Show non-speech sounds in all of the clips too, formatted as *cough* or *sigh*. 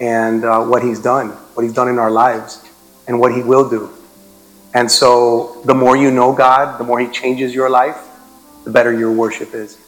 and uh, what He's done, what He's done in our lives, and what He will do. And so, the more you know God, the more He changes your life, the better your worship is.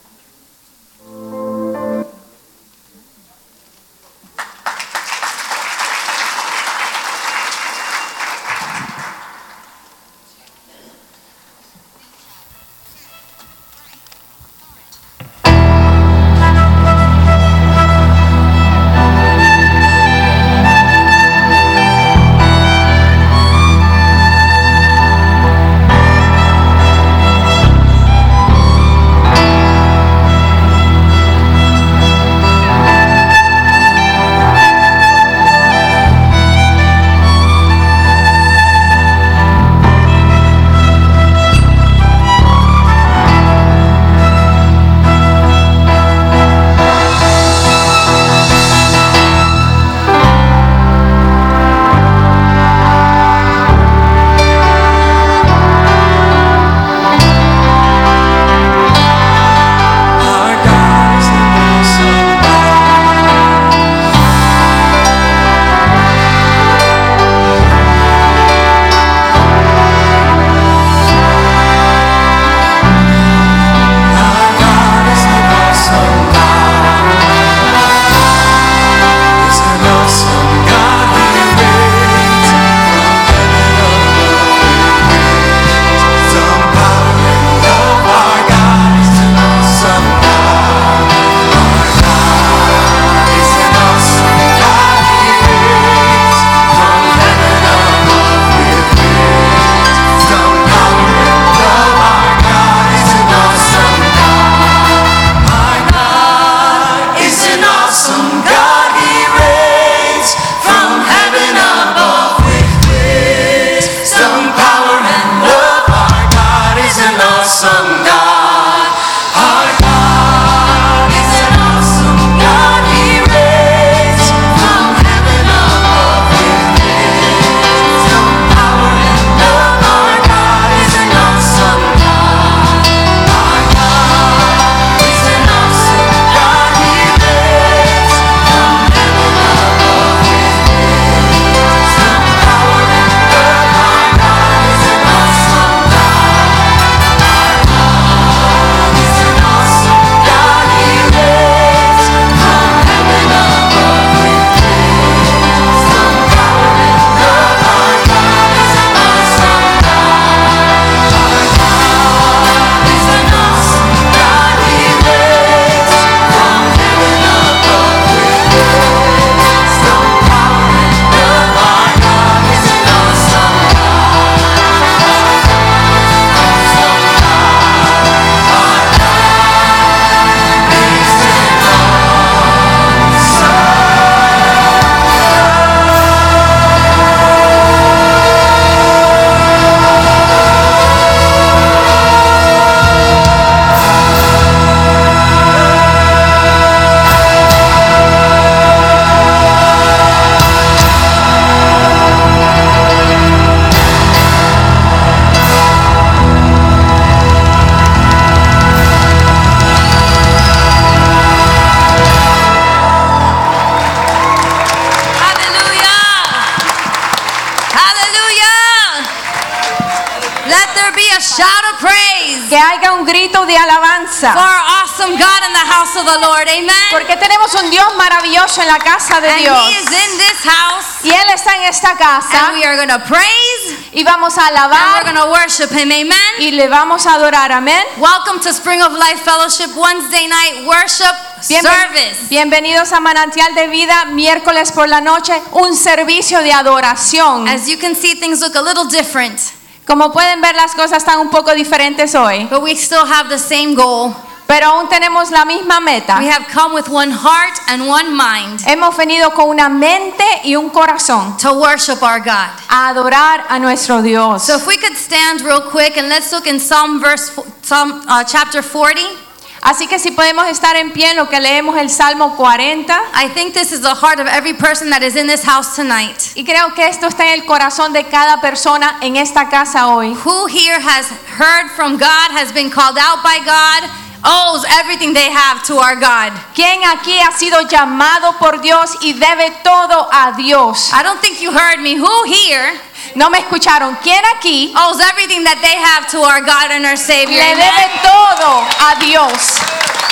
Going to praise Y vamos a and we're alabar. going to worship Him. Amen. Y le vamos a adorar. Amén. Welcome to Spring of Life Fellowship Wednesday night worship Bienven- service. bienvenidos a Manantial de Vida, miércoles por la noche, un servicio de adoración. As you can see, things look a little different, Como pueden ver, las cosas están un poco diferentes hoy, but we still have the same goal. pero aún tenemos la misma meta. We have come with one heart and one mind Hemos venido con una mente y un corazón to worship our God. a adorar a nuestro Dios. So if we could stand real quick and let's look in Psalm verse Psalm uh, chapter 40. Así que si podemos estar en pie en lo que leemos el Salmo 40. I think this is the heart of every person that is in this house tonight. Y creo que esto está en el corazón de cada persona en esta casa hoy. Who here has heard from God, has been called out by God, owes everything they have to our God? ¿Quién aquí ha sido llamado por Dios y debe todo a Dios? I don't think you heard me. Who here No me escucharon. ¿Quién aquí owes everything that they have to our God and our Savior? le debe todo a Dios?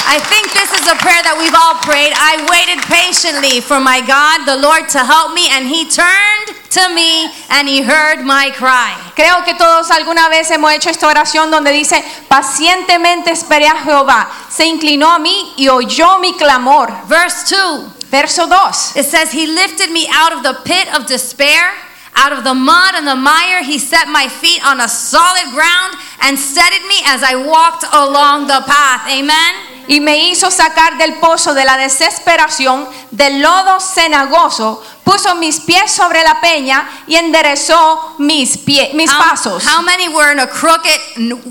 I think this is a prayer that we've all prayed. I waited patiently for my God, the Lord, to help me, and He turned to me and He heard my cry. Creo que todos alguna vez hemos hecho esta oración donde dice, pacientemente esperé a Jehová, se inclinó a mí y oyó mi clamor. Verse 2 Verso 2. it says, He lifted me out of the pit of despair. Out of the mud and the mire, he set my feet on a solid ground and steadied me as I walked along the path. Amen. Y me hizo sacar del pozo de la desesperación, del lodo cenagoso, puso mis pies sobre la peña y enderezó mis, pie, mis How, pasos. how many were in a crooked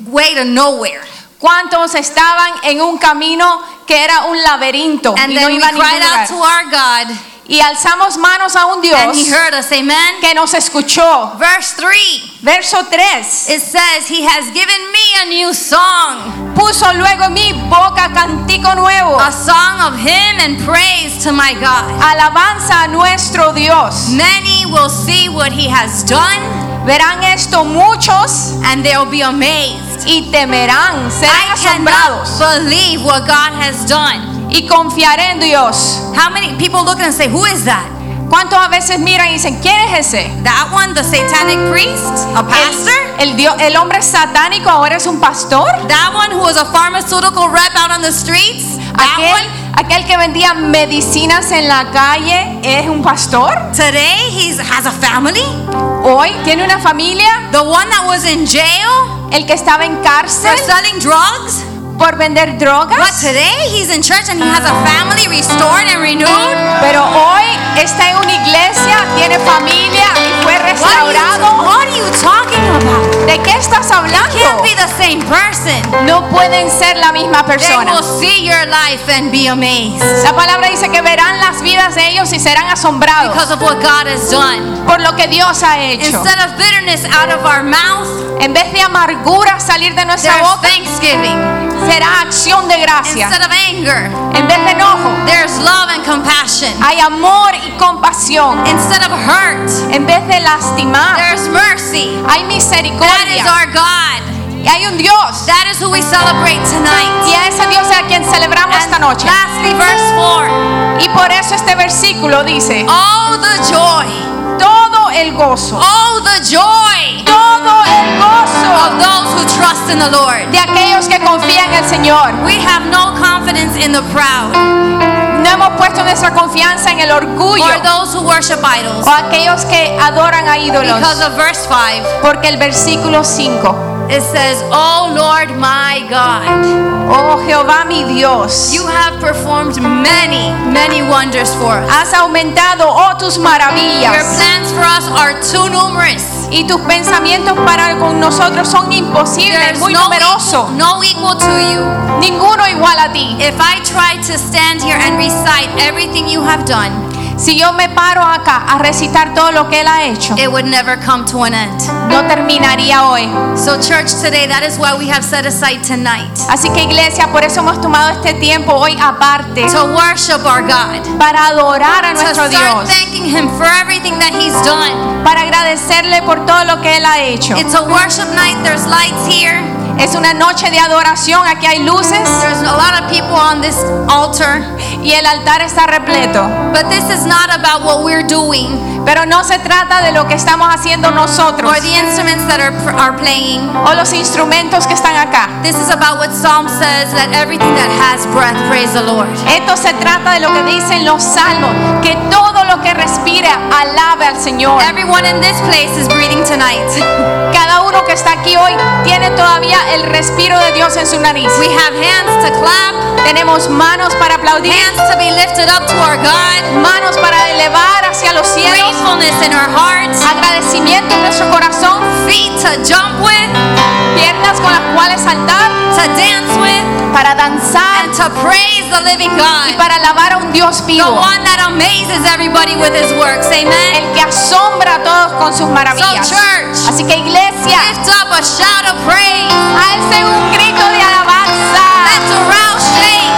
way to nowhere? ¿Cuántos estaban en un camino que era un laberinto And y no then we iba a ningún cried out to our God, Y alzamos manos a un Dios and He heard us. Amen. que nos escuchó. Verse 3 Verso 3. it says, He has given me a new song, Puso luego mi boca cantico nuevo, a song of hymn and praise to my God. alabanza a nuestro Dios. Many will see what He has done, Verán esto muchos and they'll be amazed. y temerán, serán I asombrados cannot believe what God has done. y confiaré en Dios. How many people look and say, Who is that? ¿Cuántos a veces miran y dicen, ¿quién es ese? That one, the satanic priest? A pastor? El, el, Dios, el hombre satánico ahora es un pastor. That one who was a pharmaceutical rep out on the streets? Aquel, aquel que vendía medicinas en la calle es un pastor. Today he has a family? Hoy tiene una familia. The one that was in jail El que estaba en cárcel. for selling drugs? Por vender But today he's in church and he has a family restored and renewed? Pero hoy está en una iglesia, tiene familia y fue What are you, restaurado. what are you talking about? ¿De qué estás hablando? Can't be the same person. No pueden ser la misma persona. They will see your life and be amazed La palabra dice que verán las vidas de ellos y serán asombrados because of what God has done. por lo que Dios ha hecho. Instead of bitterness out of our mouth, En vez de amargura salir de nuestra boca, thanksgiving. Será acción de gracia. Instead of anger, En vez de enojo, there's love and compassion. hay amor y compasión. Instead of hurt, En vez de lastimar, there's mercy. hay That is misericordia. our God. Y hay un Dios. That is who we celebrate Y tonight. a ese Dios es a quien celebramos esta And noche. lastly, verse 4. Y por eso este versículo dice, Oh, the joy. todo el gozo, Oh, the joy todo el of those who trust in the Lord. de aquellos que confían en el Señor. We have no confidence in the proud No hemos puesto nuestra confianza en el orgullo or those who worship idols. o aquellos que adoran a ídolos. Because of verse 5, Porque el versículo 5, it says, Oh Lord my God, oh Jehová mi Dios, you have performed many, many wonders for us. has aumentado oh tus maravillas. Your plans for us are too numerous. y tus pensamientos para con nosotros son imposibles, There's muy no numerosos, equal, no equal to you. ninguno igual a ti. If I try to stand here and recite everything you have done, Si yo me paro acá a recitar todo lo que Él ha hecho, it would never come to an end. no terminaría hoy. So, church, today, that is why we have set aside tonight Así que iglesia, por eso hemos tomado este tiempo hoy aparte to worship our God, para adorar a to nuestro start Dios, thanking Him for everything that He's done. para agradecerle por todo lo que Él ha hecho. It's a worship night, there's lights here, Es una noche de adoración, aquí hay luces there's a lot of people on this altar, y el altar está repleto. but this is not about what we're doing Pero no se trata de lo que estamos haciendo nosotros or the instruments that are, are playing. o los instrumentos que están acá. This is about what Psalm says that everything that has breath, praise the Lord. Esto se trata de lo que dicen los salmos, que todo lo que respire Biblia alabe al Señor. Everyone in this place is breathing tonight. Cada uno que está aquí hoy tiene todavía el respiro de Dios en su nariz. We have hands to clap, Tenemos manos para aplaudir, hands to be lifted up to our God, manos para elevar hacia los cielos, gratefulness in our hearts, agradecimiento en nuestro corazón, feet to jump with, piernas con las cuales saltar, to dance with, para danzar and to praise the living y God. para alabar a un Dios The one that amazes everybody with his works. Amen. El que asombra a todos con sus maravillas So, church, Así que iglesia, lift up a shout of praise. alce un grito de alabanza. Let the rouse shake.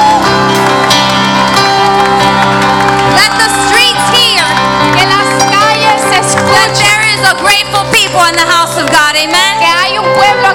Let the streets hear Que las calles se that there is a grateful people in the house of God. Amen.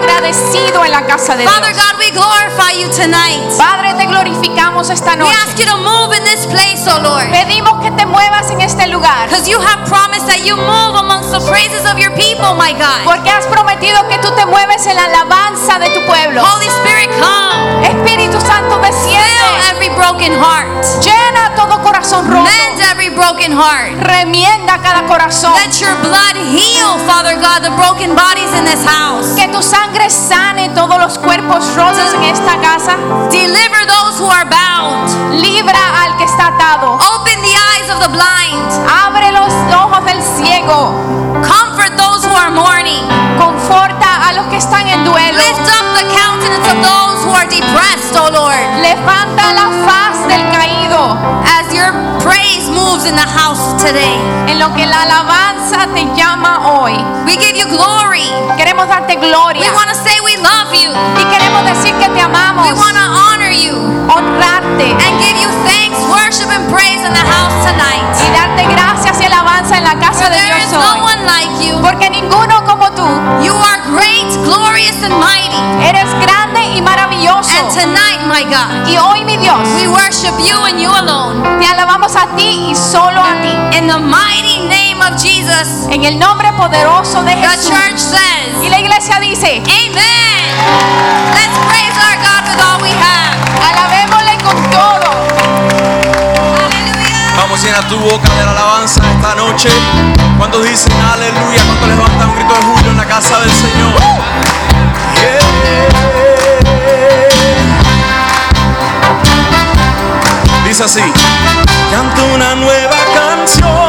Hay un pueblo agradecido en la casa de Father Dios. God, we glorify you tonight. Padre, te glorificamos esta We ask you to move in this place, oh Lord. Pedimos que te muevas en este lugar. Because you have promised that you move amongst the praises of your people, my God. Porque has prometido que tú te mueves en la alabanza de tu pueblo. Holy Spirit, come. Espíritu Santo, Fill every broken heart. Llena todo corazón roto. Mend every broken heart. Remienda cada corazón. Let your blood heal, Father God, the broken bodies in this house. Que tu sangre sane todos los cuerpos rotos en esta casa. Deliver those who are bound. Libra al que está atado. Open the eyes of the blind. Abre los ojos del ciego. Comfort those who are mourning. Conforta a los que están en duelo. Lift up the countenance of those who are depressed, O Lord, Levanta la faz del caído. as your praise moves in the house today. En lo que la alabanza te llama hoy. We give you glory. Queremos darte gloria. We want to say we love you. Y queremos decir que te amamos. We want to honor you honrarte. and give you thanks, worship, and praise in the house tonight. Y darte gracias y alabanza en la casa For de there is Dios no hoy. one like you. And tonight, my God, Y hoy, mi Dios, we worship you and you alone. te alabamos a ti y solo a ti. In the mighty name of Jesus, En el nombre poderoso de Jesús. the church says, Y la iglesia dice, Amen. Let's praise our God with all we have. alabémosle con todo. Hallelujah. Vamos, llena tu boca de la alabanza esta noche. Cuando dicen aleluya, cuando levantan un grito de júbilo en la casa del Señor. Yeah. Dice así: Canto una nueva canción,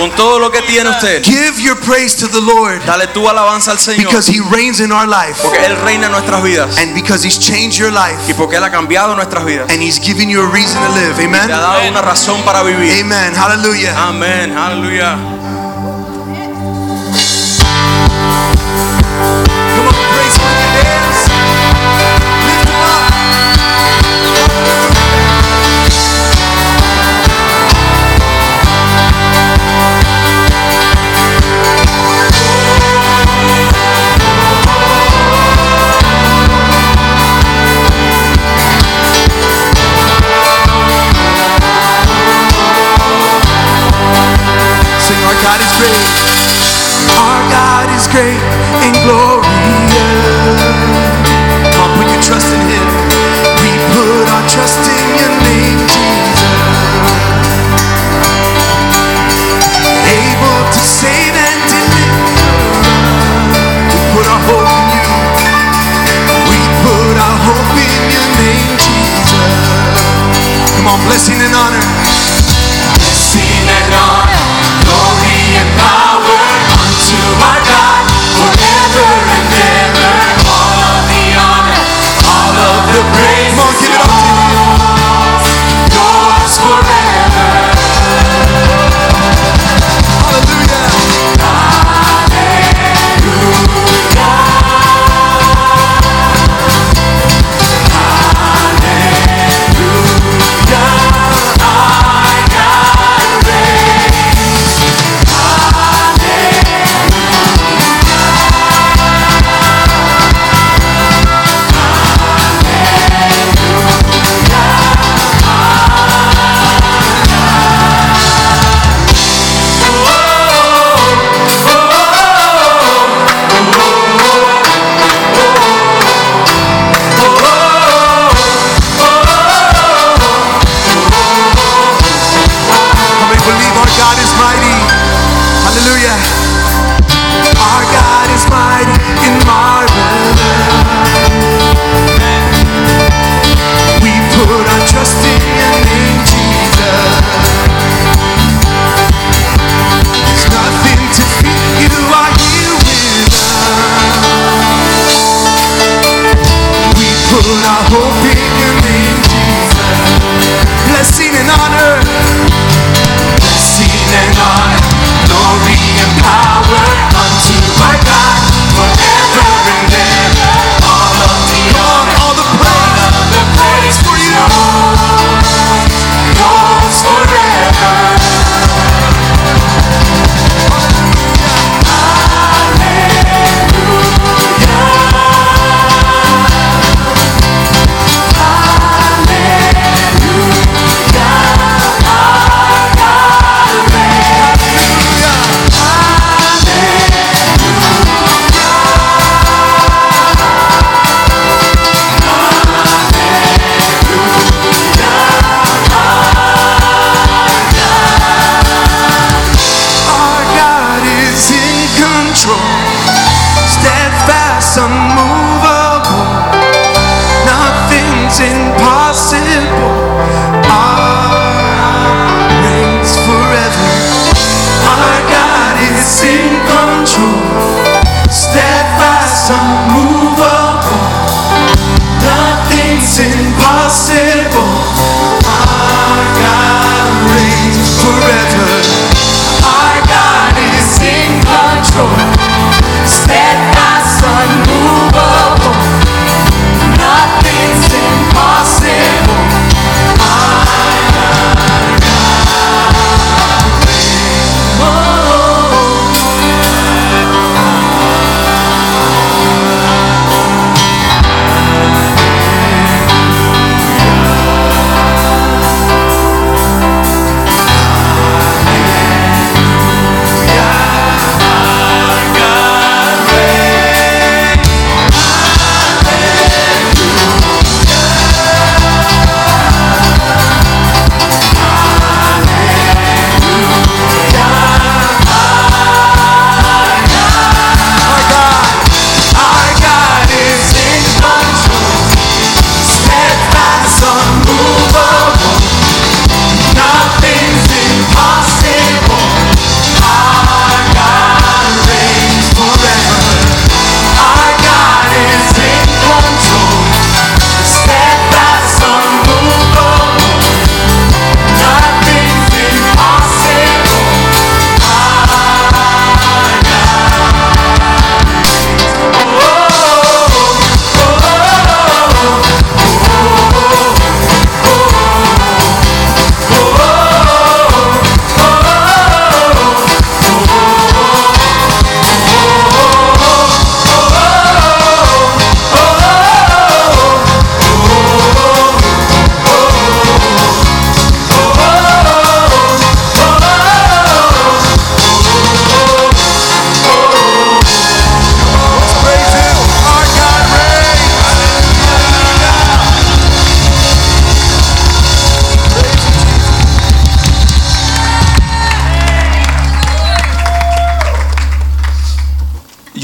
Con todo lo que tiene usted. Give your praise to the Lord. Dale tu alabanza al Señor. Because he reigns in our life. Porque él reina en nuestras vidas. And because he's changed your life. Y porque él ha cambiado nuestras vidas. And he's given you a reason to live. Amen. Y te ha dado una razón para vivir. Amen. Hallelujah. Amen. Hallelujah.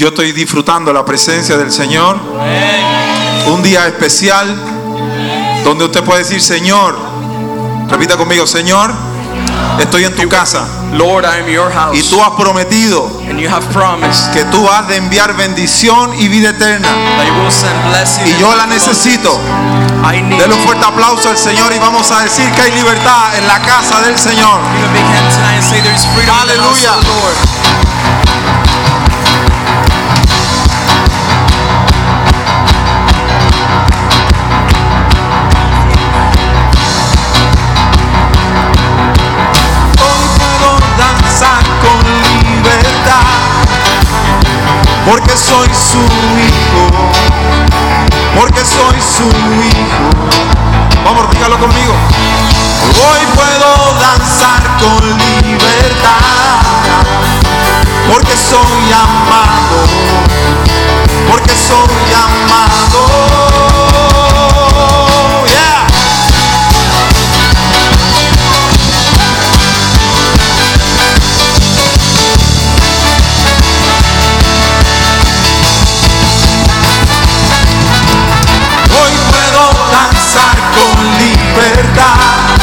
Yo estoy disfrutando la presencia del Señor. Un día especial donde usted puede decir, Señor, repita conmigo, Señor, estoy en tu casa Lord, I am your house. y tú has prometido and you have promised que tú has de enviar bendición y vida eterna. that you will send blessing. Y yo la necesito. Denle un fuerte aplauso al Señor y vamos a decir que hay libertad en la casa del Señor. Give porque soy su hijo, porque soy su hijo. Vamos, dígalo conmigo. Hoy puedo danzar con libertad, porque soy amado, con libertad,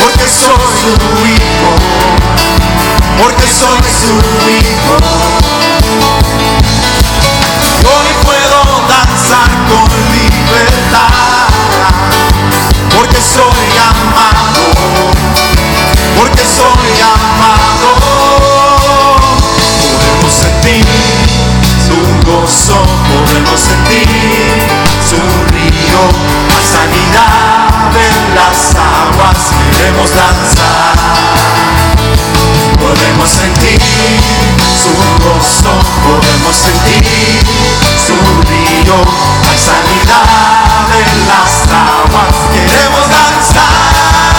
porque soy su hijo, porque soy su hijo. Hoy puedo danzar con libertad, porque soy amado, porque soy amado. Podemos sentir su gozo, podemos sentir su río, hay sanidad en las aguas, queremos danzar. Podemos sentir su gozo, podemos sentir su río, hay sanidad en las aguas, queremos danzar.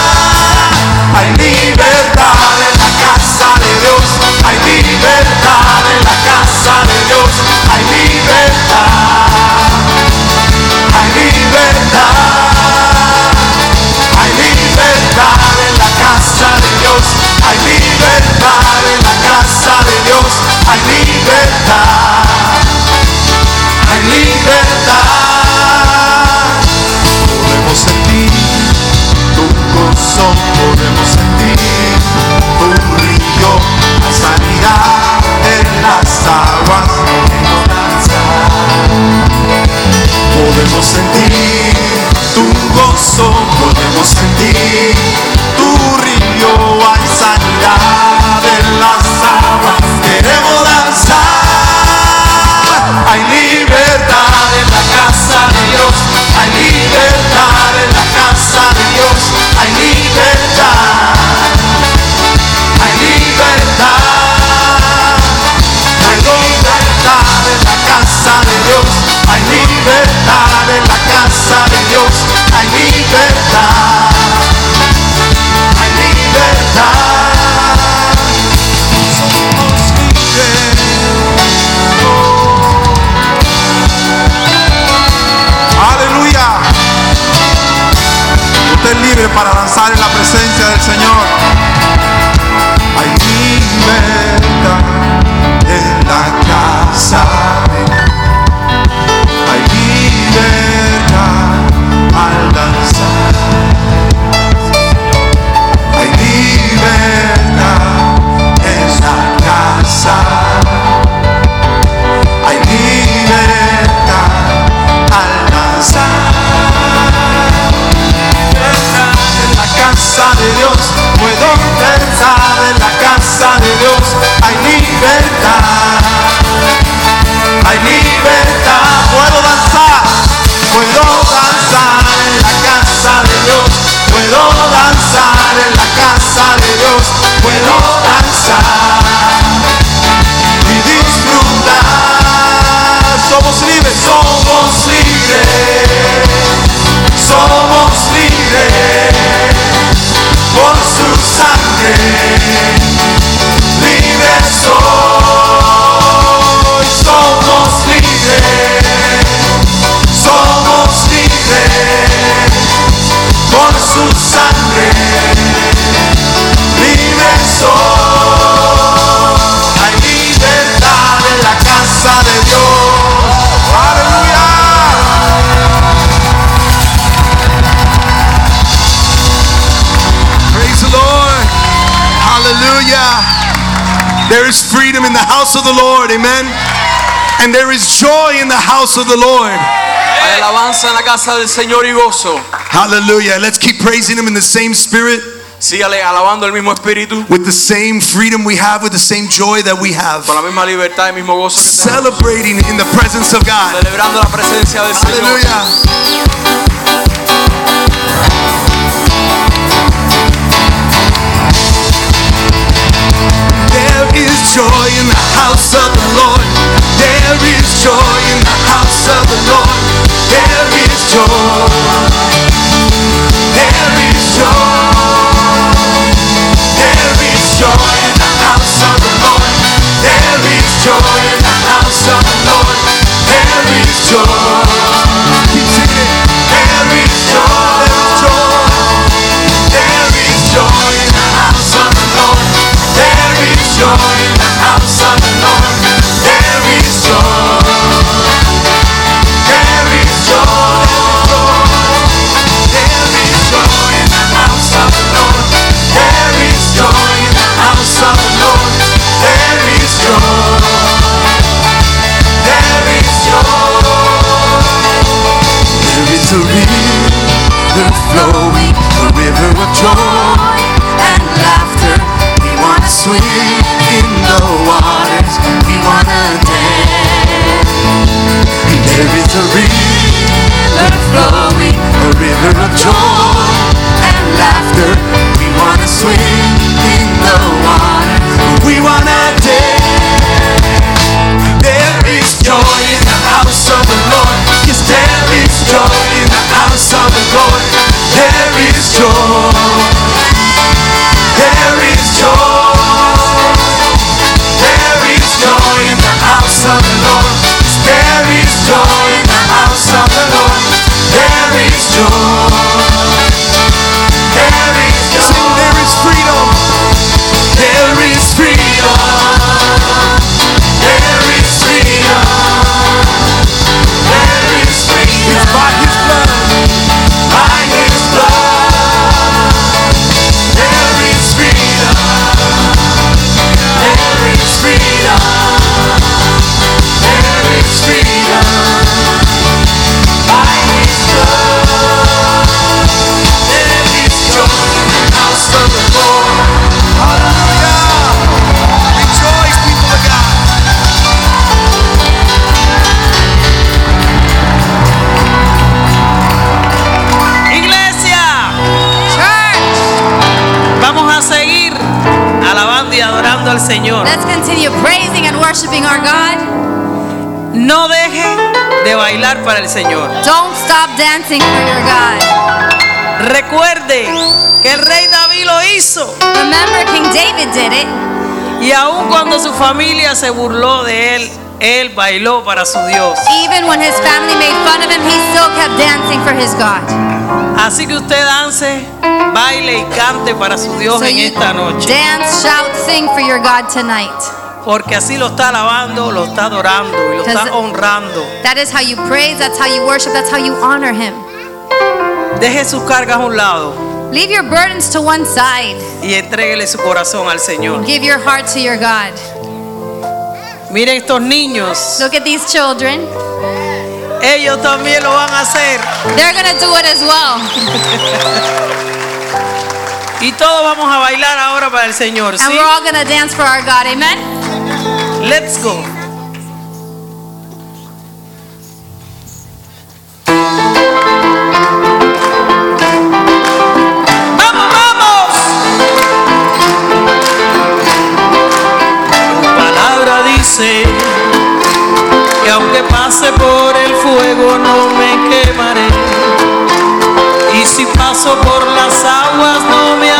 Hay libertad en la casa de Dios, hay libertad en la casa de Dios, hay libertad, hay libertad, hay libertad. Podemos sentir tu gozo, podemos sentir tu río, hay sanidad en las aguas podemos. Podemos sentir tu gozo, podemos sentir tu río, hay sanidad en las queremos danzar. Hay libertad en la casa de Dios, hay libertad en la casa de Dios, hay libertad, hay libertad, hay libertad en la casa de Dios, hay libertad en la casa de Dios, hay libertad. Para danzar en la presencia del Señor. Su sangre. Soy, hay libertad en la casa de Dios. Aleluya. Praise the Lord. Hallelujah. There is freedom in the house of the Lord. Amen. And there is joy in the house of the Lord. Hay alabanza en la casa del Señor y gozo. Hallelujah. Let's keep praising Him in the same spirit, Sígale alabando el mismo espíritu, with the same freedom we have, with the same joy that we have. con la misma libertad y mismo gozo que tenemos. Celebrating in the presence of God. Celebrando la presencia del Señor. Hallelujah. Joy in the house of the Lord. There is joy in the house of the Lord. There is joy. There is joy. There is joy in the house of the Lord. There is joy in the house of the Lord. There is joy. There is joy. There is joy in the house of the Lord. There is joy in the house of the Lord. There is joy. There is joy. There is joy in the house of the Lord. There is joy in the house of the Lord. There is joy. There is joy. There is a river flowing, a river of joy swim in the waters. We wanna dance. There is a river flowing, a river of joy and laughter. We wanna swim in the waters. We wanna dance. There is joy in the house of the Lord. Yes, there is joy in the house of the Lord. There is joy. Is joy. El Señor. Don't stop dancing for your God. Recuerde que el rey David lo hizo. Remember, King David did it. Y aun cuando su familia se burló de él, él bailó para su Dios. Even when his family made fun of him, he still kept dancing for his God. Así que usted dance, baile y cante para su Dios So en esta noche. dance, shout, sing for your God tonight. Porque así lo está alabando, lo está adorando y lo está honrando. That is how you praise, that's how you worship, that's how you honor him. Deje sus cargas a un lado Leave your burdens to one side. y entréguele su corazón al Señor. Give your heart to your God. Miren estos niños, Look at these children. ellos también lo van a hacer. They're going to do it as well. Y todos vamos a bailar ahora para el Señor. And ¿sí? we're all going to dance for our God. Amen. Let's go. ¡Vamos, vamos! Tu palabra dice que aunque pase por el fuego no me quemaré. Y si paso por las aguas no me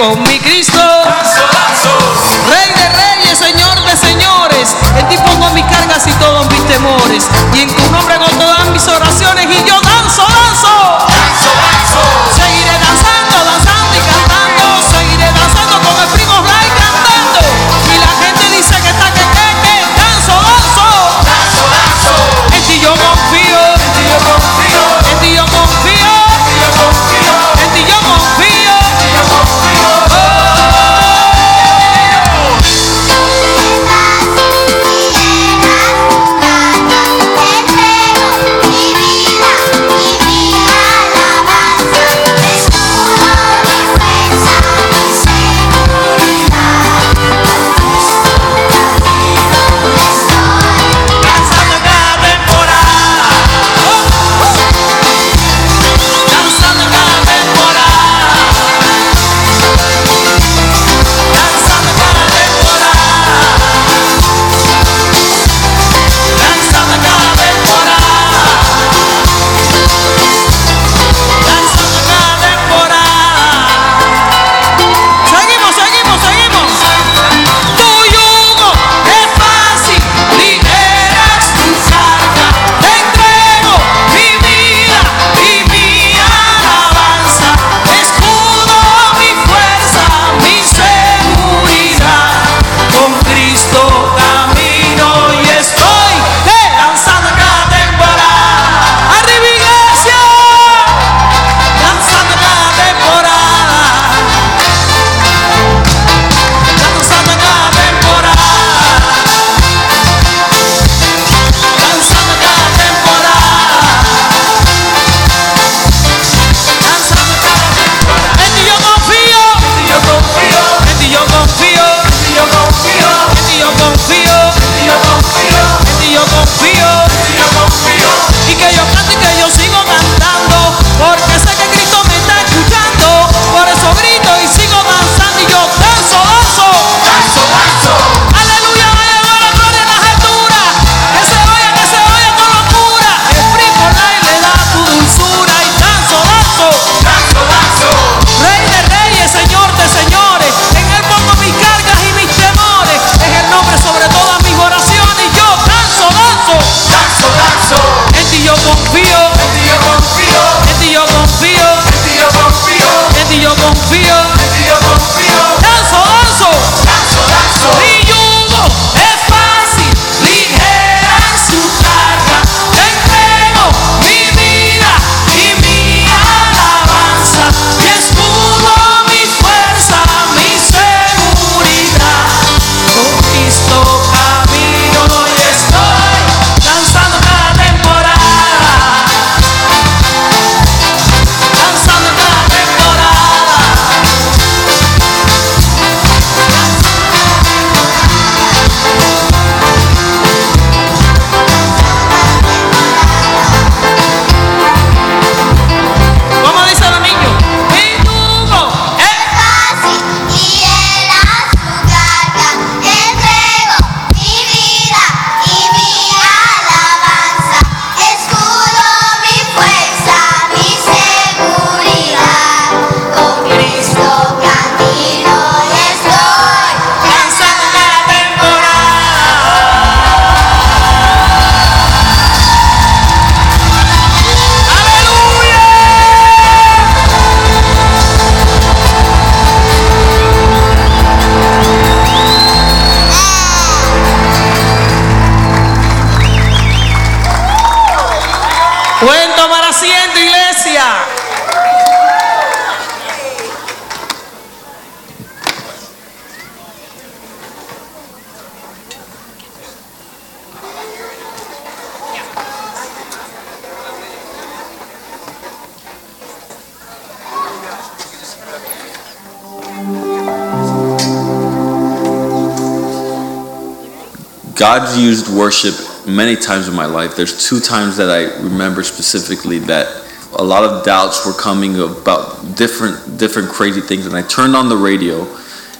con mi Cristo. Rey de reyes, Señor de señores. En ti pongo mis cargas y todos mis temores. Y en tu nombre hago todas mis oraciones. God's used worship many times in my life. There's two times that I remember specifically that a lot of doubts were coming about different different crazy things and I turned on the radio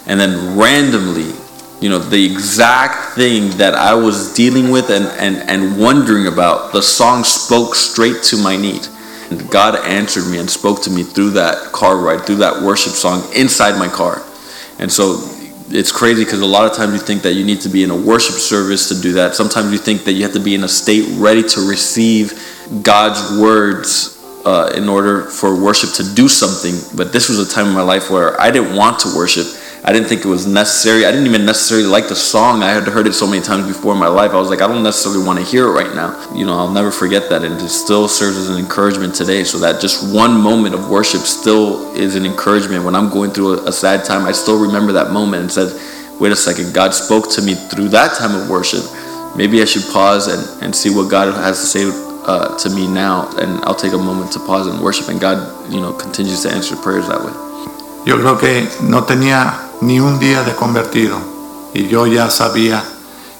and then randomly, you know, the exact thing that I was dealing with and, and, and wondering about, the song spoke straight to my need. And God answered me and spoke to me through that car ride, through that worship song inside my car. And so it's crazy because a lot of times you think that you need to be in a worship service to do that. Sometimes you think that you have to be in a state ready to receive God's words uh, in order for worship to do something. But this was a time in my life where I didn't want to worship. I didn't think it was necessary. I didn't even necessarily like the song. I had heard it so many times before in my life. I was like, I don't necessarily want to hear it right now. You know, I'll never forget that. And it still serves as an encouragement today. So that just one moment of worship still is an encouragement. When I'm going through a, sad time, I still remember that moment and said, wait a second, God spoke to me through that time of worship. Maybe I should pause and, and see what God has to say uh, to me now. And I'll take a moment to pause and worship. And God, you know, continues to answer prayers that way. Yo creo que no tenía ni un día de convertido y yo ya sabía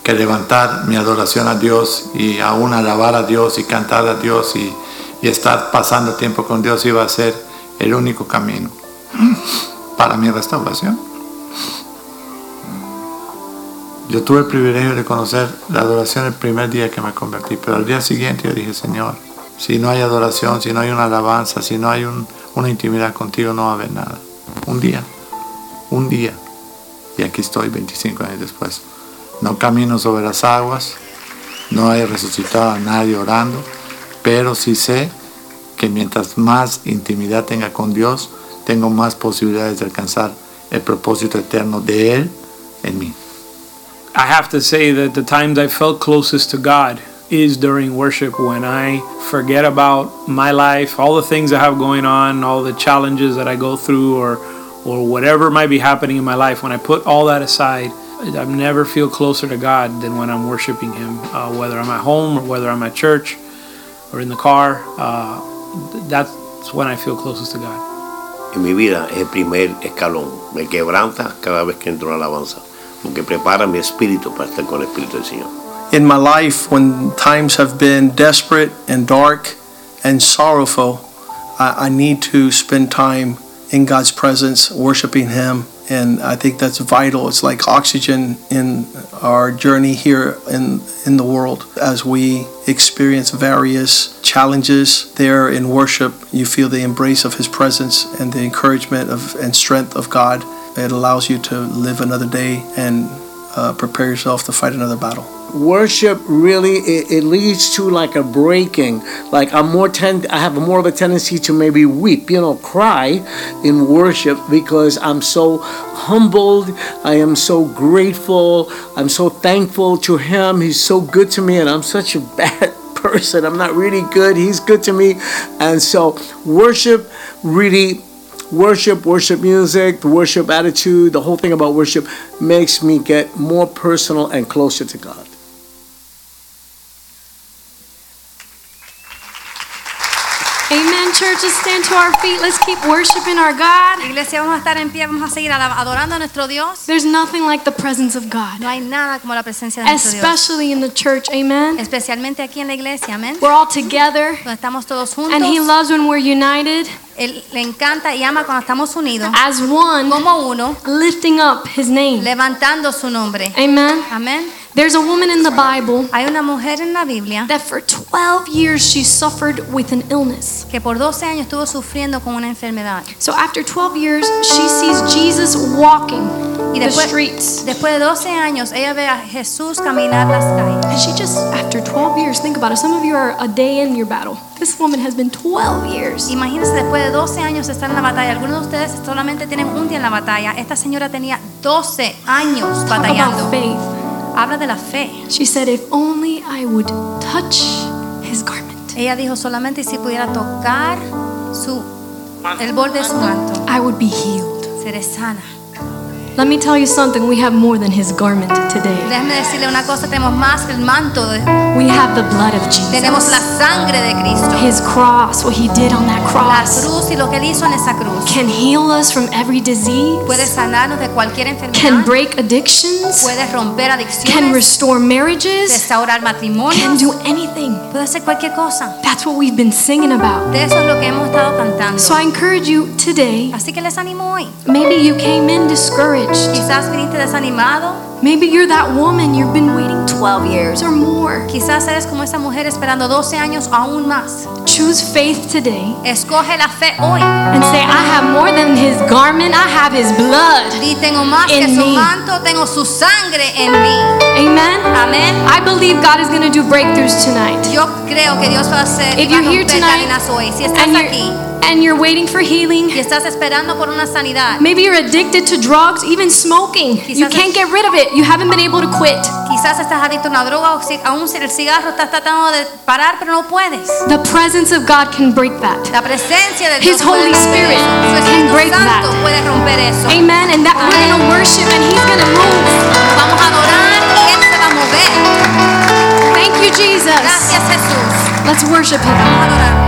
que levantar mi adoración a Dios y aún alabar a Dios y cantar a Dios y, estar pasando tiempo con Dios iba a ser el único camino para mi restauración. Yo tuve el privilegio de conocer la adoración el primer día que me convertí, pero al día siguiente yo dije, Señor, si no hay adoración, si no hay una alabanza, si no hay un- una intimidad contigo, no va a haber nada. Un día, un día. Y aquí estoy 25 años después. No camino sobre las aguas, no he resucitado a nadie orando, pero sí sé que mientras más intimidad tenga con Dios, tengo más posibilidades de alcanzar el propósito eterno de Él en mí. I have to say that the times I felt closest to God is during worship when I forget about my life, all the things I have going on, all the challenges that I go through or or whatever might be happening in my life. When I put all that aside, I never feel closer to God than when I'm worshiping Him, uh, whether I'm at home or whether I'm at church or in the car. Uh, that's when I feel closest to God. en mi vida es el primer escalón. Me quebranta cada vez que entro en la alabanza, porque prepara mi espíritu para estar con el Espíritu del Señor. In my life, when times have been desperate and dark and sorrowful, I, I need to spend time in God's presence, worshiping Him. And I think that's vital. It's like oxygen in our journey here in, in the world. As we experience various challenges there in worship, you feel the embrace of His presence and the encouragement of, and strength of God. It allows you to live another day and uh, prepare yourself to fight another battle. Worship really it, it leads to like a breaking. Like i'm more tend i have more of a tendency to maybe weep you know cry in worship because i'm so humbled. I am so grateful. I'm so thankful to him. He's so good to me and i'm such a *laughs* bad person. I'm not really good. He's good to me. And so worship really worship, worship music, the worship attitude, the whole thing about worship makes me get more personal and closer to God. Amen, church. Let's stand to our feet. Let's keep worshiping our God. Iglesia, vamos a estar en pie, vamos a seguir adorando a nuestro Dios. There's nothing like the presence of God, No hay nada como la presencia de nuestro Dios. especially in the church. Amen. Especialmente aquí en la iglesia, amén. We're all together, Donde estamos todos juntos. and He loves when we're united Él le encanta y ama cuando estamos unidos. as one, Como uno, lifting up His name. levantando su nombre. Amen. Amén. There's a woman in the Bible Hay una mujer en la Biblia that for 12 years she suffered with an illness. que por 12 años estuvo sufriendo con una enfermedad. So after 12 years, she sees Jesus walking Y the después, streets. después de 12 años, ella ve a Jesús caminar las calles. And she just, after 12 years, think about it. Some of you are a day in your battle. This woman has been 12 years. Imagínense después de 12 años estar en la batalla. Algunos de ustedes solamente tienen un día en la batalla. Esta señora tenía 12 años Talk batallando. about faith. Habla de la fe. She said, If only I would touch his garment, Ella dijo solamente si pudiera tocar su el borde de su manto, I would be healed. seré sana. Let me tell you something. We have more than his garment today. Déjeme decirle una cosa, tenemos más que el manto, de- We have the blood of Jesus. tenemos la sangre de Cristo. His cross, what he did on that La cross, cruz y lo que él hizo en esa cruz. can heal us from every disease, Puede sanarnos de cualquier can break addictions, Puede romper can restore marriages, Restaurar can do anything. Puede hacer cualquier cosa. That's what we've been singing about. De eso es lo que hemos estado cantando. So I encourage you today. Así que les animo hoy. Maybe you came in discouraged. Quizás viniste desanimado. Maybe you're that woman you've been waiting 12 years or more. Quizás eres como esa mujer esperando 12 años aún más. Choose faith today Escoge la fe hoy. and say, I have more than his garment, I have his blood. Di, tengo más In que su me. manto, tengo su sangre en mí. Amen. Amén. I believe God is going to do breakthroughs tonight. Yo creo que Dios va a hacer If you're here tonight hoy. Si estás and you're, aquí and you're waiting for healing, y estás esperando por una sanidad, maybe you're addicted to drugs, even smoking. You can't get rid of it. You haven't been able to quit. quizás estás adicto a una droga o aún el cigarro estás tratando de parar pero no puedes. The presence of God can break that. La presencia de His puede Holy Spirit. Can break that. puede romper eso. Amen. And that we're going to worship and He's going to move. Vamos a adorar y Él se va a mover. Thank you, Jesus. Gracias Jesús. Let's worship Him. Vamos a adorarle.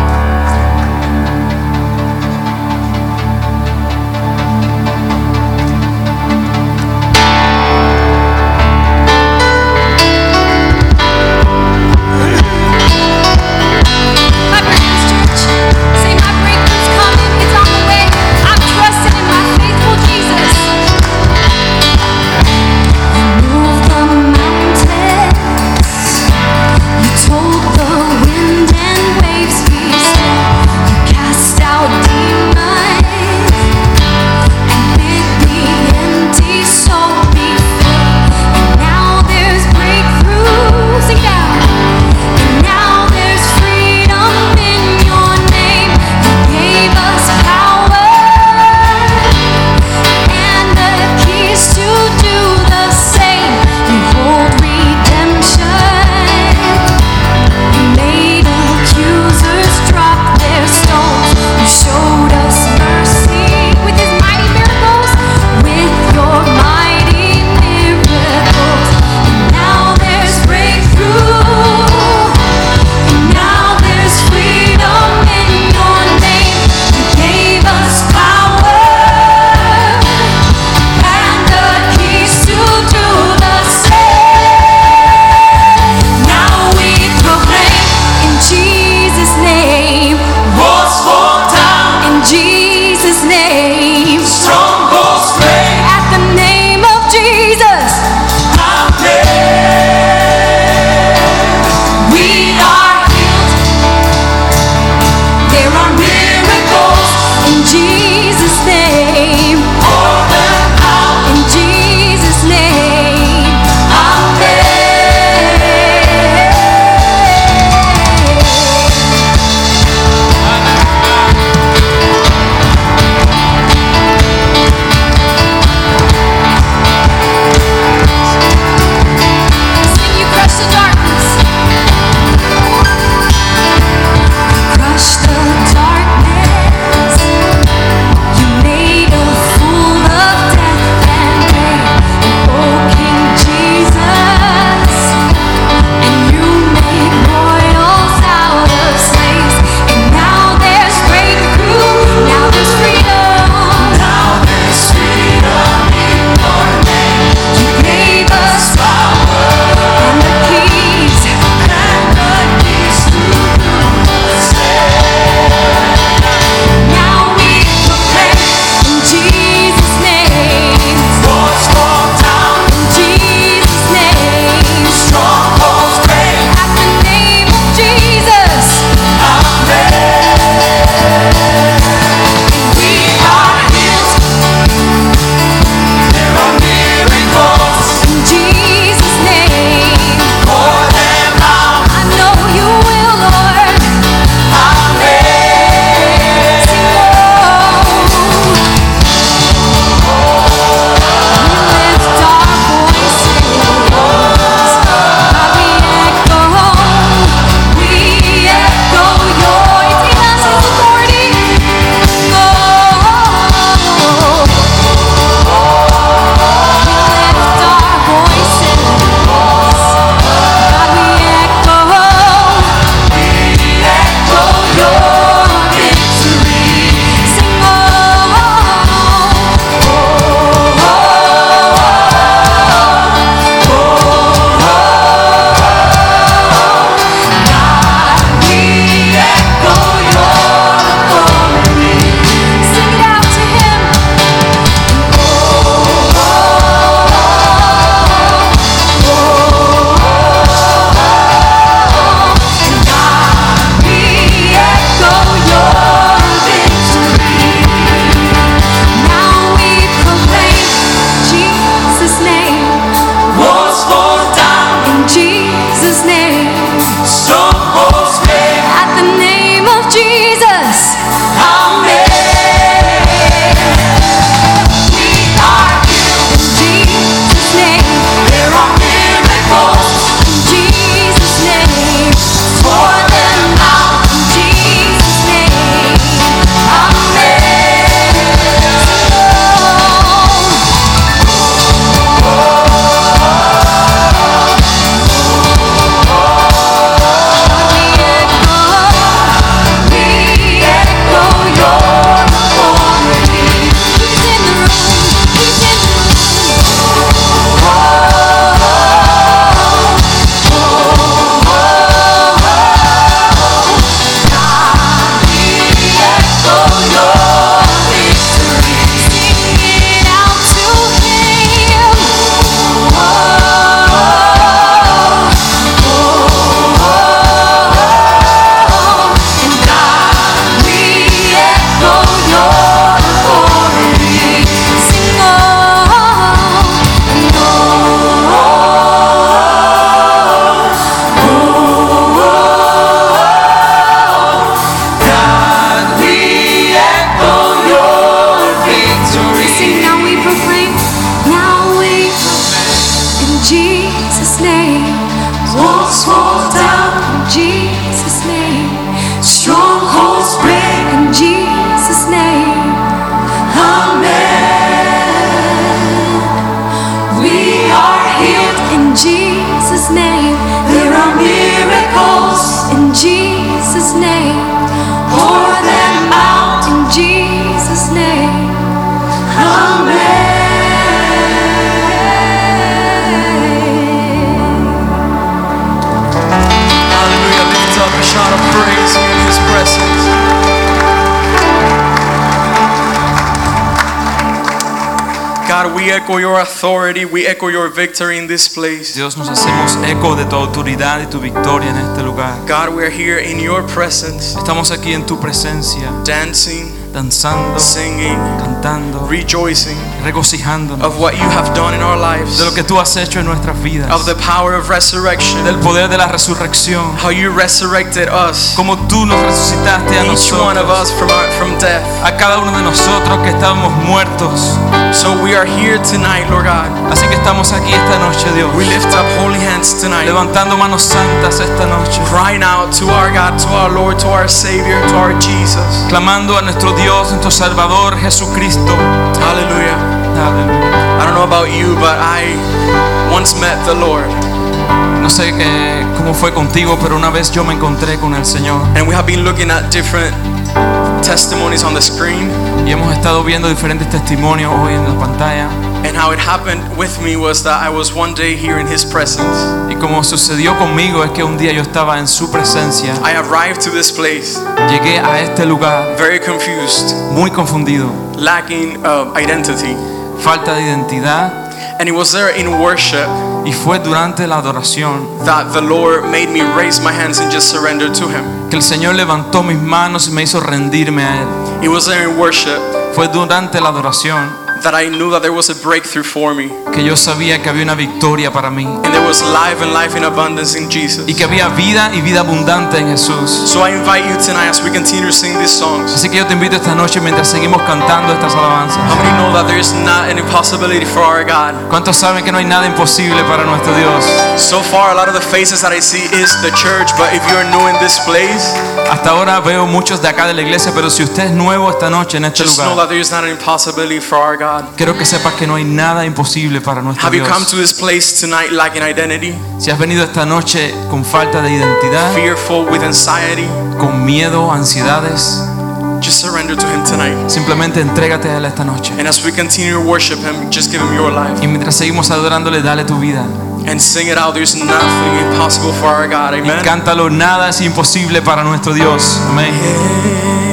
Echo your authority, we echo your victory in this place. Dios, nos hacemos eco de tu autoridad y tu victoria en este lugar. God, we are here in your presence, Estamos aquí en tu presencia, dancing, danzando, singing, cantando, rejoicing regocijándonos of what you have done in our lives, de lo que tú has hecho en nuestras vidas, of the power of resurrection, del poder de la resurrección, how you resurrected us, como tú nos resucitaste a each one of nosotros, us from, our, from death. a cada uno de nosotros que estábamos muertos. So we are here tonight, Lord God. Así que estamos aquí esta noche, Dios, We lift up holy hands tonight, levantando manos santas esta noche, crying out to our God, to our Lord, to our Savior, to our Jesus. clamando a nuestro Dios, nuestro Salvador Jesucristo. Hallelujah. Aleluya. I don't know about you, but I once met the Lord. No sé eh, cómo fue contigo, pero una vez yo me encontré con el Señor And we have been looking at different testimonies on the screen. Y hemos estado viendo diferentes testimonios hoy en la pantalla. And how it happened with me was that I was one day here in His presence. Y como sucedió conmigo es que un día yo estaba en su presencia, I arrived to this place llegué a este lugar very confused, muy confundido, lacking uh, identity. falta de identidad And it was there in worship y fue durante la adoración that the Lord made me raise my hands and just surrender to Him. que el Señor levantó mis manos y me hizo rendirme a Él. It was there in worship Fue durante la adoración that I knew that there was a breakthrough for me. que yo sabía que había una victoria para mí And there was life and life in abundance in Jesus. y que había vida y vida abundante en Jesús. So I invite you tonight as we continue to sing these songs. Así que yo te invito esta noche mientras seguimos cantando estas alabanzas. How many know that there is not an impossibility for our God? ¿Cuántos saben que no hay nada imposible para nuestro Dios? So far, a lot of the faces that I see is the church, but if you're new in this place, Hasta ahora veo muchos de acá de la iglesia, pero si usted es nuevo esta noche en este just know that there is not an impossibility for our God. Quiero que sepas que no hay nada imposible para nuestro Have you come to this place tonight lacking identity, Si has venido esta noche con falta de identidad, fearful with anxiety? con miedo, ansiedades, Just surrender to Him tonight. simplemente entrégate a Él esta noche. And as we continue to worship Him, just give Him your life Y mientras seguimos adorándole, dale tu vida. and sing it out. There's nothing impossible for our God. Y Amen. cántalo, nada es imposible para nuestro Dios. Amén. There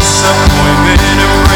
disappointment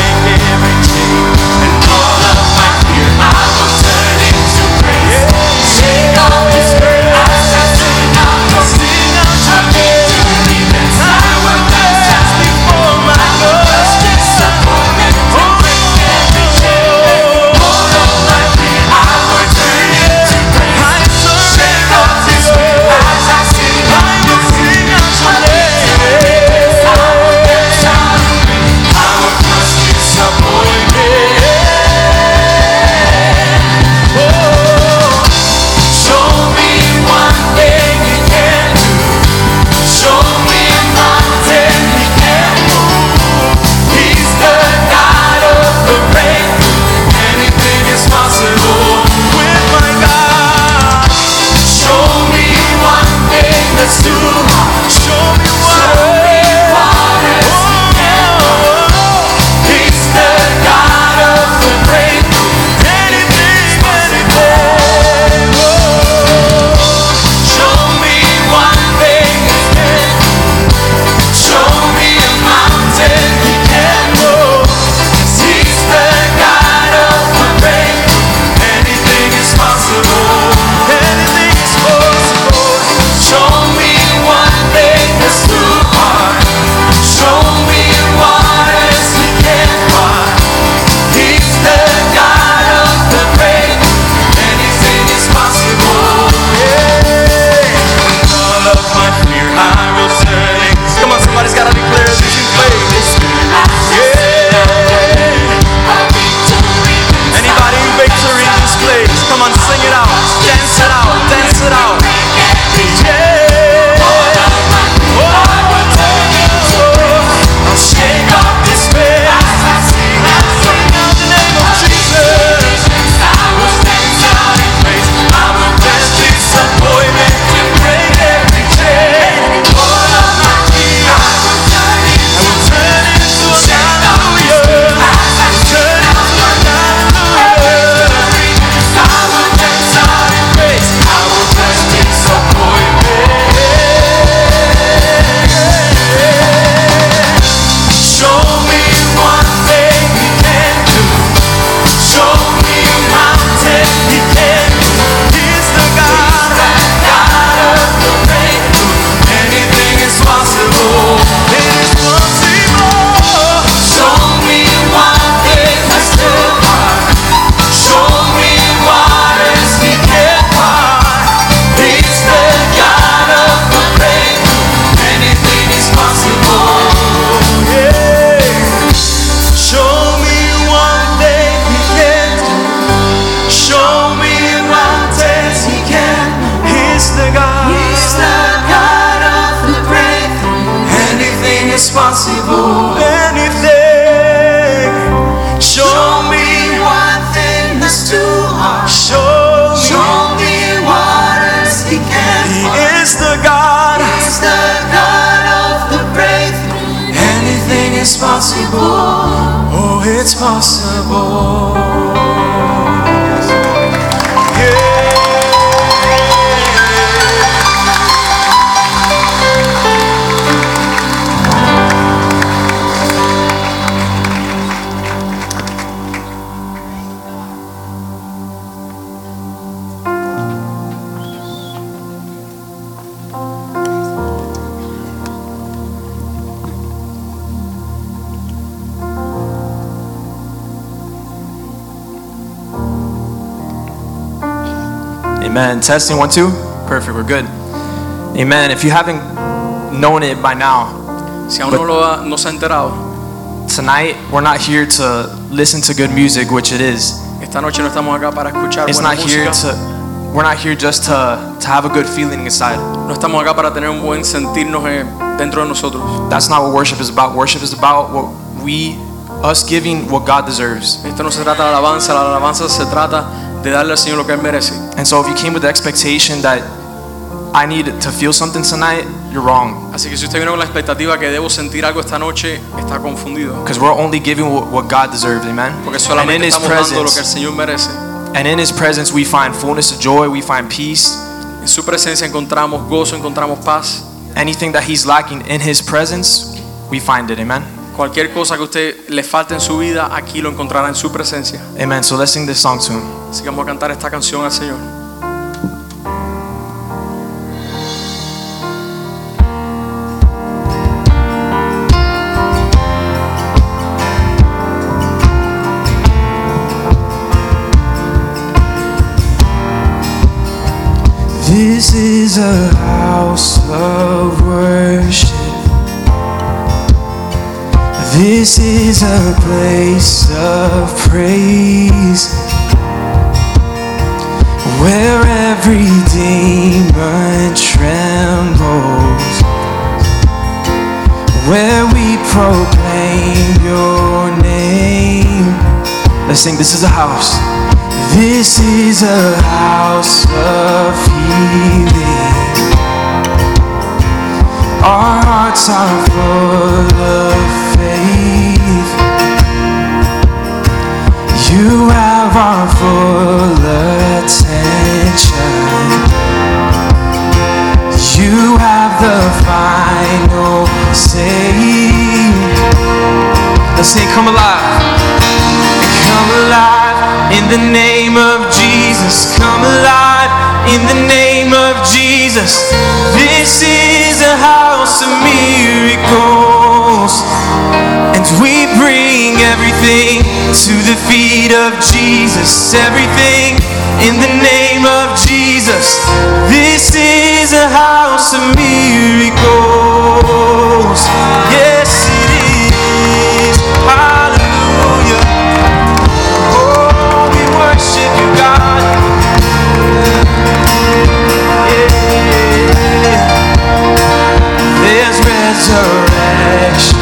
Testing one, two. Perfect. We're good. Amen. If you haven't known it by now, Si aún no, lo ha, no se ha enterado, tonight we're not here to listen to good music, which it is. esta noche no estamos acá para escuchar It's buena not here música. to. We're not here just to to have a good feeling inside. No estamos acá para tener un buen sentirnos eh, dentro de nosotros. That's not what worship is about. Worship is about what we, us giving what God deserves. Esto no se trata de alabanza, la alabanza se trata de darle al Señor lo que Él merece. And so if you came with the expectation that I need to feel something tonight, you're wrong. Así que si usted vino con la expectativa que debo sentir algo esta noche, está confundido. Because we're only giving what, what God deserves, amen? Porque And in solamente His estamos dando lo que el presence, Señor merece. and in His presence, we find fullness of joy, we find peace. En su presencia encontramos gozo, encontramos paz. Anything that He's lacking in His presence, we find it, amen? Cualquier cosa que usted le falte en su vida, aquí lo encontrará en su presencia. Amen. So let's sing this song to Him. Así que vamos a cantar esta canción al Señor. This is a place of praise where every demon trembles, where we proclaim your name. Let's sing This is a house. This is a house of healing. Our hearts are full of faith. You have our full attention. You have the final say. Let's sing Come Alive. Come alive in the name of Jesus. Come alive in the name of Jesus. This is a house of miracles. And we bring everything to the feet of Jesus. Everything in the name of Jesus. This is a house of miracles. Yes, it is. Hallelujah. Oh, we worship you, God. Resurrection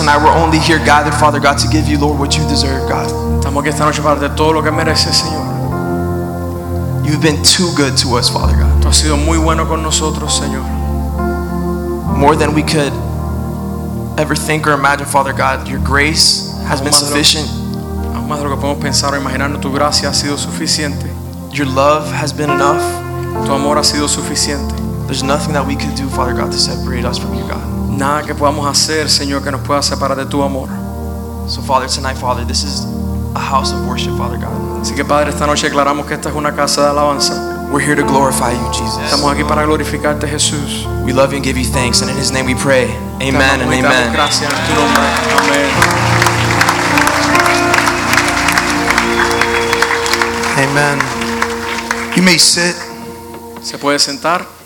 tonight we're only here gathered, Father God, to give you, Lord, what you deserve, God. Estamos aquí esta noche para darte todo lo que mereces, Señor. You've been too good to us, Father God. Tú has sido muy bueno con nosotros, Señor. More than we could ever think or imagine, Father God. Your grace has been Aún más de lo- sufficient. Aún más de lo que podemos pensar o imaginar, tu gracia ha sido suficiente. Your love has been enough. Tu amor ha sido suficiente. There's nothing that we could do, Father God, to separate us from you, God. Nada que podamos hacer, Señor, que nos pueda separar de tu amor. So, Father, tonight, Father, this is a house of worship, Father God. Así que, Padre, esta noche declaramos que esta es una casa de alabanza. We're here to glorify you, Jesus. Estamos aquí para glorificarte, Jesús. We love you and give you thanks, and in His name we pray. Amen and amamos y te damos amen. Gracias en tu nombre. Amén. Amen. You may sit. Se puede sentar.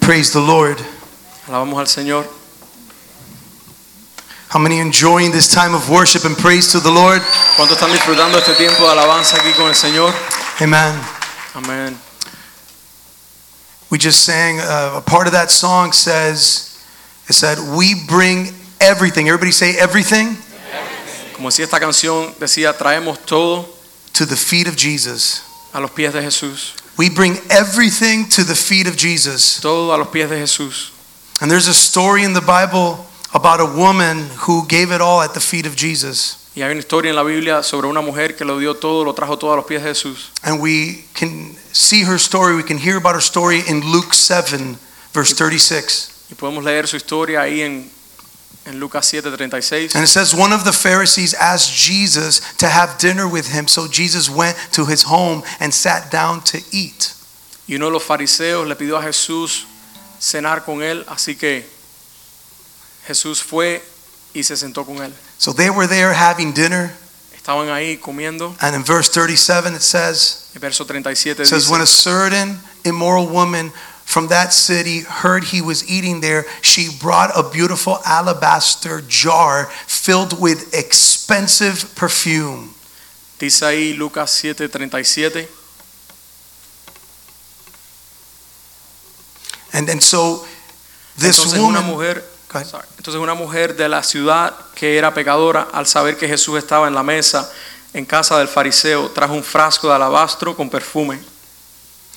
Praise the Lord. Alabamos al Señor. How many enjoying this time of worship and praise to the Lord? ¿Cuántos están disfrutando este tiempo de alabanza aquí con el Señor? Amen. Amén. We just sang uh, a part of that song says it said we bring everything. Everybody say everything Como decía esta canción, decía, traemos todo to the feet of Jesus. a los pies de Jesús. We bring everything to the feet of Jesus. Todo a los pies de Jesús. And there's a story in the Bible about a woman who gave it all at the feet of Jesus. Y hay una historia en la Biblia sobre una mujer que lo dio todo, lo trajo todo a los pies de Jesús. And we can see her story, we can hear about her story in Luke 7, verse 36. Y podemos leer su historia ahí en, en Lucas 7:36. And it says, One of the Pharisees asked Jesus to have dinner with him. So Jesus went to his home and sat down to eat. Y uno de los fariseos le pidió a Jesús cenar con él, así que Jesús fue y se sentó con él. So they were there having dinner. Estaban ahí comiendo. And in verse 37, it says, verso 37 It says, dice, When a certain immoral woman from that city heard he was eating there, she brought a beautiful alabaster jar filled with expensive perfume. dice ahí Lucas 7:37, And and so this Entonces woman una mujer, sorry. entonces una mujer de la ciudad que era pecadora, al saber que Jesús estaba en la mesa en casa del fariseo, trajo un frasco de alabastro con perfume.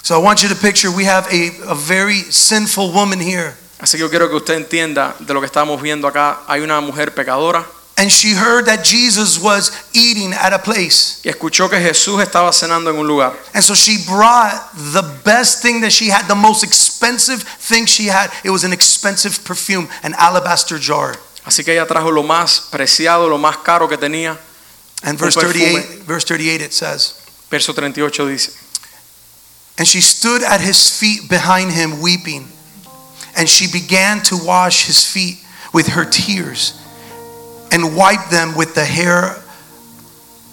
So I want you to picture we have a, a very sinful woman here. Así que yo quiero que usted entienda de lo que estamos viendo acá. Hay una mujer pecadora And she heard that Jesus was eating at a place. y escuchó que Jesús estaba cenando en un lugar. And so she brought the best thing that she had, the most expensive thing she had. It was an expensive perfume, an alabaster jar. Así que ella trajo lo más preciado, lo más caro que tenía. And verse perfume. 38, verse 38 it says, Verso 38 dice, And she stood at his feet behind him weeping. And she began to wash his feet with her tears and wiped them with the hair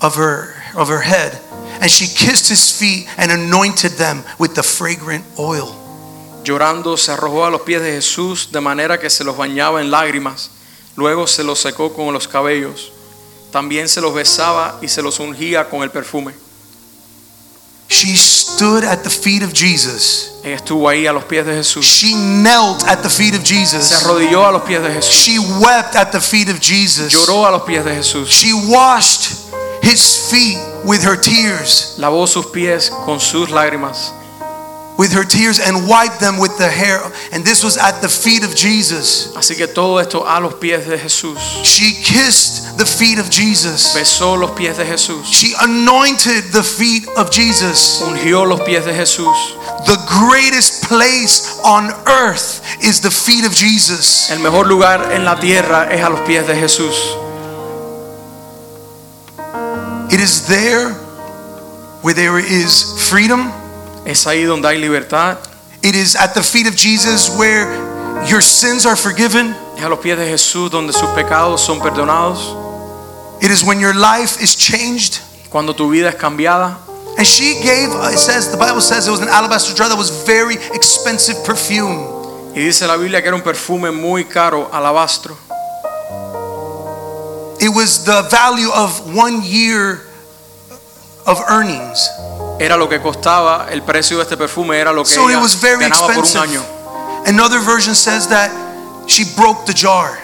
of her of her head. And she kissed his feet and anointed them with the fragrant oil. Llorando se arrojó a los pies de Jesús de manera que se los bañaba en lágrimas. Luego se los secó con los cabellos. También se los besaba y se los ungía con el perfume. She stood at the feet of Jesus. Ella estuvo ahí a los pies de Jesús. She knelt at the feet of Jesus. Se arrodilló a los pies de Jesús. She wept at the feet of Jesus. Lloró a los pies de Jesús. She washed his feet with her tears, Lavó sus pies con sus lágrimas. With her tears and wiped them with the hair. And this was at the feet of Jesus. Así que todo esto a los pies de Jesús. She kissed the feet of Jesus. Besó los pies de Jesús. She anointed the feet of Jesus. Ungió los pies de Jesús. The greatest place on earth is the feet of Jesus. El mejor lugar en la tierra es a los pies de Jesús. It is there where there is freedom. Es ahí donde hay libertad. It is at the feet of Jesus where your sins are forgiven. Es a los pies de Jesús donde sus pecados son perdonados. It is when your life is changed. Cuando tu vida es cambiada. And she gave, it says, the Bible says it was an alabaster jar that was very expensive perfume. Y dice la Biblia que era un perfume muy caro, alabastro. It was the value of one year of earnings. Era lo que costaba, el precio de este perfume era lo que So it ella was very ganaba por un año. Another version says that she broke the jar.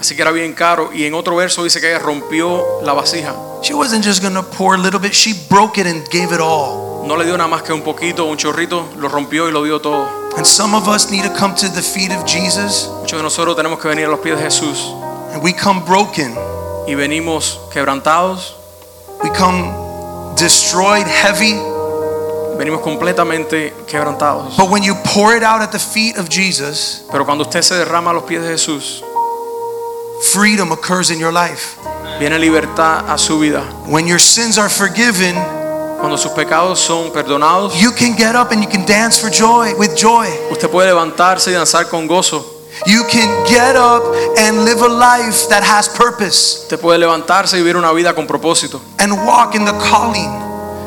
Así que era bien caro. Y en otro verso dice que ella rompió la vasija. She wasn't just to pour a little bit, she broke it and gave it all. No le dio nada más que un poquito, un chorrito, lo rompió y lo dio todo. And some of us need to come to the feet of Jesus Muchos de nosotros tenemos que venir a los pies de Jesús and we come broken. y venimos quebrantados, We come destroyed, heavy. Venimos completamente quebrantados. But when you pour it out at the feet of Jesus, Pero cuando usted se derrama a los pies de Jesús, freedom occurs in your life. viene libertad a su vida. When your sins are forgiven, Cuando sus pecados son perdonados, you can get up and you can dance for joy, with joy. usted puede levantarse y danzar con gozo. You can get up and live a life that has purpose Usted puede levantarse y vivir una vida con propósito and walk in the calling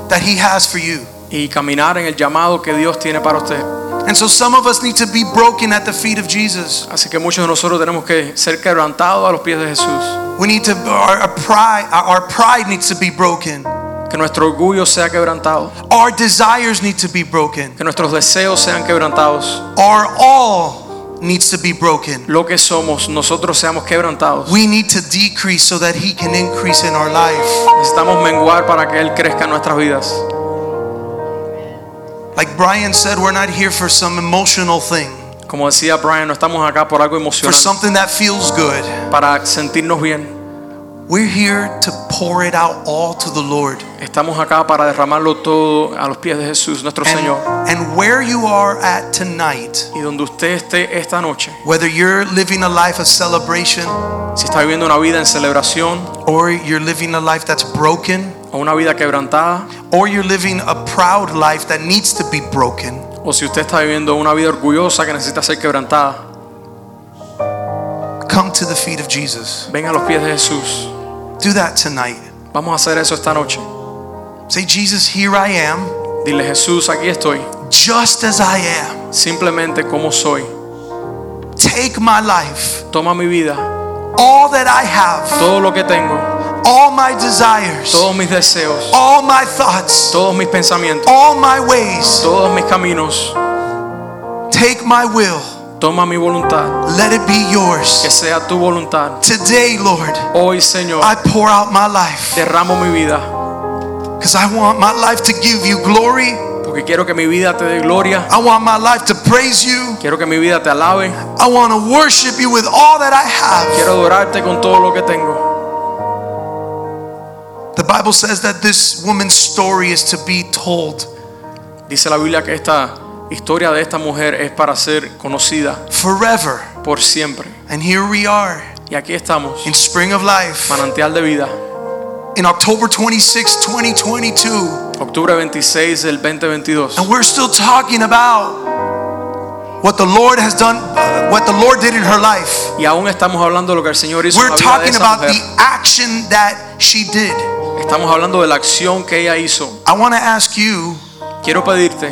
that He has for you. Y caminar en el llamado que Dios tiene para usted. And so some of us need to be broken at the feet of Jesus. Así que muchos de nosotros tenemos que ser quebrantados a los pies de Jesús. We need to our, our pride our our pride needs to be broken. Que nuestro orgullo sea quebrantado. Our desires need to be broken. Que nuestros deseos sean quebrantados. Our all needs to be broken. Lo que somos, nosotros seamos quebrantados. We need to decrease so that he can increase in our life. Necesitamos menguar para que Él crezca en nuestras vidas. Like Brian said, we're not here for some emotional thing, Como decía Brian, no estamos acá por algo emocional. for something that feels good. para sentirnos bien. We're here to pour it out all to the Lord. Estamos acá para derramarlo todo a los pies de Jesús, nuestro Señor. And where you are at tonight, Y donde usted esté esta noche, whether you're living a life of celebration si está viviendo una vida en celebración or you're living a life that's broken, o una vida quebrantada, or you're living a proud life that needs to be broken, o si usted está viviendo una vida orgullosa que necesita ser quebrantada, come to the feet of Jesus. ven a los pies de Jesús. Do that tonight. Vamos a hacer eso esta noche. Say, Jesus, here I am, Dile, Jesús, aquí estoy, just as I am. simplemente como soy. Take my life, Toma mi vida, all that I have, todo lo que tengo, all my desires, todos mis deseos, all my thoughts, todos mis pensamientos, all my ways. todos mis caminos. Take my will. Toma mi voluntad. Let it be yours. Que sea tu voluntad. Today, Lord, Hoy, Señor, I pour out my life derramo mi vida. because I want my life to give you glory. Porque quiero que mi vida te dé gloria. I want my life to praise you. Quiero que mi vida te alabe. I want to worship you with all that I have. Quiero adorarte con todo lo que tengo. The Bible says that this woman's story is to be told Dice la Biblia que esta historia de esta mujer es para ser conocida forever. por siempre. And here we are Y aquí estamos, in Spring of Life manantial de vida. in October 26, 2022. Octubre 26 del 2022. And we're still talking about what the Lord has done, what the Lord did in her life. Y aún estamos hablando de lo que el Señor hizo We're la vida de talking esa about mujer. the action that she did. Estamos hablando de la acción que ella hizo. I want to ask you, Quiero pedirte,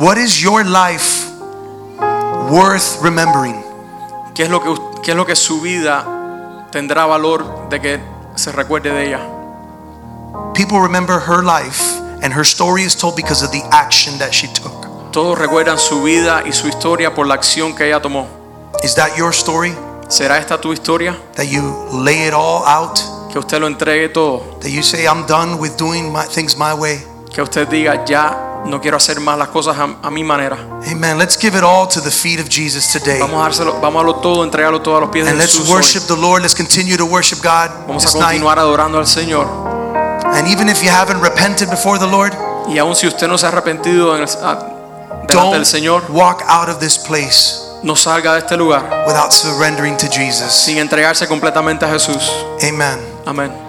what is your life worth remembering? ¿qué es lo que, qué es lo que su vida tendrá valor de que se recuerde de ella? People remember her life, and her story is told because of the action that she took. Todos recuerdan su vida y su historia por la acción que ella tomó. Is that your story? ¿Será esta tu historia? That you lay it all out? Que usted lo entregue todo. That you say, I'm done with doing my things my way? Que usted diga, ya no quiero hacer más las cosas a, a mi manera. Amen. Let's give it all to the feet of Jesus today. Vamos a dárselo, vamos a darlo todo, entregarlo todo a los pies de And let's Jesús. hoy. worship the Lord. Let's continue to worship God Vamos a this night. continuar adorando al Señor. And even if you haven't repented before the Lord, Y aun si usted no se ha arrepentido en el- delante del Señor, walk out of this place no salga de este lugar without surrendering to Jesus. sin entregarse completamente a Jesús. Amen. Amén.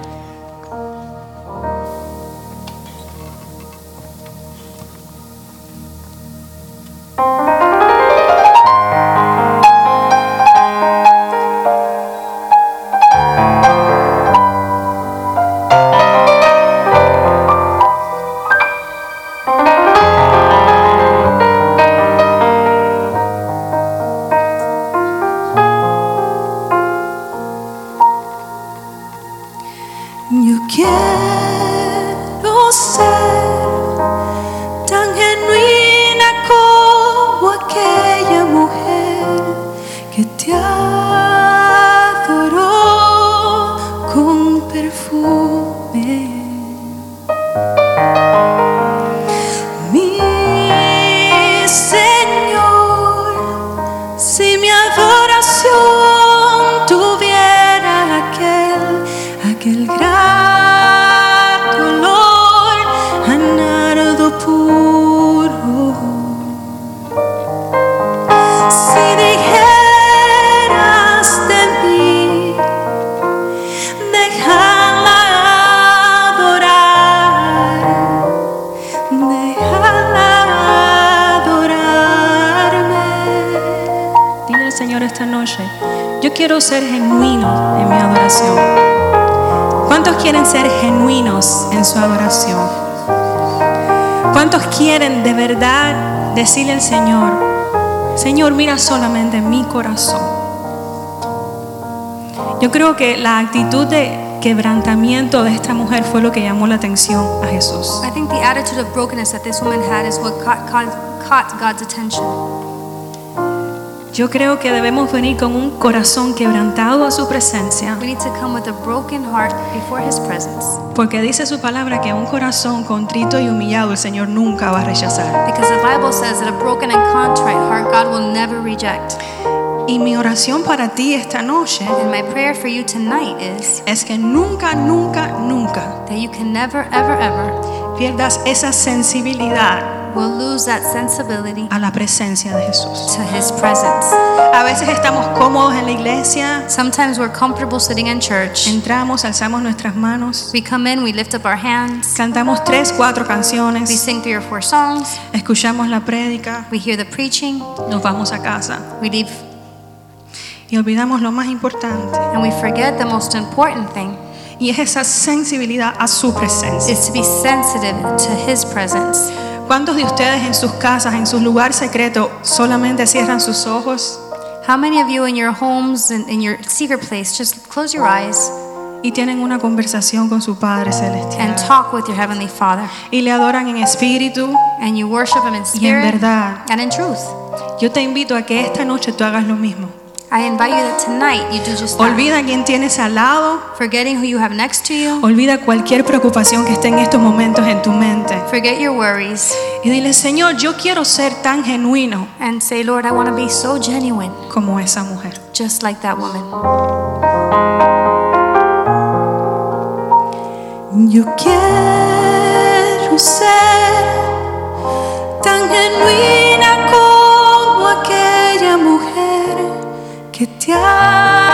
Creo que la actitud de quebrantamiento de esta mujer fue lo que llamó la atención a Jesús. I think the attitude of brokenness that this woman had is what caught, caught, caught God's attention. Yo creo que debemos venir con un corazón quebrantado a su presencia. We need to come with a broken heart before His presence. Porque dice su palabra que un corazón contrito y humillado el Señor nunca va a rechazar. Because the Bible says that a broken and contrite heart God will never reject. Y mi oración para ti esta noche And my prayer for you tonight is es que nunca, nunca, nunca that you can never, ever, ever pierdas esa sensibilidad will lose that sensibility a la presencia de Jesús. to His presence. A veces estamos cómodos en la iglesia, Sometimes we're comfortable sitting in church. entramos, alzamos nuestras manos, We come in, we lift up our hands, cantamos tres, cuatro we canciones, sing three or four songs, escuchamos la prédica, we hear the preaching, nos vamos a casa we leave, y olvidamos lo más importante. and we forget the most important thing Y es esa sensibilidad a su presencia. is to be sensitive to His presence. ¿Cuántos de ustedes en sus casas, en su lugar secreto, solamente cierran sus ojos How many of you in your homes and in your secret place just close your eyes y tienen una conversación con su Padre celestial and talk with your heavenly Father. y le adoran en espíritu And you worship him in y en spirit verdad. and in truth. Yo te invito a que esta noche tú hagas lo mismo. I invite you that tonight you do just that. Olvida a quien tienes al lado, Forgetting who you have next to you. olvida cualquier preocupación que esté en estos momentos en tu mente Forget your worries. y dile, Señor, yo quiero ser tan genuino And say, Lord, I want to be so genuine, como esa mujer. just like that woman. Yo quiero ser que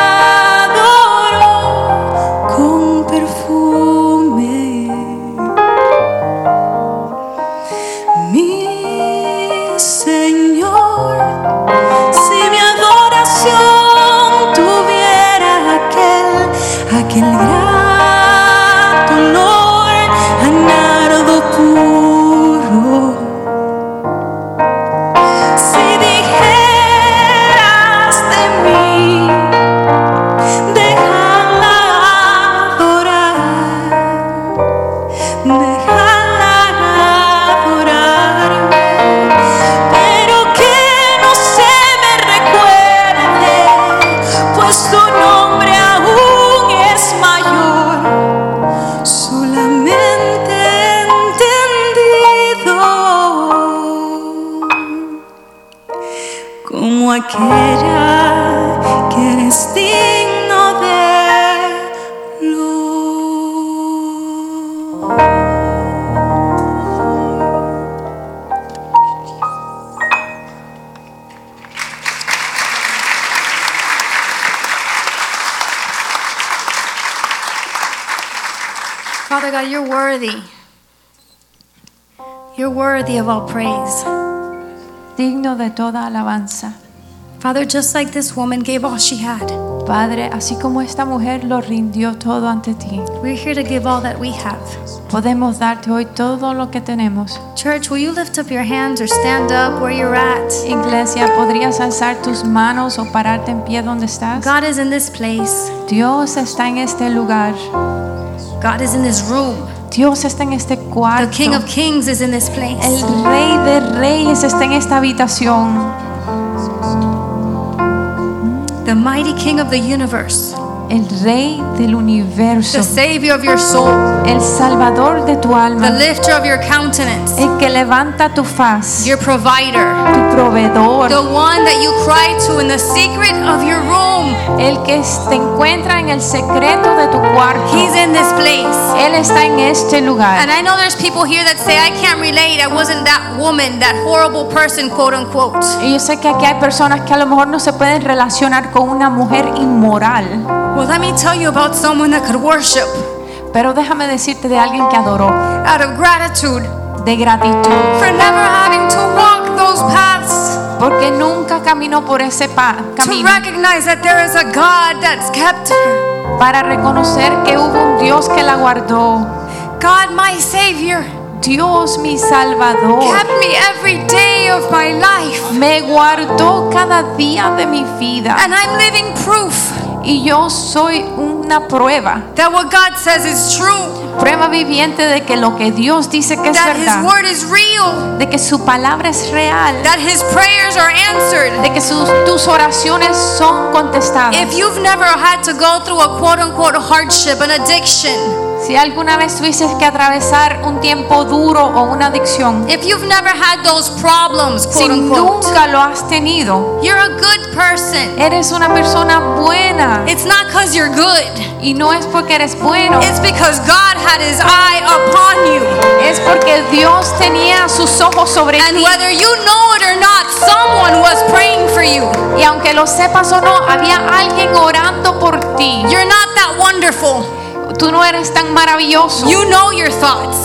como aquella que eres digno de Father God, you're worthy. You're worthy of all praise. Digno de toda alabanza. Father, just like this woman gave all she had, Padre, así como esta mujer lo rindió todo ante ti, we're here to give all that we have. podemos darte hoy todo lo que tenemos. Church, will you lift up your hands or stand up where you're at? Iglesia, ¿podrías alzar tus manos o pararte en pie donde estás? God is in this place. Dios está en este lugar. God is in this room. Dios está en este The. King of Kings is in this place. El Rey de Reyes está en esta habitación. The mighty King of the universe. El Rey del universo. The Savior of your soul. El Salvador de tu The alma. lifter of your countenance. El que levanta tu faz. Your provider. Tu proveedor. The one that you cry to in the secret of your room. El que te encuentra en el secreto de tu cuarto. He's in this place. Él está en este lugar. And I know there's people here that say, I can't relate. I wasn't that woman, that horrible person, quote unquote. Y yo sé que aquí hay personas que a lo mejor no se pueden relacionar con una mujer inmoral. Well, let me tell you about someone that could worship Pero déjame decirte de alguien que adoró out of gratitude de gratitud. for never having to walk those paths. Porque nunca caminó por ese pa- To recognize that there is a God that's kept her. Para reconocer que hubo un Dios que la guardó. God, my Savior, Dios mi Salvador. kept me every day of my life. Me guardó cada día de mi vida. And I'm living proof Y yo soy una prueba. that what God says is true, Prueba viviente de que lo que Dios dice que es that His verdad. word is real, De que su palabra es real. that His prayers are answered. De que sus, tus oraciones son contestadas. If you've never had to go through a quote unquote hardship, an addiction, Si alguna vez tuvieses que atravesar un tiempo duro o una adicción, if you've never had those problems, si quote unquote, nunca lo has tenido, you're a good person. eres una persona buena. It's not because you're good, Y no es porque eres bueno, it's because God had His eye upon you. es porque Dios tenía sus ojos sobre And ti. whether you know it or not, someone was praying for you. Y aunque lo sepas o no, había alguien orando por ti. You're not that wonderful. Tú no eres tan maravilloso. You know your thoughts.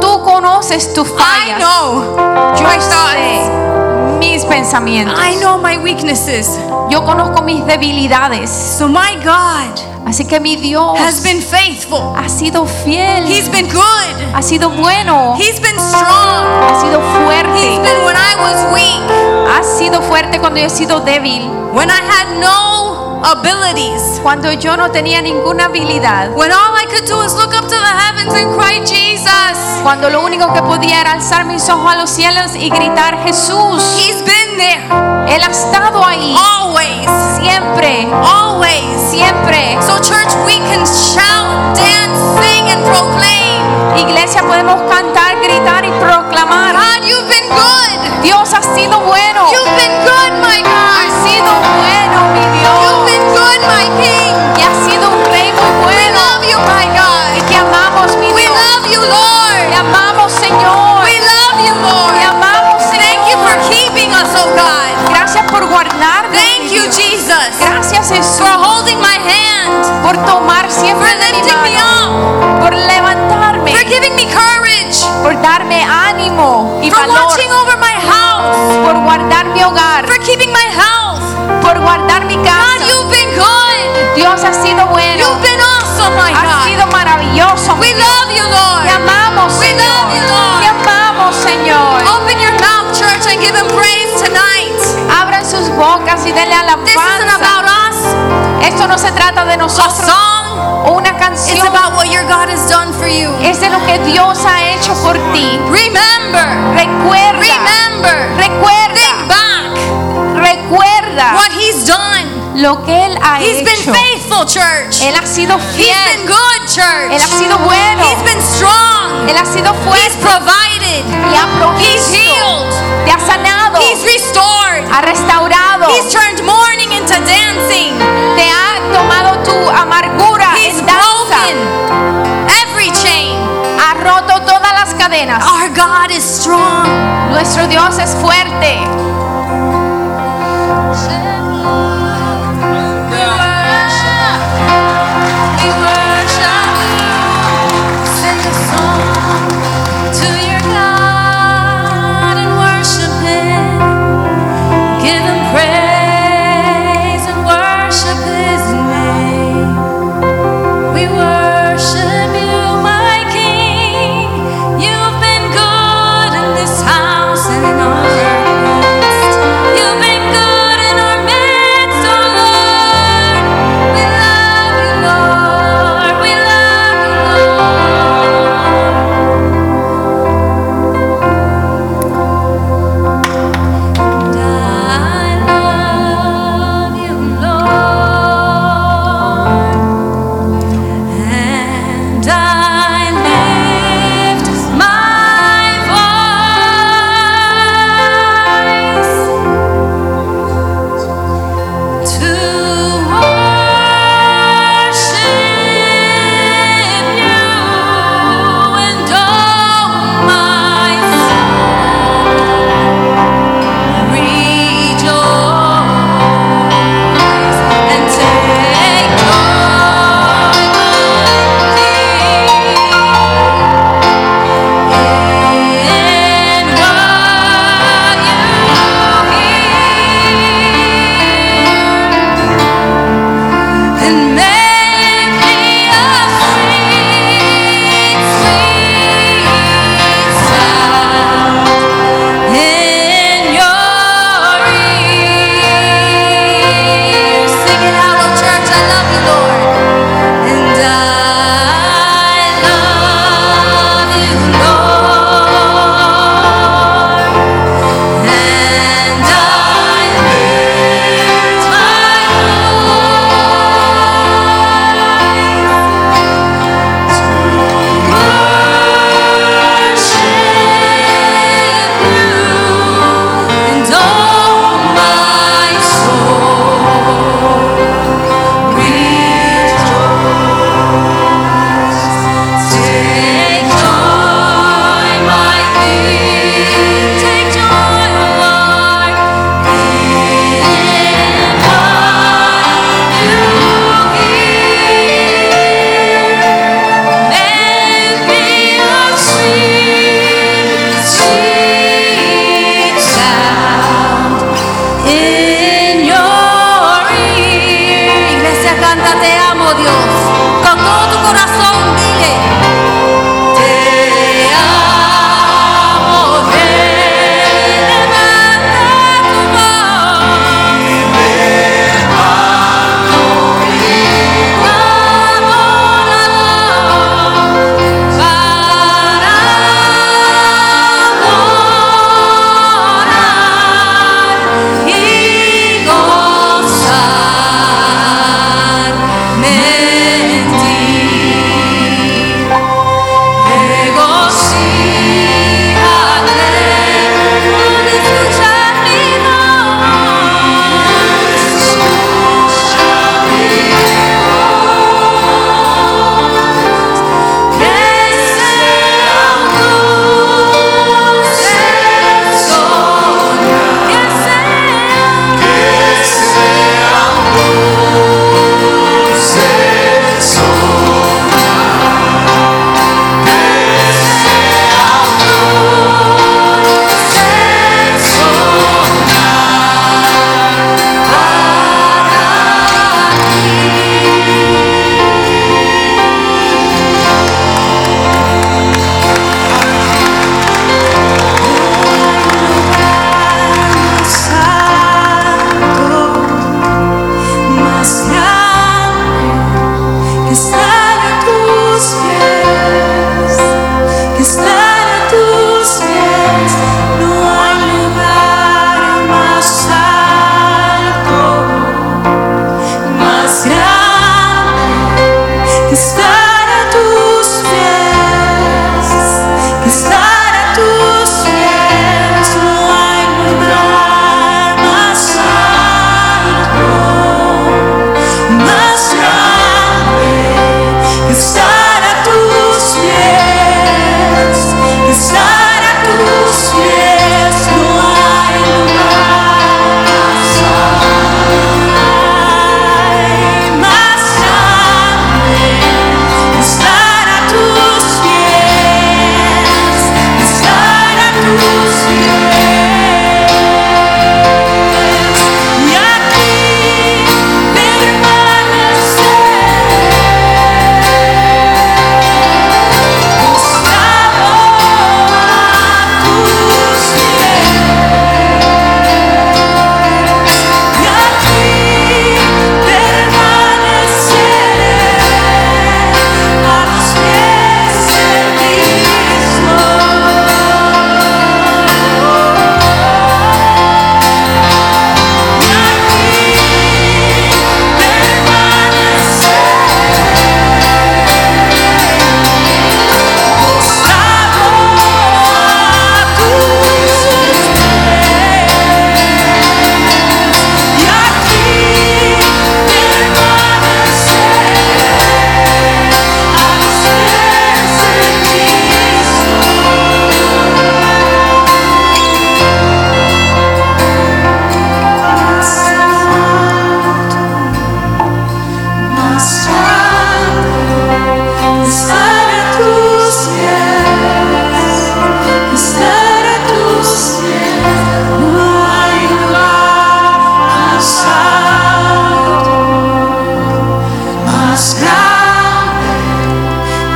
Tú conoces tus I fallas. know Yo my thoughts. mis pensamientos. I know my weaknesses. Yo conozco mis debilidades. So my God Así que mi Dios has been faithful. ha sido fiel. He's been good. ha sido bueno. He's been strong. ha sido He's fuerte. been when I was weak, Ha sido fuerte cuando yo he sido débil. when I had no abilities, Cuando yo no tenía ninguna habilidad. when all I could do is look up to the heavens and cry, Jesus. Cuando lo único que podía era alzar mis ojos a los cielos y gritar Jesús. He's been there Él ha estado ahí. always. Siempre. Always. Siempre. So, church, we can shout, dance, sing, and proclaim. Iglesia podemos cantar, gritar y proclamar. God, you've been good. Dios ha sido bueno. You've been good, my God. Te amamos, Señor. We love you, Lord. Te amamos, Señor. Thank you for keeping us, oh God. Gracias por guardarnos. Thank you. Jesus, Gracias, Jesús, for holding my hand, por tomar for siempre de mi lifting me mano, up, por levantarme, for giving me courage, por darme ánimo y for valor, watching over my house, por guardar mi hogar, for keeping my health. por guardar mi God, casa. you've been good. Dios ha sido bueno. You've been awesome, my Ha God. sido maravilloso. We love you, Te Lord. amamos, We Señor. love you, Lord. Te amamos, Señor. Open your mouth, church, and give him praise tonight. Abran sus bocas y denle This isn't about us, Esto no se trata de a nosotros song. o una It's about what your God has done for you. Es de lo que Dios ha hecho por ti. Remember, Recuerda. remember, Recuerda. think back Recuerda what He's done. Lo que Él ha He's been hecho. faithful, church. Él ha sido He's fiel. been good, church. Él ha sido bueno. He's been strong. Él ha sido He's fuerte. provided. Y ha He's healed. Te ha sanado. He's restored. Ha restaurado. He's turned mourning into dancing. Te ha tomado tu amargura He's en danza. broken every chain. Ha roto todas las cadenas. Our God is strong. Nuestro Dios es fuerte.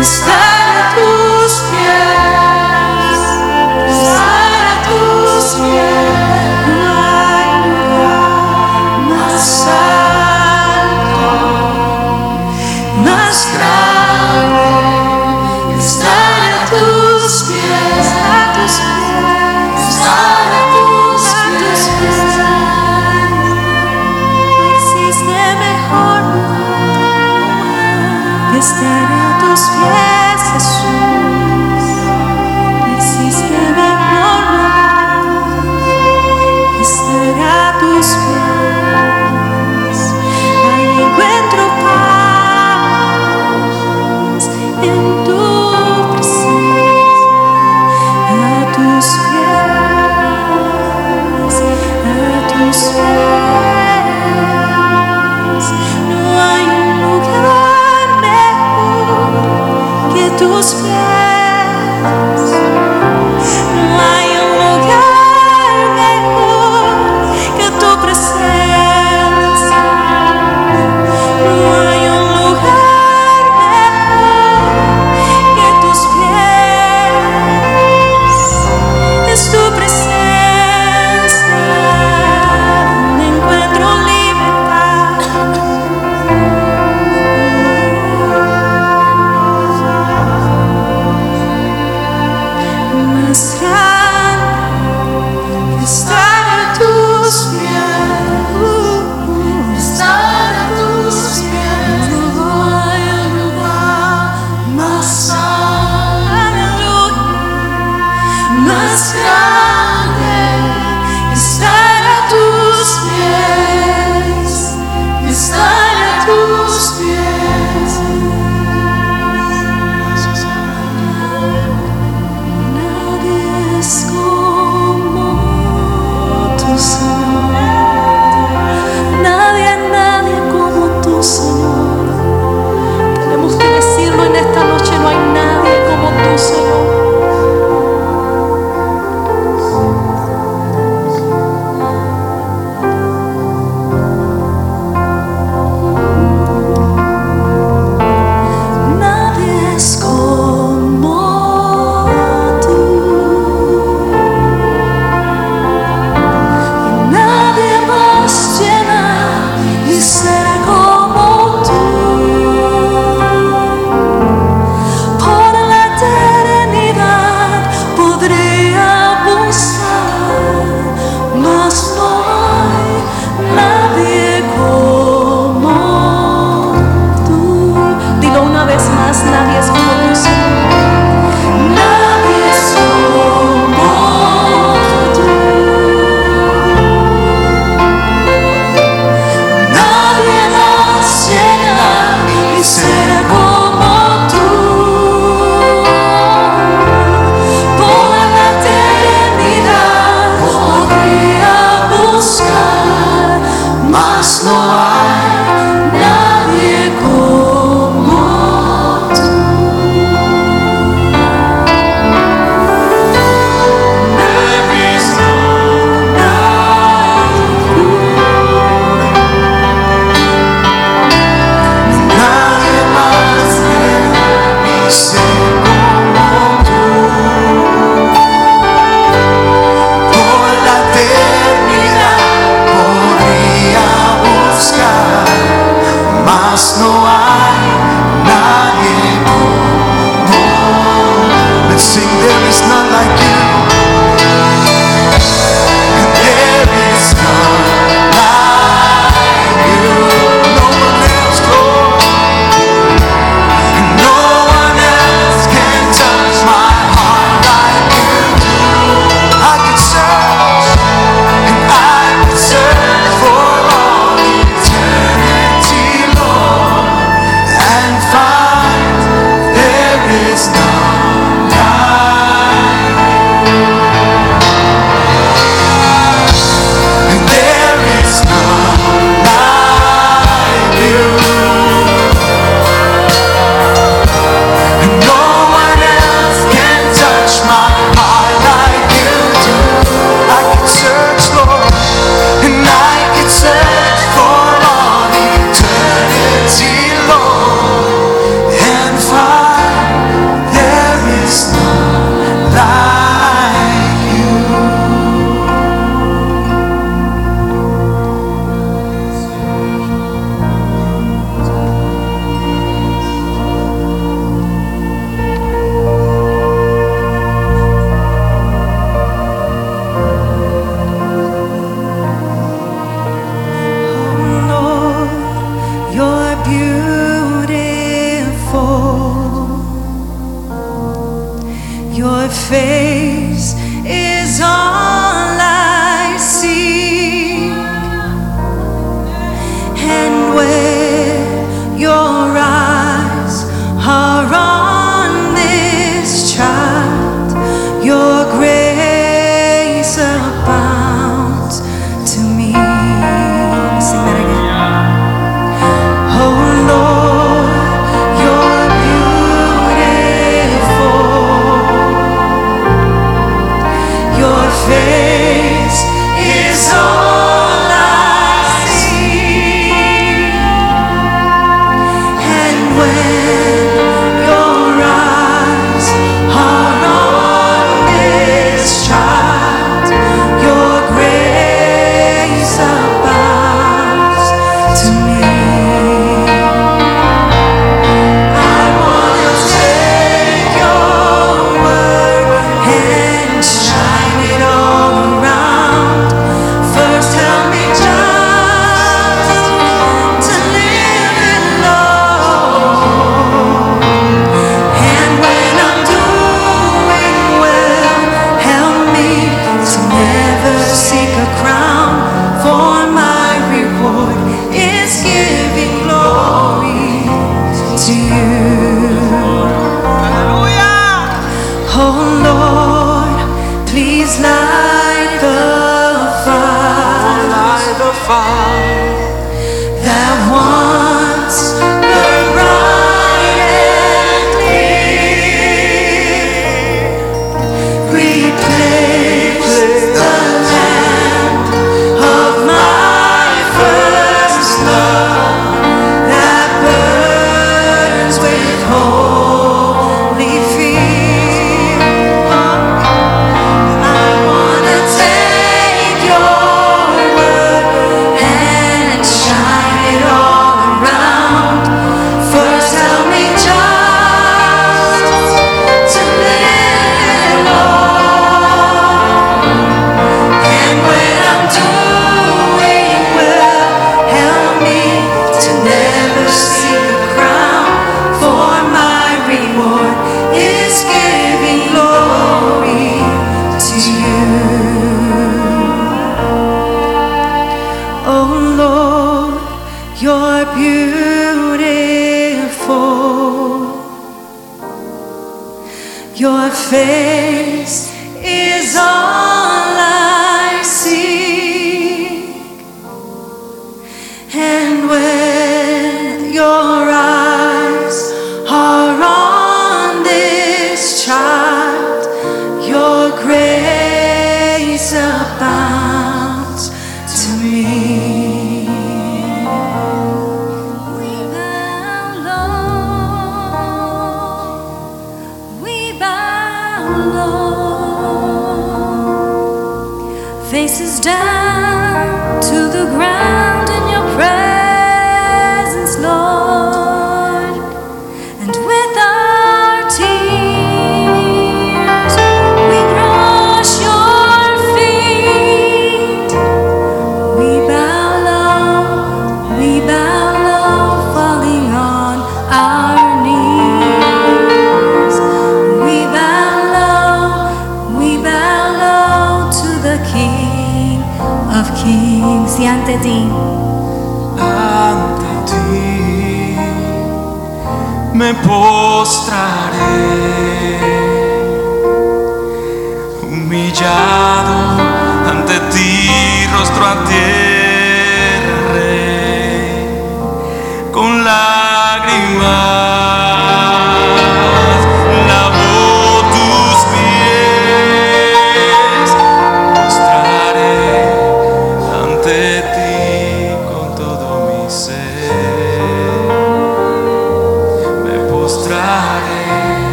Estar a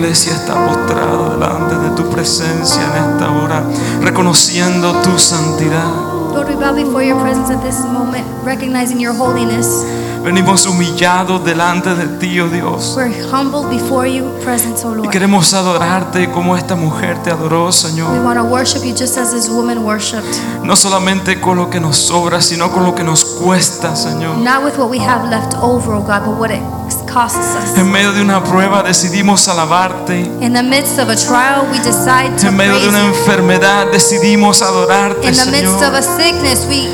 iglesia está postrada delante de tu presencia en esta hora, reconociendo tu santidad. Lord, we bow before your presence at this moment, recognizing your holiness. Venimos humillados delante de ti, oh Dios. We're humbled before you, presence, O Y Lord. queremos adorarte como esta mujer te adoró, We Señor. want to worship you just as this woman worshipped. No solamente con lo que nos sobra, sino con lo que nos cuesta, Señor. Not with what we have left over, oh God, but what it costs us. En medio de una prueba decidimos alabarte. In the midst of a trial, we decide to En medio praise de una you. enfermedad decidimos adorarte, In the midst of a sickness, we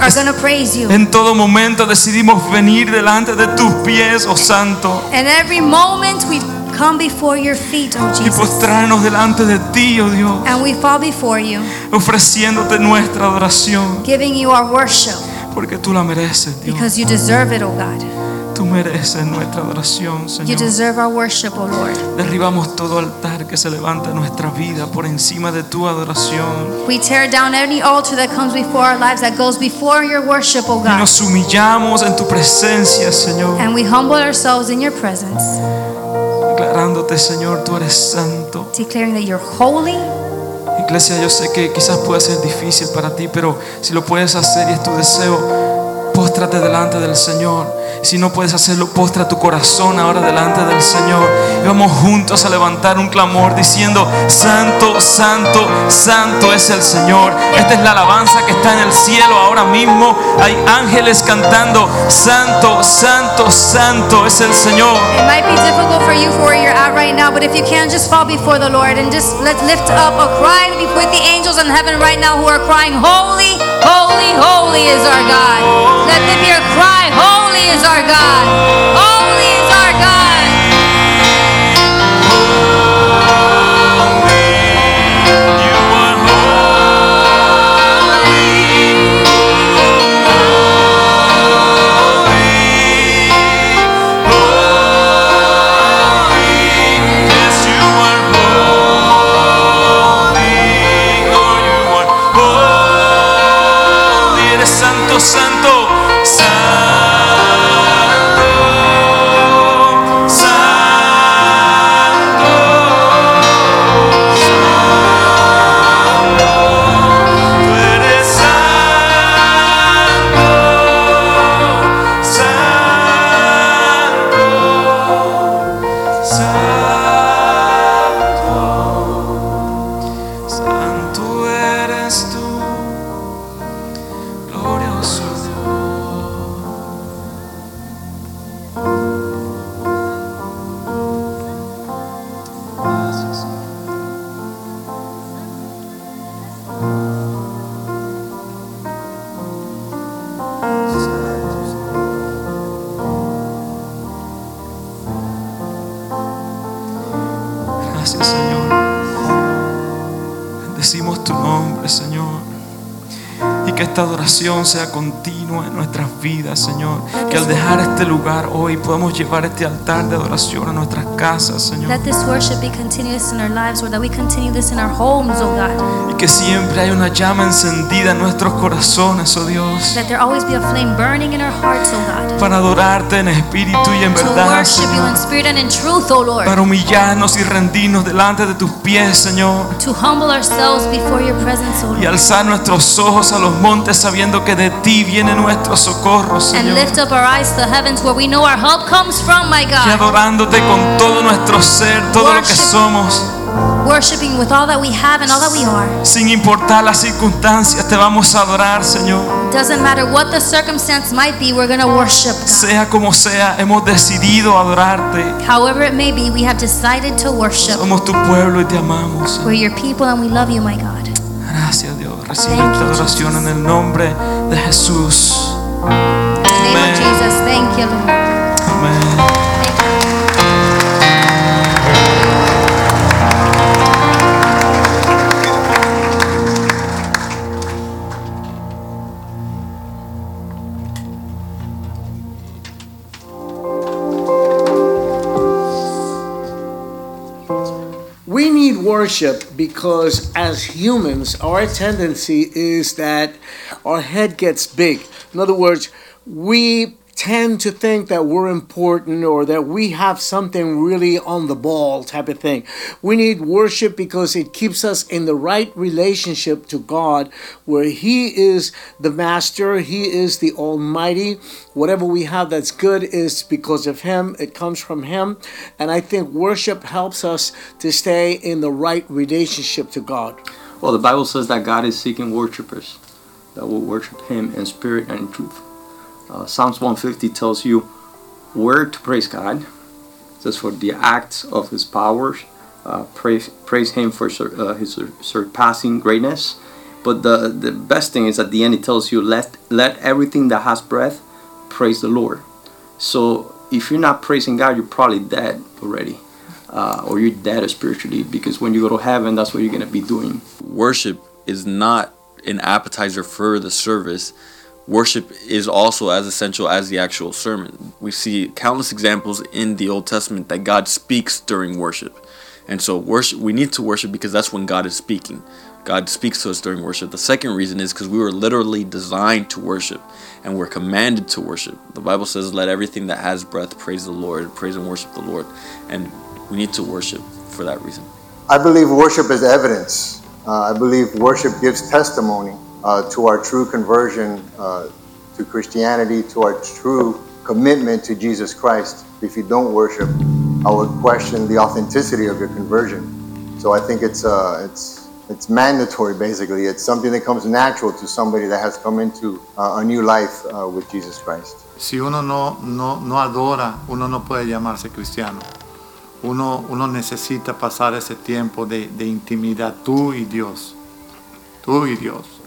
are going to praise you. En todo momento decidimos venir delante de tus pies, oh Santo, In every moment, we come before your feet, oh y Jesus. postrarnos delante de ti, oh Dios, And we fall before you, ofreciéndote nuestra adoración, giving you our worship porque tú la mereces, Dios. because you deserve it, oh God. Tú mereces nuestra adoración, You Señor. deserve our worship, oh Lord. Derribamos todo altar que se levanta en nuestra vida por encima de tu adoración. We tear down any altar that comes before our lives that goes before your worship, oh Y God. nos humillamos en tu presencia, Señor. And we humble ourselves in your presence, Declarándote, Señor, tú eres santo. declaring that you're holy. Iglesia, yo sé que quizás puede ser difícil para ti, pero si lo puedes hacer y es tu deseo, póstrate delante del Señor. Si no puedes hacerlo, postra tu corazón ahora delante del Señor. Y vamos juntos a levantar un clamor diciendo, Santo, Santo, Santo es el Señor. Esta es la alabanza que está en el cielo ahora mismo. Hay ángeles cantando, Santo, Santo, Santo es el Señor. It might be difficult for you for where you're at right now, but if you can, just fall before the Lord and just let's lift up a cry before the angels in heaven right now who are crying, Holy, holy, holy is our God. Let them hear cry, Holy is our God. Holy esta adoración sea continua en nuestras vidas, Señor. Que al dejar este lugar hoy podamos llevar este altar de adoración a nuestras casas, Señor. Let this worship be continuous in our lives, or that we continue this in our homes, oh God. Y que siempre haya una llama encendida en nuestros corazones, oh Dios. That there always be a flame burning in our hearts, oh God. Para adorarte en espíritu y en To verdad, worship you in Señor. spirit and in truth, oh Lord. Para humillarnos y rendirnos delante de tus pies, Señor. To humble ourselves before your presence, oh Y Lord. alzar nuestros ojos a los montes sabiendo que de ti viene nuestro socorro, And Señor. lift up our eyes to heavens where we know our help comes from, my Y God. adorándote con todo nuestro ser, todo lo que somos, Worshiping with all that we have and all that we are. sin importar las circunstancias, te vamos a adorar, Señor. Doesn't matter what the circumstance might be, we're going to worship God. Sea como sea, hemos decidido adorarte. However it may be, we have decided to worship. Somos tu pueblo y te amamos. We're your people and we love you, my God. Gracias, Dios. Recibe esta adoración en el nombre de Jesús. In the name of Jesus, thank you, Lord. We need worship because as humans, our tendency is that our head gets big. In other words, we tend to think that we're important or that we have something really on the ball type of thing. We need worship because it keeps us in the right relationship to God, where He is the master, He is the Almighty. Whatever we have that's good is because of Him, it comes from Him. And I think worship helps us to stay in the right relationship to God. Well, the Bible says that God is seeking worshipers that will worship Him in spirit and in truth. Uh, Psalms 150 tells you where to praise God. It says for the acts of His powers, uh, praise praise Him for sur- uh, His sur- surpassing greatness. But the the best thing is at the end it tells you let let everything that has breath praise the Lord. So if you're not praising God, you're probably dead already. Uh, or you're dead spiritually because when you go to heaven, that's what you're going to be doing. Worship is not an appetizer for the service. Worship is also as essential as the actual sermon. We see countless examples in the Old Testament that God speaks during worship. And so worship we need to worship because that's when God is speaking. God speaks to us during worship. The second reason is because we were literally designed to worship and we're commanded to worship. The Bible says, Let everything that has breath praise the Lord, praise and worship the Lord. And we need to worship for that reason. I believe worship is evidence. Uh, I believe worship gives testimony uh, to our true conversion uh, to Christianity, to our true commitment to Jesus Christ. If you don't worship, I would question the authenticity of your conversion. So I think it's uh, it's it's mandatory. Basically, it's something that comes natural to somebody that has come into uh, a new life uh, with Jesus Christ. Si uno no, no, no adora, uno no puede llamarse cristiano. Uno, uno necesita pasar ese tiempo de, de intimidad, tú y Dios. Tú y Dios.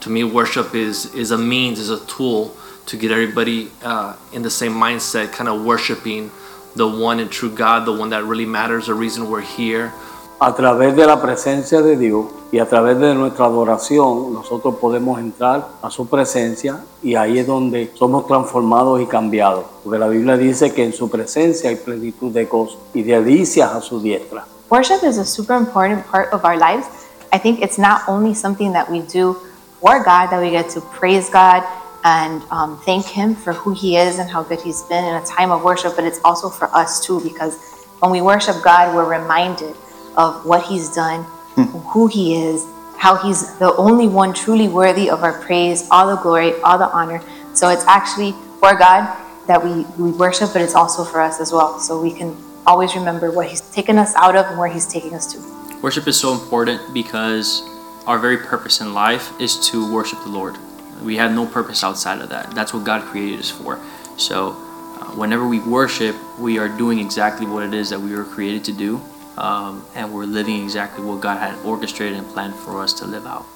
to me worship is is a means is a tool to get everybody uh, in the same mindset kind of worshiping the one and true god the one that really matters the reason we're here A través de la presencia de Dios y a través de nuestra adoración, nosotros podemos entrar a su presencia y ahí es donde somos transformados y cambiados. Porque la Biblia dice que en su presencia hay plenitud de gozo y delicias a su diestra. Worship is a super important part of our lives. I think it's not only something that we do for God, that we get to praise God and um, thank Him for who He is and how good He's been in a time of worship, but it's also for us too, because when we worship God, we're reminded of what He's done, who He is, how He's the only one truly worthy of our praise, all the glory, all the honor. So it's actually for God that we, we worship, but it's also for us as well. So we can always remember what He's taken us out of and where He's taking us to. Worship is so important because our very purpose in life is to worship the Lord. We have no purpose outside of that. That's what God created us for. So, uh, whenever we worship, we are doing exactly what it is that we were created to do, um, and we're living exactly what God had orchestrated and planned for us to live out.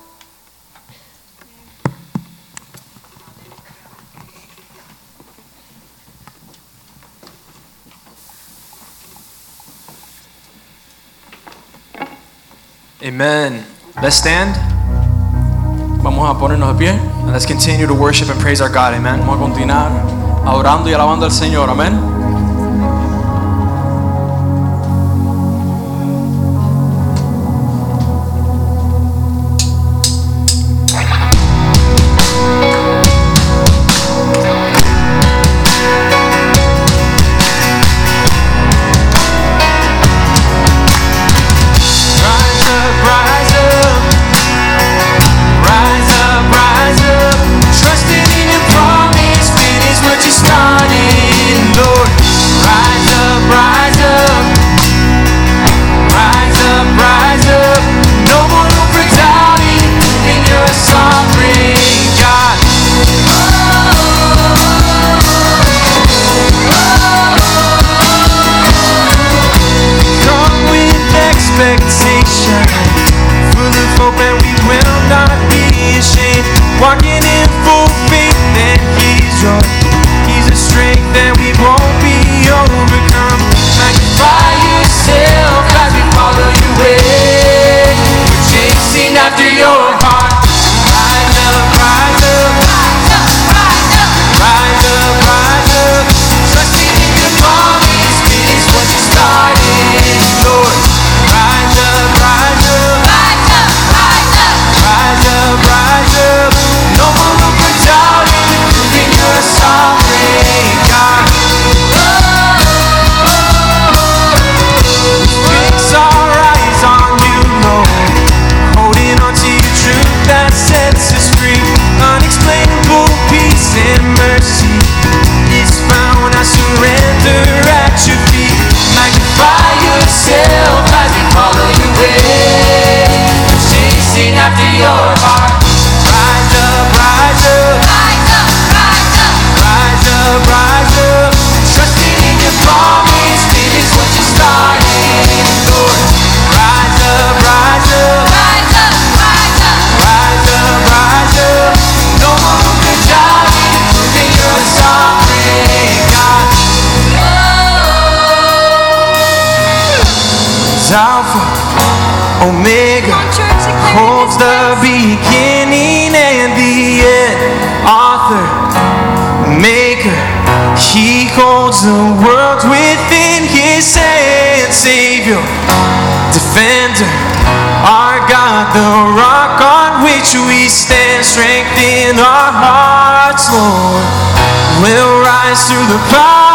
Amen. Let's stand. Vamos a ponernos de pie. And let's continue to worship and praise our God. Amen. Vamos a continuar adorando y alabando al Señor. Amén. beginning and the end, author, maker, he holds the world within his hand, Savior, defender, our God, the rock on which we stand, strength in our hearts, Lord, will rise through the power.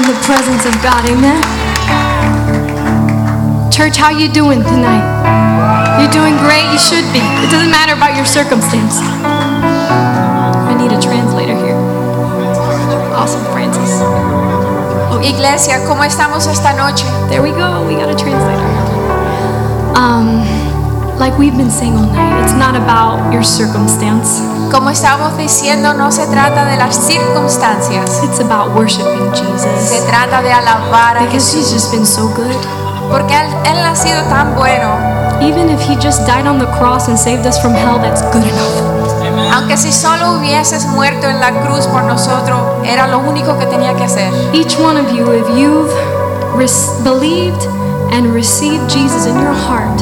In the presence of God. Amen. Church, how you doing tonight? You're doing great. You should be. It doesn't matter about your circumstance. I need a translator here. Awesome, Francis. Oh, Iglesia, ¿cómo estamos esta noche? There we go. We got a translator. Um, like we've been saying all night, it's not about your circumstance. Como estamos diciendo, no se trata de las circunstancias. It's about worshiping Jesus. Se trata de alabar a Because he's just been so good. Porque él, él ha sido tan bueno. Even if he just died on the cross and saved us from hell, that's good enough. Aunque si solo hubieses muerto en la cruz por nosotros, era lo único que tenía que hacer. Each one of you, if you've believed and received Jesus in your heart,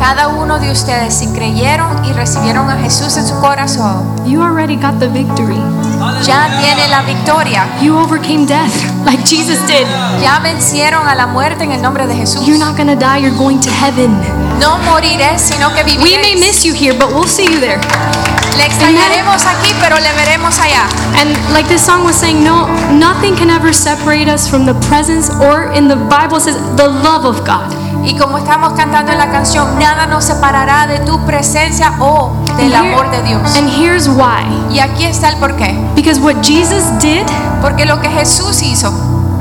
Cada uno de ustedes, si creyeron y recibieron a Jesús en su corazón, you already got the victory. ya tiene la victoria. You overcame death like Jesus did. Ya vencieron a la muerte en el nombre de Jesús. You're not gonna die, you're going to heaven. No moriré, sino que We may miss you here, but we'll see you there. Le extrañaremos aquí, pero le veremos allá. And like this song was saying, no, nothing can ever separate us from the presence, or in the Bible it says, the love of God. Y como estamos cantando en la canción, nada nos separará de tu presencia o del And here- amor de Dios. And here's why. Y aquí está el porqué. Because what Jesus did Porque lo que Jesús hizo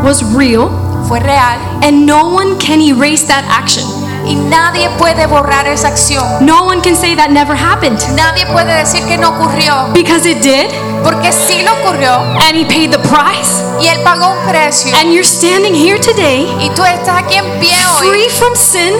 was real, fue real and no one can erase that action. y nadie puede borrar esa acción. No one can say that never happened. Nadie puede decir que no ocurrió. Because it did, Porque sí lo ocurrió and He paid the price, y Él pagó un precio. and you're standing here today, Y tú estás aquí en pie hoy, free from sin.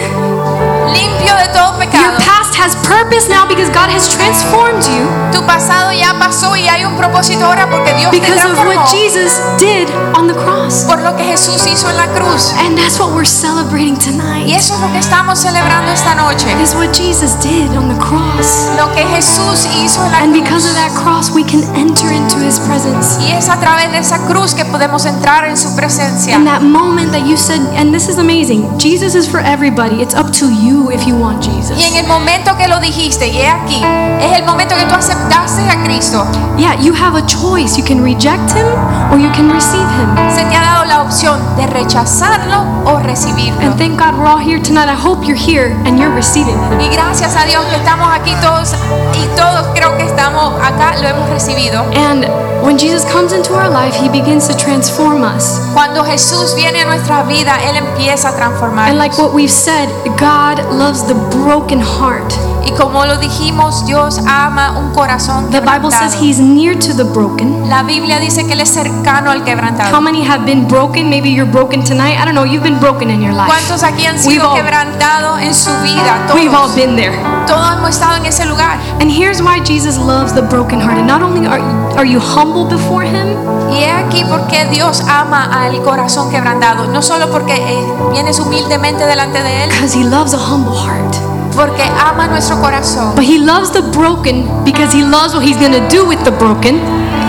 limpio de todo pecado. Has purpose now because God has transformed you Tu pasado ya pasó y hay un propósito ahora porque Dios te because of what Jesus did on the cross. por lo que Jesús hizo en la cruz. And that's what we're celebrating Y tonight. eso es lo que estamos celebrando esta noche. Is what Jesus did on the cross. Lo que Jesús hizo en la And because of that cross, we can enter into His presence. Y es a través de esa cruz que podemos entrar en su presencia. In that moment that you said, and this is amazing, Jesus is for everybody. It's up to you if you want Jesus. Y en el momento que lo dijiste, y es aquí, es el momento que tú aceptaste a Cristo. Yeah, you have a choice. You can reject Him or you can receive Him. Se te ha dado la opción de rechazarlo o recibirlo. And thank God we're all here tonight. I hope you're here and you're receiving Him. Y gracias a Dios que estamos aquí todos y todos creo que estamos acá, lo hemos recibido. And when Jesus comes into our life, He begins to transform us. Cuando Jesús viene a nuestra vida, Él empieza a transformarnos. And like what we've said, God loves the broken heart. Y como lo dijimos, Dios ama un corazón The Bible says. He's near to the broken. La Biblia dice que Él es cercano al quebrantado. How many have been broken? Maybe you're broken tonight. I don't know. You've been broken in your life. ¿Cuántos aquí han sido all- quebrantados en su vida? Todos. We've all been there. Todos hemos estado en ese lugar. And here's why Jesus loves the brokenhearted. Not only are, are you humble before Him, Y es aquí porque Dios ama al corazón quebrantado. No solo porque eh, vienes humildemente delante de Él, because He loves a humble heart. Porque ama nuestro corazón. But He loves the broken because He loves what He's going to do with the broken.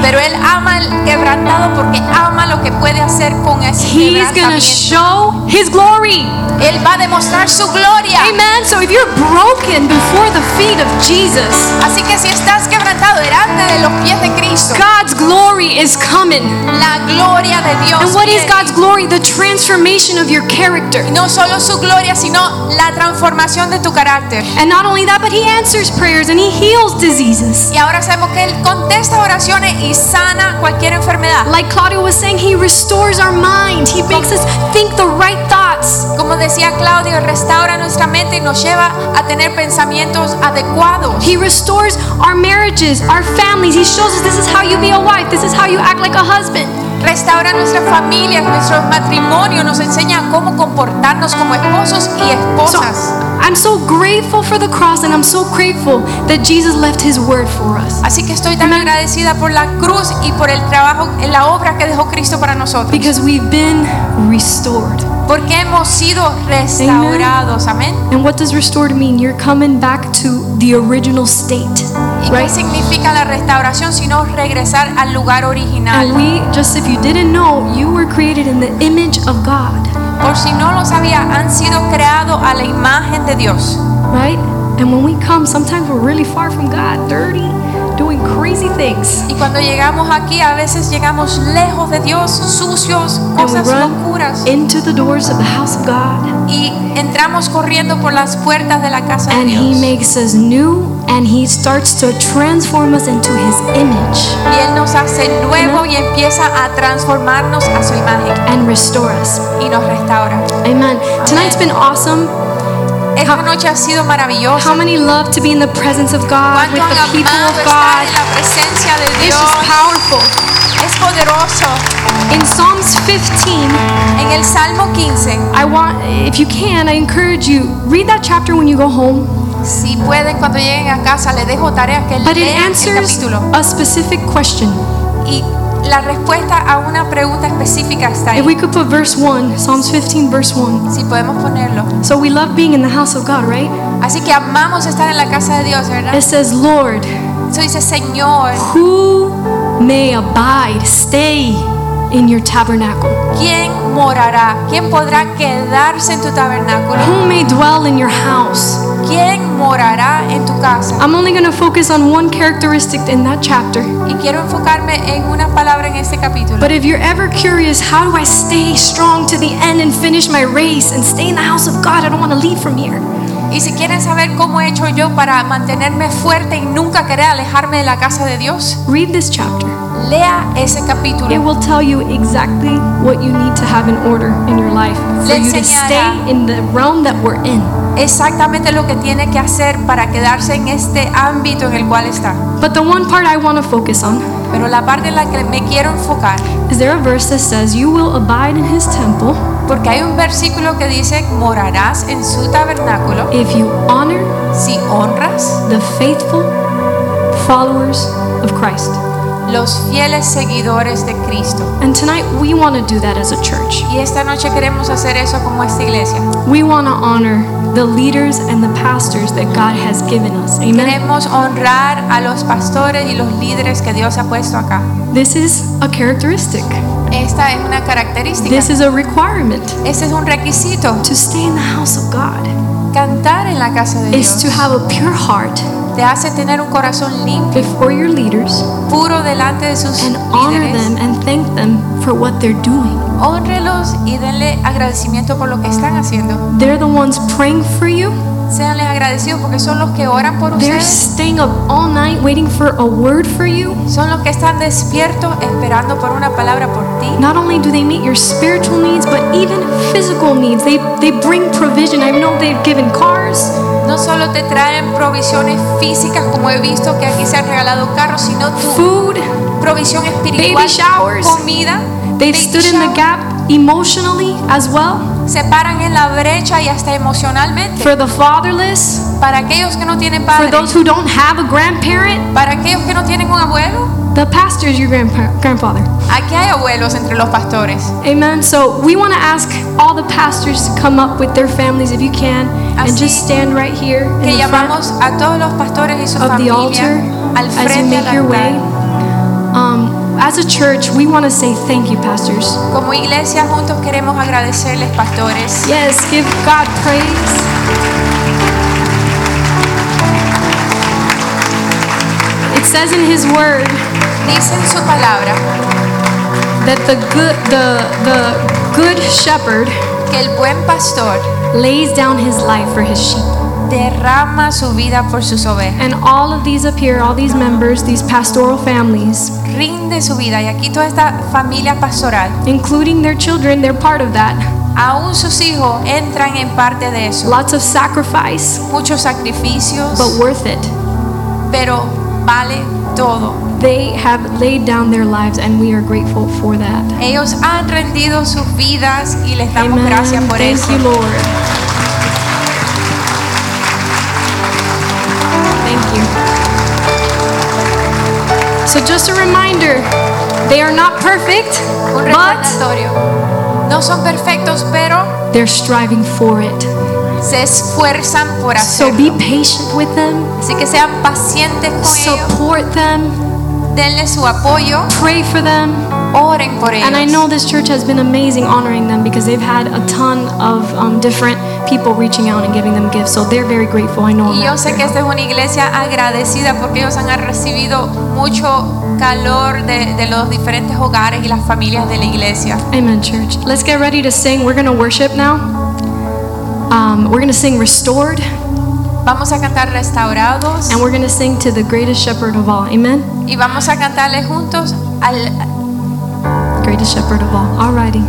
Pero Él ama al quebrantado porque ama lo que puede hacer con ese He's going to show His glory. Él va a demostrar su gloria. Amen. So if you're broken before the feet of Jesus, Así que si estás quebrantado delante de los pies de Cristo, God's glory is coming. la gloria de Dios. And what is viene. God's glory? The transformation of your character. No solo su gloria, sino la transformación de tu carácter. And not only that, but He answers prayers and He heals diseases. Y ahora sabemos que Él contesta oraciones y sana cualquier enfermedad. Like Claudio was saying, He restores our mind. He makes us think the right thoughts. Como decía Claudio, restaura nuestra mente y nos lleva a tener pensamientos adecuados. He restores our marriages, our families. He shows us this is how you be a wife, this is how you act like a husband. Restaura nuestras familias, nuestros matrimonios, nos enseña cómo comportarnos como esposos y So esposas. I'm so grateful for the cross and I'm so grateful that Jesus left His word for us. Así que estoy tan agradecida por la cruz y por el trabajo, en la obra que dejó Cristo para nosotros. Because we've been restored. Porque hemos sido restaurados. Amén. And what does restored mean? You're coming back to the original state. ¿Y qué significa la restauración sino regresar al lugar original? And we, just if you didn't know, you were created in the image of God, Por si no lo sabía, han sido creados a la imagen de Dios. right? And when we come, sometimes we're really far from God, dirty, doing crazy things. Y cuando llegamos aquí, a veces llegamos lejos de Dios, sucios, cosas locuras. into the doors of the house of God. Y entramos corriendo por las puertas de la casa de And He makes us new and He starts to transform us into His image Y Él nos hace nuevo y empieza a transformarnos a su imagen and restore us. y nos restaura. Amen. Tonight's been awesome. Esta noche ha sido maravillosa. How many love to be in the presence of God ¿Cuánto with han the people amado of estar God? en la presencia de It's Dios? just powerful. Es poderoso. In Psalms 15, En el Salmo 15, I want, if you can, I encourage you, read that chapter when you go home. si pueden cuando lleguen a casa, les dejo tarea que But it lean el answers capítulo. a specific question. Y la respuesta a una pregunta específica está If ahí. we could put verse 1, Psalms 15, verse 1. Si podemos ponerlo. So we love being in the house of God, right? Así que amamos estar en la casa de Dios, ¿verdad? It says, Lord, Eso dice, Señor, who may abide, stay in your tabernacle? ¿quién morará? ¿Quién podrá quedarse en tu tabernáculo? Who may dwell in your house? ¿Quién morará en tu casa? I'm only going to focus on one characteristic in that chapter. Y quiero enfocarme en una palabra en este capítulo. But if you're ever curious, how do I stay strong to the end and finish my race and stay in the house of God? I don't want to leave from here. Y si quieren saber cómo he hecho yo para mantenerme fuerte y nunca querer alejarme de la casa de Dios, Read this chapter. lea ese capítulo. It will tell you exactly what you need to have in order in your life for you to stay in the realm that we're in. Exactamente lo que tiene que hacer para quedarse en este ámbito en el cual está. But the one part I want to focus on Pero la parte en la que me quiero enfocar, is there a verse that says, You will abide in his temple porque hay un versículo que dice, morarás en su tabernáculo if you honor si honras the faithful followers of Christ. los fieles seguidores de Cristo. And tonight we want to do that as a church. Y esta noche queremos hacer eso como esta iglesia. We want to honor the leaders and the pastors that God has given us. Amen. Queremos honrar a los pastores y los líderes que Dios ha puesto acá. This is a characteristic. Esta es una característica. This is a requirement Este es un requisito. to stay in the house of God. Cantar en la casa de Dios. Is to have a pure heart te hace tener un corazón limpio, before your leaders puro delante de sus and honor them and thank them for what they're doing. Honrelos y denle agradecimiento por lo que están haciendo. They're the ones praying for you. Seanles agradecidos porque son los que oran por They're ustedes. staying up all night waiting for a word for you. Son los que están despiertos esperando por una palabra por ti. Not only do they meet your spiritual needs, but even physical needs. They they bring provision. I know they've given cars. No solo te traen provisiones físicas como he visto que aquí se han regalado carros, sino tu Food, provisión espiritual, Baby showers. comida. They've stood in the gap emotionally as well Se paran en la brecha y hasta emocionalmente. for the fatherless, Para aquellos que no tienen padre. for those who don't have a grandparent. Para aquellos que no tienen un abuelo. The pastor is your grandpa- grandfather. Aquí hay abuelos entre los pastores. Amen. So we want to ask all the pastors to come up with their families if you can and just stand right here in the front a todos los pastores y su of the altar al as you make your way. As a church, we want to say thank you, pastors. Como iglesia juntos queremos agradecerles pastores. Yes, give God praise. It says in His Word Dice en su palabra that the good, the the good shepherd que el buen pastor lays down his life for his sheep. Derrama su vida por sus ovejas. And all of these up here, all these members, these pastoral families, Rinde su vida y aquí toda esta familia pastoral, including their children, they're part of that. aún sus hijos entran en parte de eso. Lots of sacrifice, Muchos sacrificios, but worth it. pero vale todo. They have laid down their lives, and we are grateful for that. Ellos han rendido sus vidas y les damos Amen. gracias por Thank eso. you, Lord. So, just a reminder they are not perfect, Un but recordatorio. No son perfectos, pero they're striving for it. se esfuerzan por So, hacerlo. be patient with them, Así que sean pacientes con ellos, support them, denle su apoyo, pray for them. Oren por ellos. And I know this church has been amazing honoring them because they've had a ton of um, different people reaching out and giving them gifts. So they're very grateful. I know Y yo sé que esta es una iglesia agradecida porque ellos han recibido mucho calor de, de los diferentes hogares y las familias de la iglesia. Amen, church. Let's get ready to sing. We're going to worship now. Um, we're going to sing Restored, Vamos a cantar restaurados and we're going to sing to the greatest shepherd of all. Amen? y vamos a cantarle juntos al, Greatest shepherd of all. Alrighty.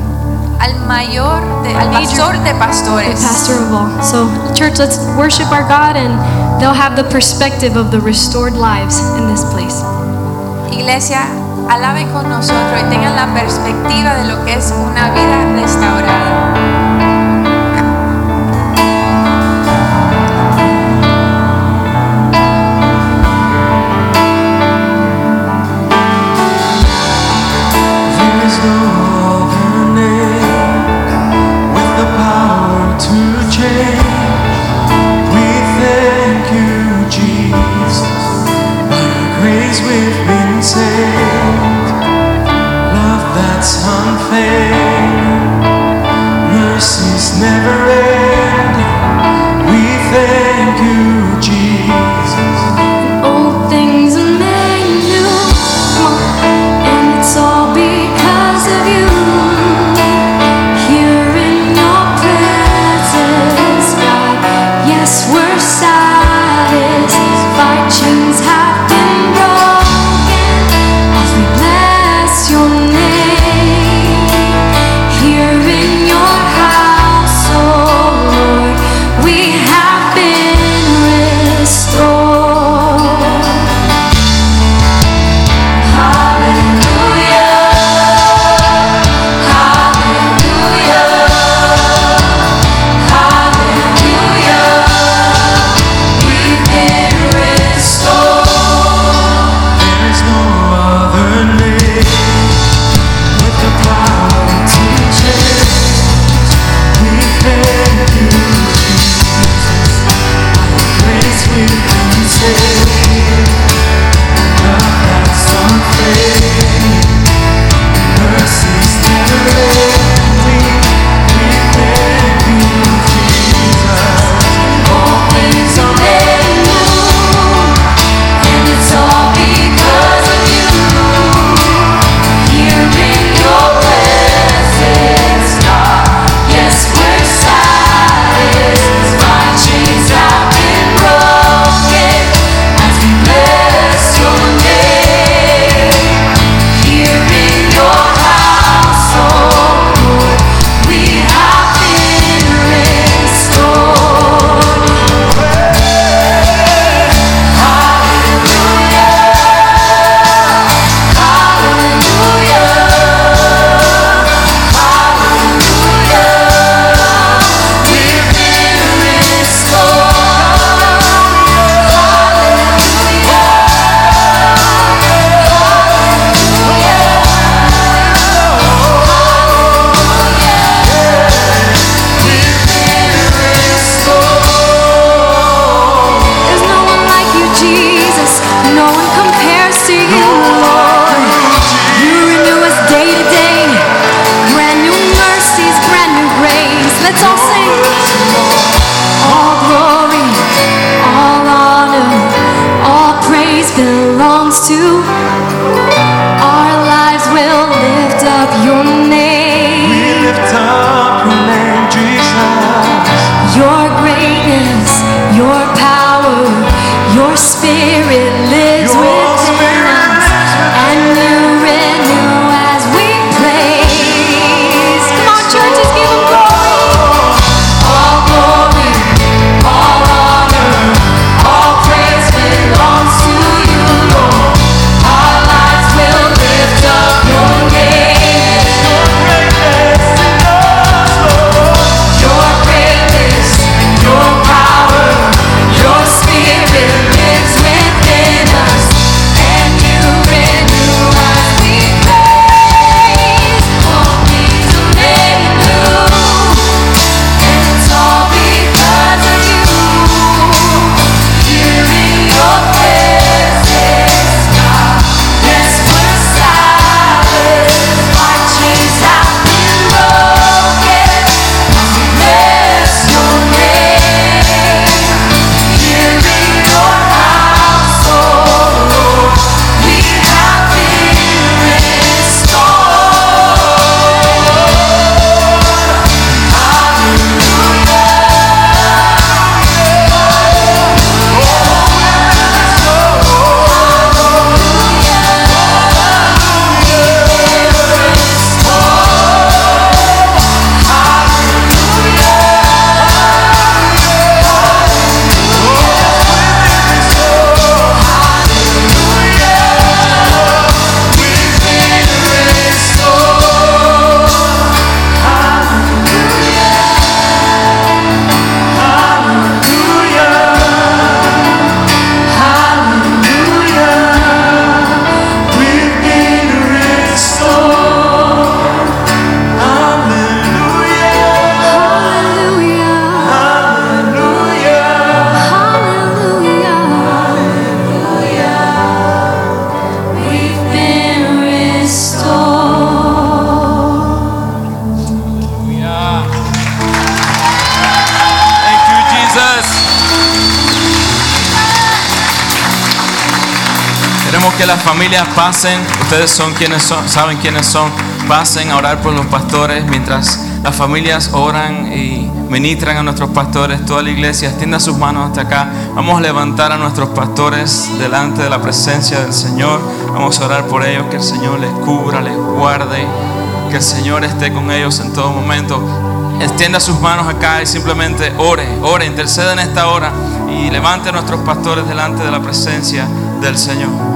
al mayor, de, al pastor de The pastor of all. So, church, let's worship our God, and they'll have the perspective of the restored lives in this place. Iglesia, alaben con nosotros y tengan la perspectiva de lo que es una vida restaurada. Pasen, ustedes son quienes son, saben quiénes son, pasen a orar por los pastores mientras las familias oran y ministran a nuestros pastores, toda la iglesia extienda sus manos hasta acá. Vamos a levantar a nuestros pastores delante de la presencia del Señor. Vamos a orar por ellos, que el Señor les cubra, les guarde, que el Señor esté con ellos en todo momento. Extienda sus manos acá y simplemente ore, ore, interceda en esta hora y levante a nuestros pastores delante de la presencia del Señor.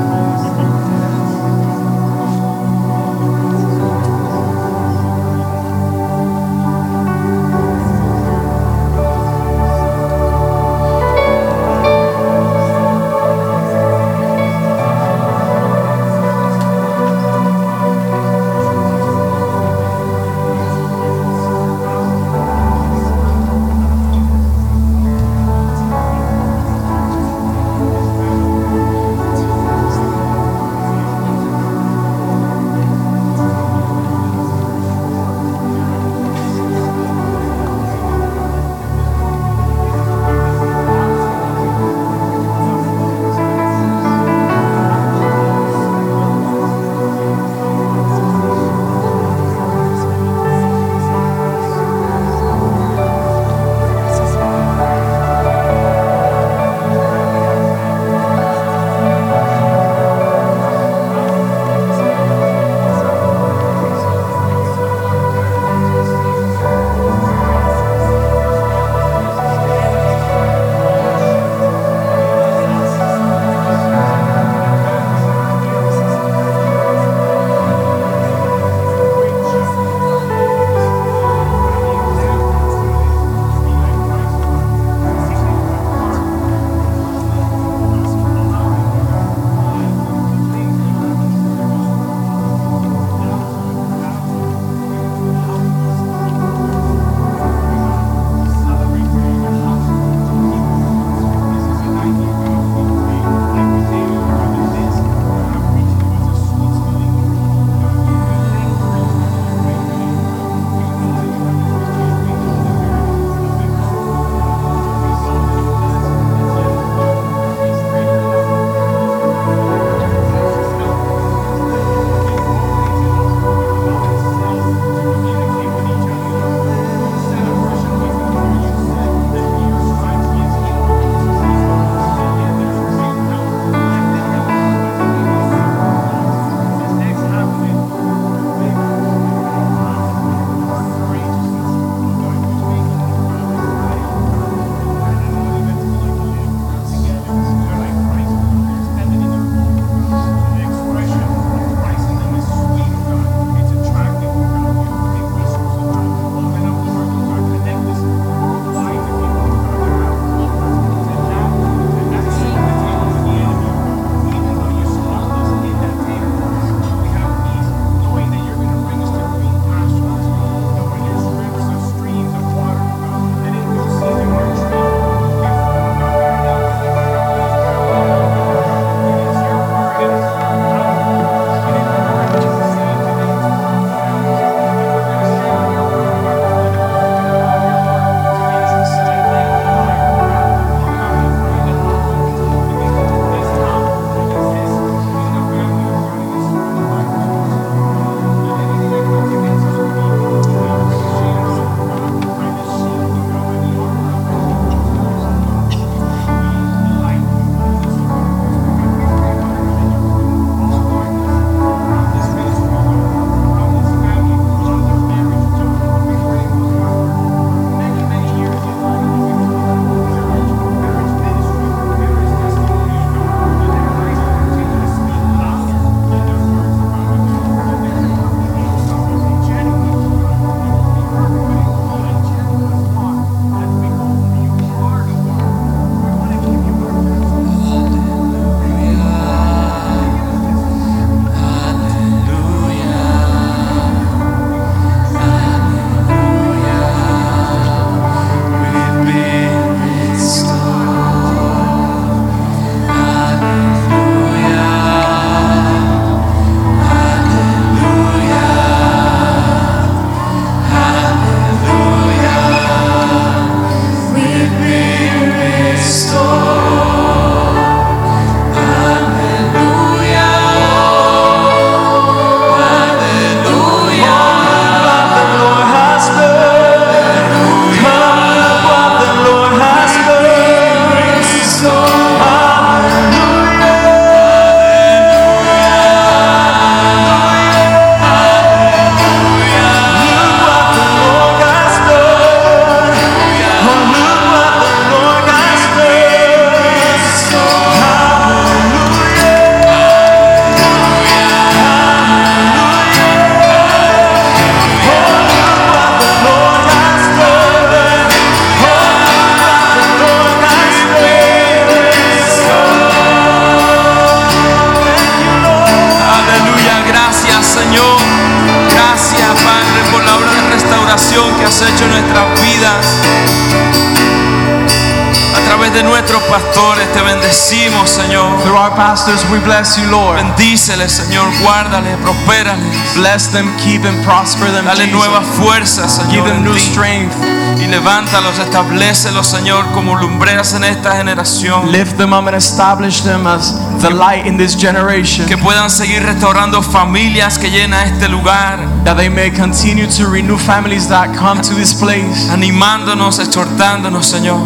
Bless them, keep and prosper them. Dale Jesus. nuevas fuerzas, Señor. Give them new strength. Y levántalos, establecelos, Señor, como lumbreras en esta generación. Lift them up and establish them as the light in this generation. Que puedan seguir restaurando familias que llena este lugar. That they may continue to renew families that come to this place. Animándonos, exhortándonos, Señor.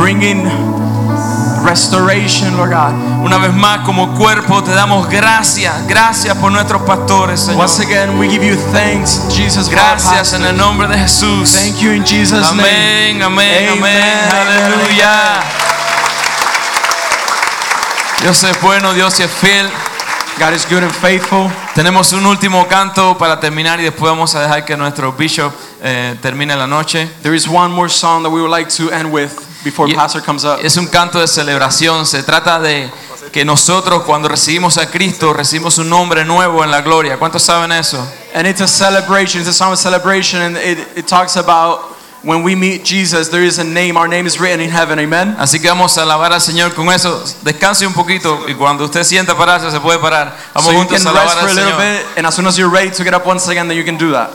Bringing restoration, Lord God. Una vez más, como cuerpo, te damos gracias. Gracias por nuestros pastores, Señor. Once again, we give you thanks, Jesus. Gracias en el nombre de Jesús. Thank you in Jesus' Amén, name. amén, amén. Aleluya. Dios es bueno, Dios es fiel. God is good and faithful. Tenemos un último canto para terminar y después vamos a dejar que nuestro bishop eh, termine la noche. There is one more song that we would like to end with before Y- Pastor comes up. Es un canto de celebración. Se trata de que nosotros cuando recibimos a Cristo recibimos un nombre nuevo en la gloria. ¿Cuántos saben eso? And it's a celebration. It's a song of celebration, and it, it talks about when we meet Jesus, there is a name. Our name is written in heaven. Amen. Así que vamos a alabar al Señor con eso. Descanse un poquito y cuando usted sienta pararse se puede parar. Vamos so you juntos can a alabar rest for al a little Señor. bit, and as soon as you're ready to get up once again, then you can do that.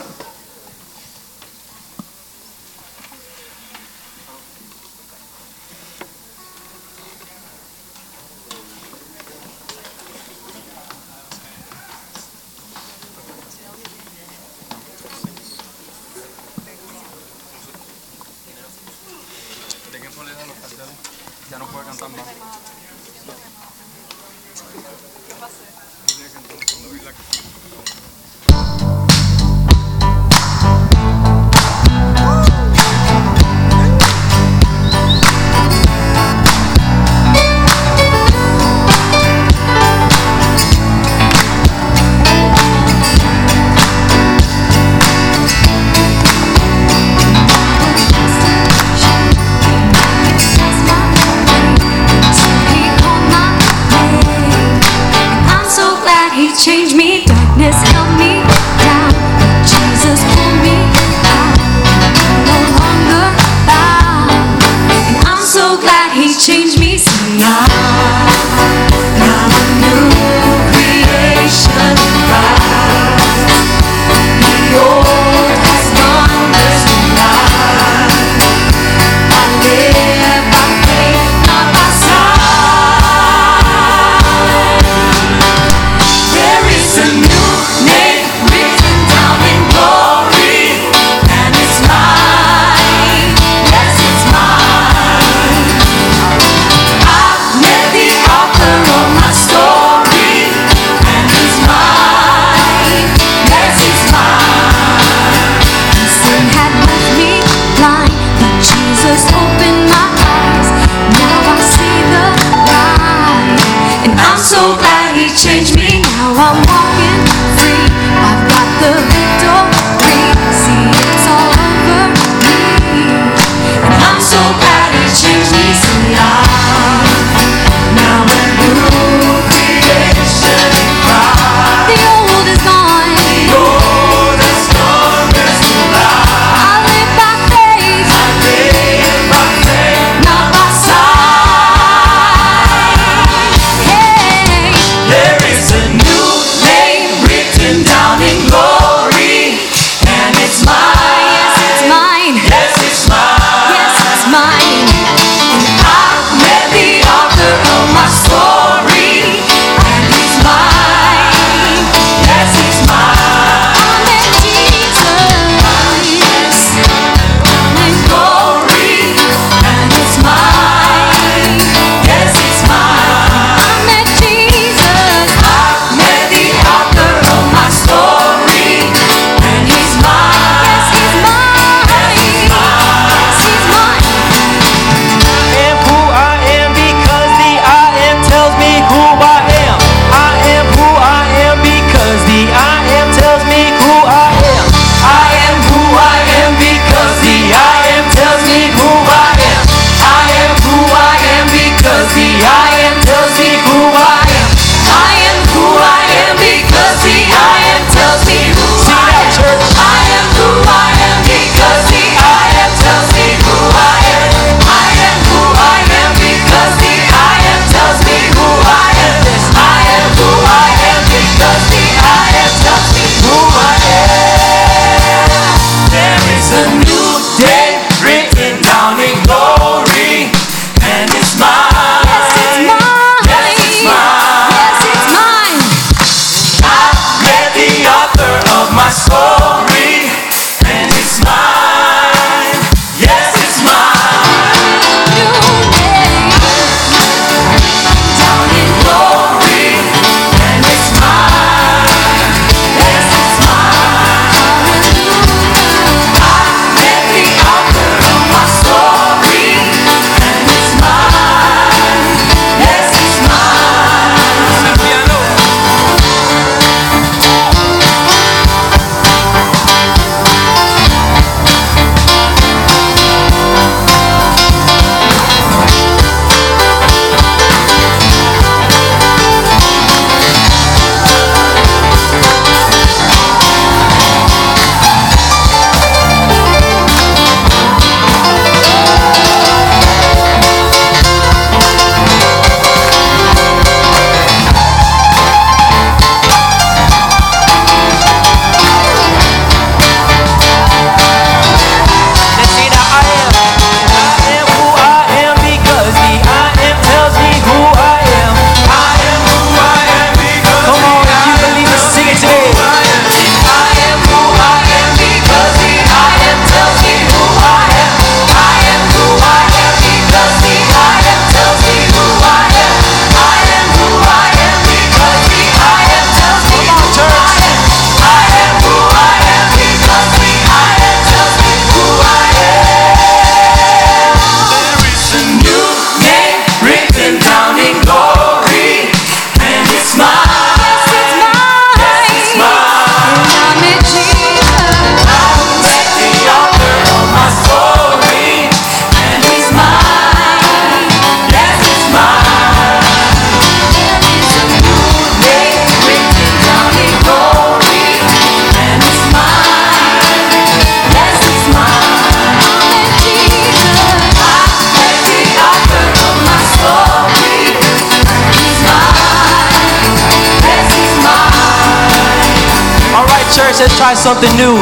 Church, let's try something new.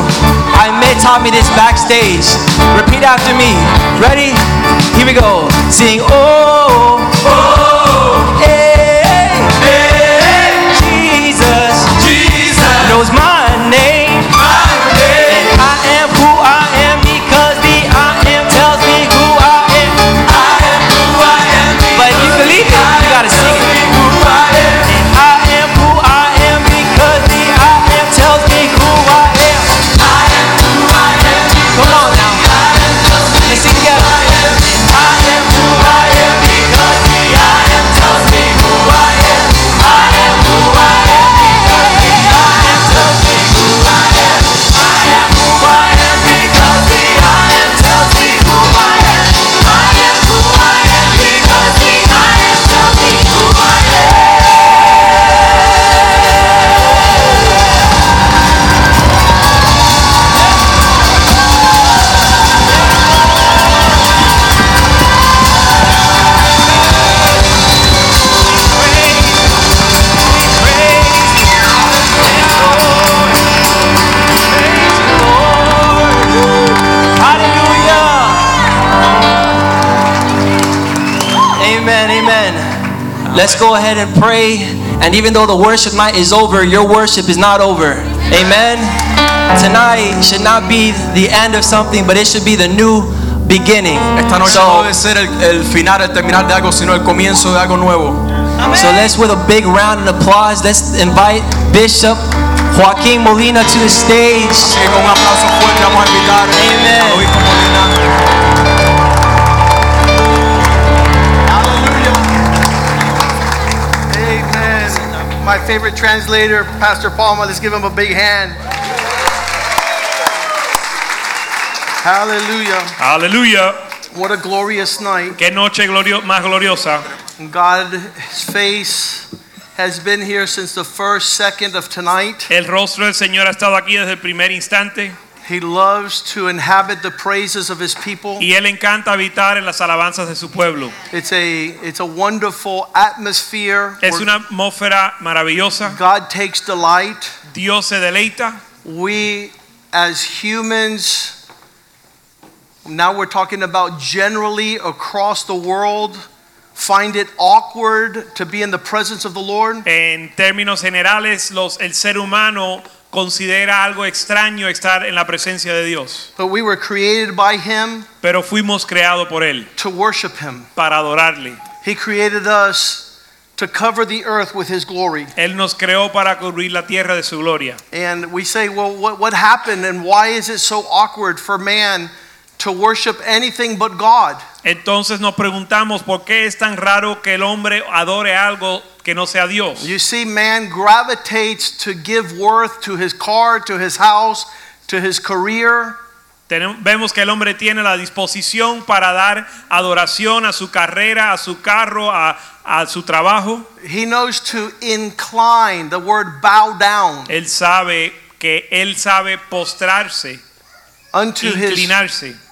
I may taught me this backstage. Repeat after me. Ready? Here we go. Sing, oh, Let's go ahead and pray. And even though the worship night is over, your worship is not over. Amen. Tonight should not be the end of something, but it should be the new beginning. Esta noche So, no debe ser el, el final, el terminar de algo, sino el comienzo de algo nuevo. so let's, with a big round of applause, let's invite Bishop Joaquin Molina to the stage. Así que con un aplauso fuerte vamos a invitar al My favorite translator, Pastor Palma, let's give him a big hand. Hallelujah. Hallelujah. What a glorious night. Qué noche glorio- más gloriosa. God's face has been here since the first second of tonight. El rostro del Señor ha estado aquí desde el primer instante He loves to inhabit the praises of his people. y él encanta habitar en las alabanzas de su pueblo. It's a it's a wonderful atmosphere. Es una atmósfera maravillosa. God takes delight. Dios se deleita. We as humans now we're talking about generally across the world find it awkward to be in the presence of the Lord. En términos generales, los, el ser humano considera algo extraño estar en la presencia de Dios. But we were created by him Pero fuimos creados por Él to worship him. para adorarle. He created us to cover the earth with his glory. Él nos creó para cubrir la tierra de su gloria. And we say, well, what, what happened and why is it so awkward for man to worship anything but God? Entonces nos preguntamos por qué es tan raro que el hombre adore algo que no sea Dios. You see, man gravitates to give worth to his car, to his house, to his career. Vemos que el hombre tiene la disposición para dar adoración a su carrera, a su carro, a, a su trabajo. He knows to incline, the word bow down, Él sabe que él sabe postrarse, unto his inclinarse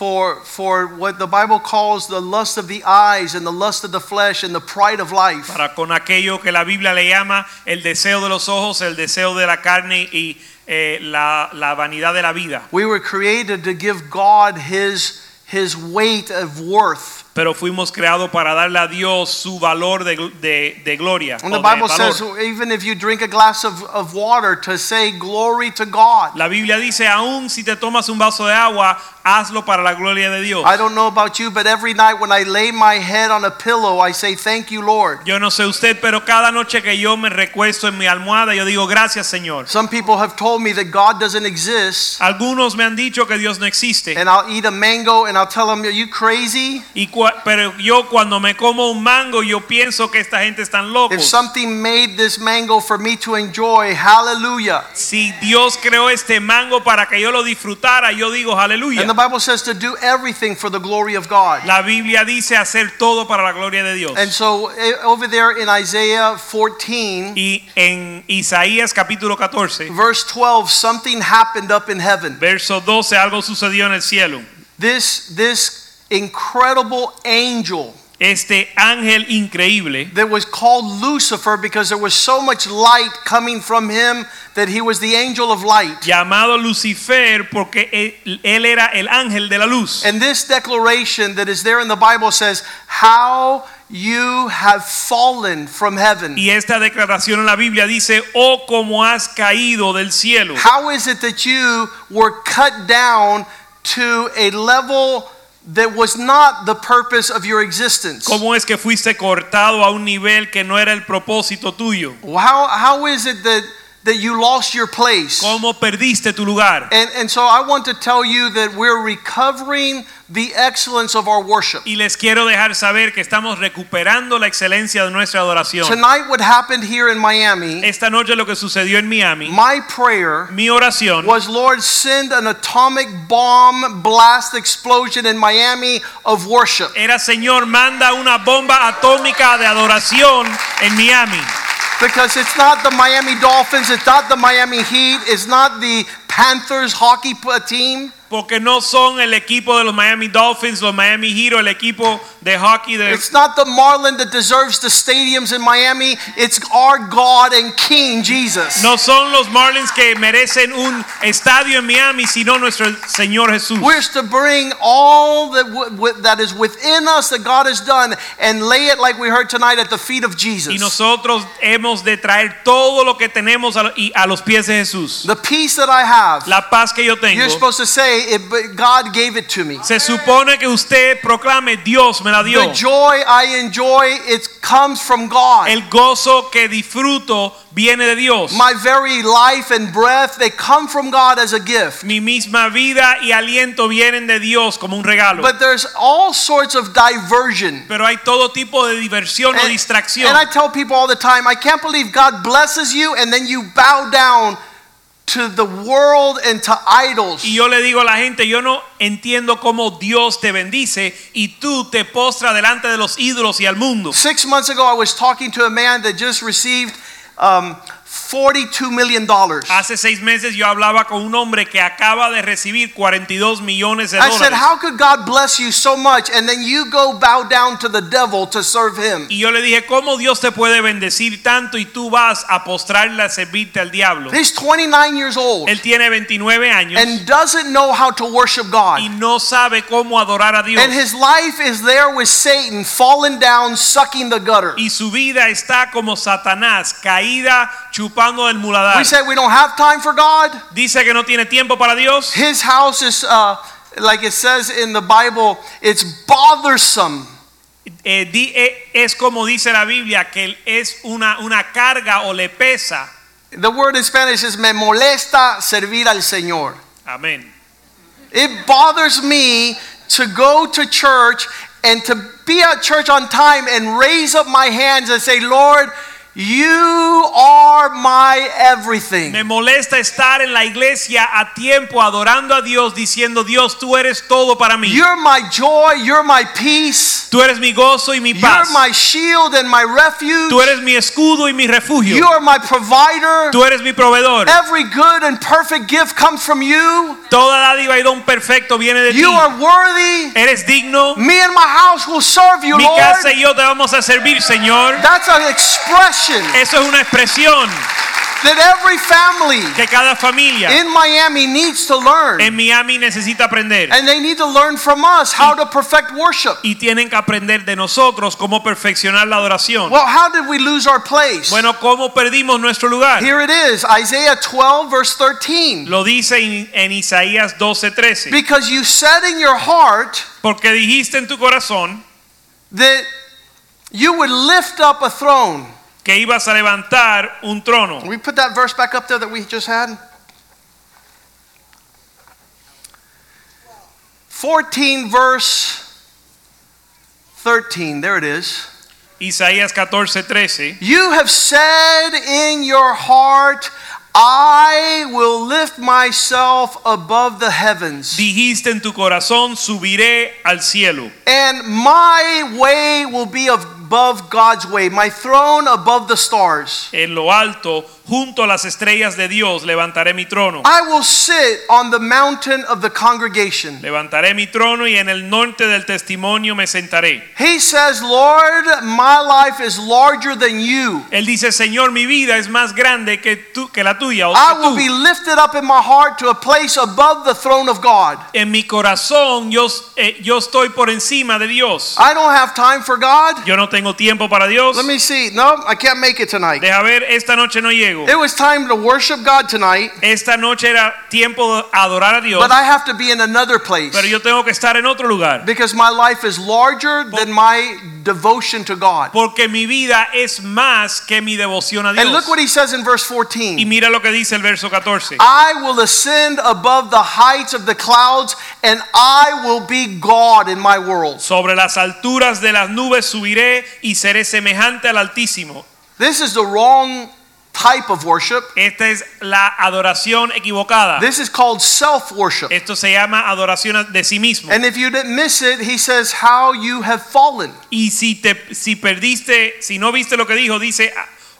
for for what the Bible calls the lust of the eyes and the lust of the flesh and the pride of life. para con aquello que la Biblia le llama el deseo de los ojos, el deseo de la carne y eh, la, la vanidad de la vida. We were created to give God his his weight of worth. Pero fuimos creados para darle a Dios su valor de, de- de gloria. And the Bible says even if you drink a glass of, of water to say glory to God. La Biblia dice, aún si te tomas un vaso de agua, hazlo para la gloria de Dios. I don't know about you, but every night when I lay my head on a pillow, I say, Thank you, Lord. Yo no sé usted, pero cada noche que yo me recuesto en mi almohada, yo digo gracias, Señor. Some people have told me that God doesn't exist. Algunos me han dicho que Dios no existe. And I'll eat a mango and I'll tell them, Are you crazy? Y pero yo cuando me como un mango, yo pienso que esta gente están If locos. something made this mango for me to enjoy, hallelujah. Si Dios creó este mango para que yo lo disfrutara, yo digo aleluya. And the Bible says to do everything for the glory of God. La Biblia dice hacer todo para la gloria de Dios. And so eh, over there in Isaiah 14, Y en Isaías capítulo 14, verse 12, something happened up in heaven. verso 12, algo sucedió en el cielo. This this incredible angel este ángel increíble that was called Lucifer because there was so much light coming from him that he was the angel of light. llamado Lucifer porque él, era el ángel de la luz. And this declaration that is there in the Bible says, How you have fallen from heaven. Y esta declaración en la Biblia dice, oh como has caído del cielo. How is it that you were cut down to a level that was not the purpose of your existence? ¿Cómo es que fuiste cortado a un nivel que no era el propósito tuyo? How, how is it that, that you lost your place? ¿Cómo perdiste tu lugar? And, and so I want to tell you that we're recovering the excellence of our worship. Y les quiero dejar saber que estamos recuperando la excelencia de nuestra adoración. Tonight, what happened here in Miami, Esta noche lo que sucedió en Miami, my prayer mi oración was, Lord, send an atomic bomb blast explosion in Miami of worship. era Señor, manda una bomba atómica de adoración en Miami. Because it's not the Miami Dolphins, it's not the Miami Heat, it's not the Panthers hockey team. Porque no son el equipo de los Miami Dolphins, los Miami Heat, el equipo de hockey de It's not the Marlin that deserves the stadiums in Miami. It's our God and King Jesus. No son los Marlins que merecen un estadio en Miami, sino nuestro Señor Jesús. We're to bring all that, that is within us that God has done and lay it like we heard tonight at the feet of Y Jesus. nosotros hemos de traer todo lo que tenemos a, y a los pies de Jesús. The peace that I have, La paz que yo tengo. you're supposed to say, it, but God gave it to me. Se supone que usted proclame Dios me la dio. The joy I enjoy, it comes from God. El gozo que disfruto viene de Dios. My very life and breath, they come from God as a gift. Mi misma vida y aliento vienen de Dios como un regalo. But there's all sorts of diversion. Pero hay todo tipo de diversión o distracción. And I tell people all the time, I can't believe God blesses you and then you bow down to the world and to idols. Y yo le digo a la gente, yo no entiendo cómo Dios te bendice y tú te postras delante de los ídolos y al mundo. Six months ago, I was talking to a man that just received um, $42 million. Hace seis meses yo hablaba con un hombre que acaba de recibir 42 millones de I said. How could God bless you so much and then you go bow down to the devil to serve him? Y yo le dije, ¿cómo Dios te puede bendecir tanto y tú vas a postrarle a servirte al diablo? He's 29 years old Él tiene 29 años and doesn't know how to worship God. y no sabe cómo adorar a Dios. And his life is there with Satan, falling down, sucking the gutter. Y su vida está como Satanás, caída, chupando el muladar. We say we don't have time for God. Dice que no tiene tiempo para Dios. His house is, uh, like it says in the Bible, it's bothersome. Eh, di- eh, es como dice la Biblia, que es una, una carga o le pesa. The word in Spanish is me molesta servir al Señor. Amén. It bothers me to go to church and to be at church on time and raise up my hands and say, Lord, you are my everything. Me molesta estar en la iglesia a tiempo adorando a Dios diciendo Dios tú eres todo para mí. You're my joy, you're my peace, Tú eres mi gozo y mi paz. you're my shield and my refuge, Tú eres mi escudo y mi refugio. you are my provider. Tú eres mi proveedor. Every good and perfect gift comes from you. Toda dádiva y don perfecto viene de ti. You are worthy. Eres digno. Me and my house will serve you, Mi Lord. casa y yo te vamos a servir, Señor. That's an expression Eso es una expresión that every family que cada familia in Miami needs to learn. en Miami necesita aprender. And they need to learn from us how to perfect worship. Y tienen que aprender de nosotros cómo perfeccionar la adoración. Well, how did we lose our place? Bueno, ¿cómo perdimos nuestro lugar? Here it is Isaiah 12, verse 13. Lo dice en, en Isaías 12:13. Because you said in your heart Porque dijiste en tu corazón that you would lift up a throne. Que ibas a levantar un trono. Can we put that verse back up there that we just had? 14, verse 13. There it is. Isaías 14:13. You have said in your heart, I will lift myself above the heavens, Dijiste en tu corazón, subiré al cielo. and my way will be of above God's way, my throne above the stars. En lo alto, junto a las estrellas de Dios, levantaré mi trono. I will sit on the mountain of the congregation. Levantaré mi trono y en el norte del testimonio me sentaré. He says, Lord, my life is larger than you. Él dice, Señor, mi vida es más grande que, tú, que la tuya. O I will be lifted up in my heart to a place above the throne of God. En mi corazón yo, eh, yo estoy por encima de Dios. I don't have time for God. Yo no tengo tiempo para Dios. Let me see. No, I can't make it tonight. Deja ver, esta noche no llego. It was time to worship God tonight, Esta noche era tiempo de adorar a Dios. but I have to be in another place Pero yo tengo que estar en otro lugar. because my life is larger than my devotion to God. Porque mi vida es más que mi devoción a Dios. And look what he says in verse 14. Y mira lo que dice el verso 14. I will ascend above the heights of the clouds, and I will be God in my world. Sobre las alturas de las nubes subiré y seré semejante al Altísimo. This is the wrong type of worship. Esta es la adoración equivocada. This is called self worship. Esto se llama adoración de sí mismo. And if you didn't miss it, he says, How you have fallen. Y si te si perdiste, si no viste lo que dijo, dice,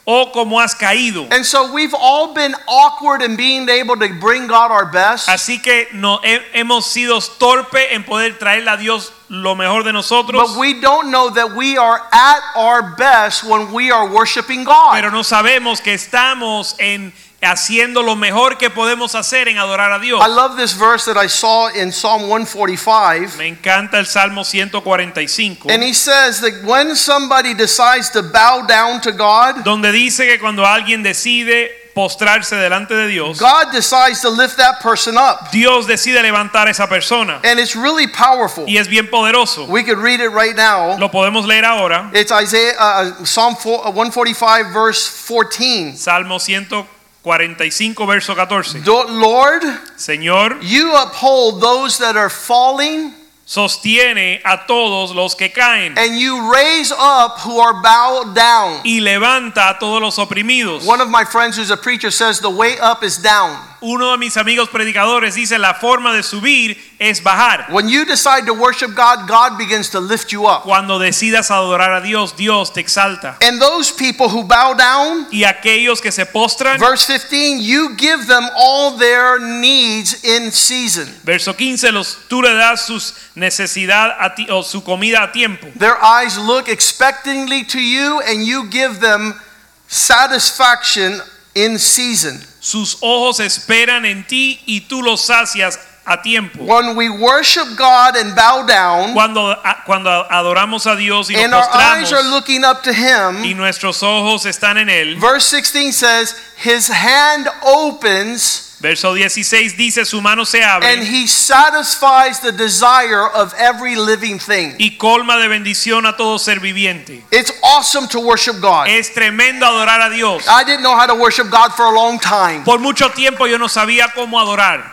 "Oh, como has caído." And so we've all been awkward in being able to bring God our best. Así que no he- hemos sido torpe en poder traerle a Dios lo mejor de nosotros. But we don't know that we are at our best when we are worshiping God. pero no sabemos que estamos en haciendo lo mejor que podemos hacer en adorar a Dios. I love this verse that I saw in Psalm 145. Me encanta el Salmo 145. And he says that when somebody decides to bow down to God, donde dice que cuando alguien decide postrarse delante de Dios, God decides to lift that person up. Dios decide levantar esa persona. And it's really powerful. Y es bien poderoso. We could read it right now. Lo podemos leer ahora. It's Isaiah uh, Psalm 4, uh, 145 verse 14. Salmo 145 verso 14. Do- Lord, Señor, you uphold those that are falling sostiene a todos los que caen and you raise up who are bowed down. y levanta a todos los oprimidos. One of my friends who's a preacher says the way up is down. Uno de mis amigos predicadores dice la forma de subir es bajar. When you decide to worship God, God begins to lift you up. Cuando decidas adorar a Dios, Dios te exalta. And those people who bow down, Y aquellos que se postran, verse 15, you give them all their needs in season. verso 15, los, tú le das sus necesidad a ti, o su comida a tiempo. Their eyes look expectantly to you and you give them satisfaction in season. Sus ojos esperan en ti y tú los sacias a tiempo. When we worship God and bow down, Cuando, cuando adoramos a Dios y nos and our eyes are postramos looking up to Him, y nuestros ojos están en Él, verse 16 says, His hand opens verso 16 dice su mano se abre and He satisfies the desire of every living thing. y colma de bendición a todo ser viviente. It's awesome to worship God. Es tremendo adorar a Dios. I didn't know how to worship God for a long time. Por mucho tiempo yo no sabía cómo adorar.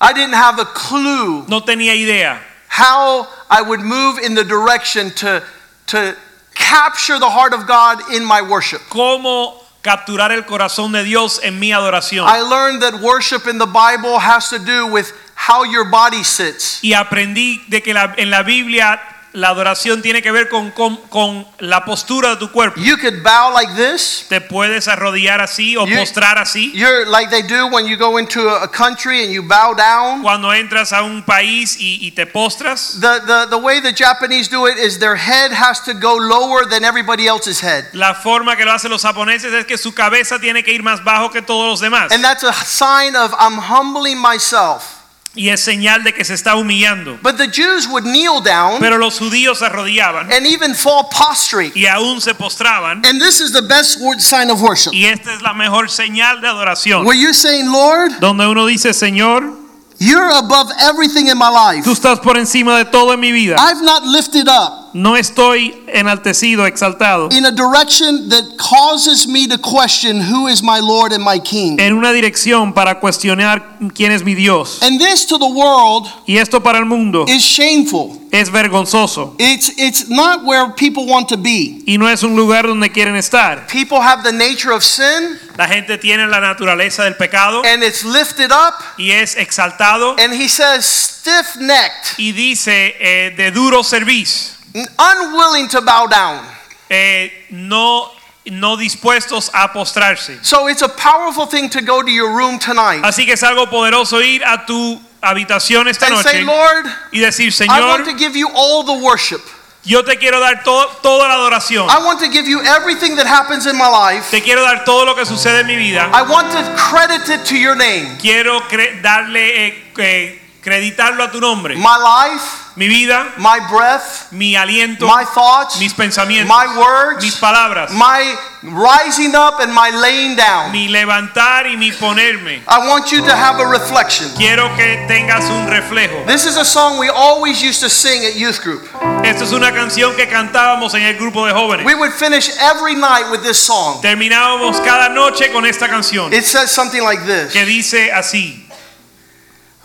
I didn't have a clue No tenía idea how I would move in the direction to, to capture the heart of God in my worship. cómo capturar el corazón de Dios en mi adoración. I learned that worship in the Bible has to do with how your body sits. Y aprendí de que la- en la Biblia la adoración tiene que ver con, con, con la postura de tu cuerpo. You could bow like this. Te puedes arrodillar así o You- postrar así. You're like they do when you go into a country and you bow down. Cuando entras a un país y, y te postras, The, the, the way the Japanese do it is their head has to go lower than everybody else's head. la forma que lo hacen los japoneses es que su cabeza tiene que ir más bajo que todos los demás. And that's a sign of I'm humbling myself. Y es señal de que se está humillando. But the Jews would kneel down Pero los judíos se arrodillaban and even fall prostrate. y aún se postraban. And this is the best word, sign of worship. Y esta es la mejor señal de adoración. Where you're saying, Lord, Donde uno dice, Señor, you're above everything in my life. tú estás por encima de todo en mi vida. I've not lifted up No estoy enaltecido, exaltado. in a direction that causes me to question who is my Lord and my King. En una dirección para cuestionar quién es mi Dios. And this to the world Y esto para el mundo is shameful. es vergonzoso. It's it's not where people want to be. Y no es un lugar donde quieren estar. People have the nature of sin La gente tiene la naturaleza del pecado and it's lifted up y es exaltado. and he says stiff-necked, Y dice eh, de duro servicio. unwilling to bow down. eh, no, no dispuestos a postrarse. So it's a powerful thing to go to your room tonight Así que es algo poderoso ir a tu habitación esta and say, Lord, y decir, I want to give you all the worship. Yo te quiero dar to- toda la adoración. I want to give you everything that happens in my life. Te quiero dar todo lo que sucede en mi vida. I want to credit it to your name. Quiero darle, eh, eh, creditarlo a tu nombre. My life, Mi vida, my breath, mi aliento, my thoughts, mis pensamientos, my words, mis palabras, my rising up and my laying down. mi levantar y mi ponerme. I want you to have a reflection. Quiero que tengas un reflejo. This is a song we always used to sing at youth group. Esta es una canción que cantábamos en el grupo de jóvenes. We would finish every night with this song. Terminábamos cada noche con esta canción It says something like this que dice así.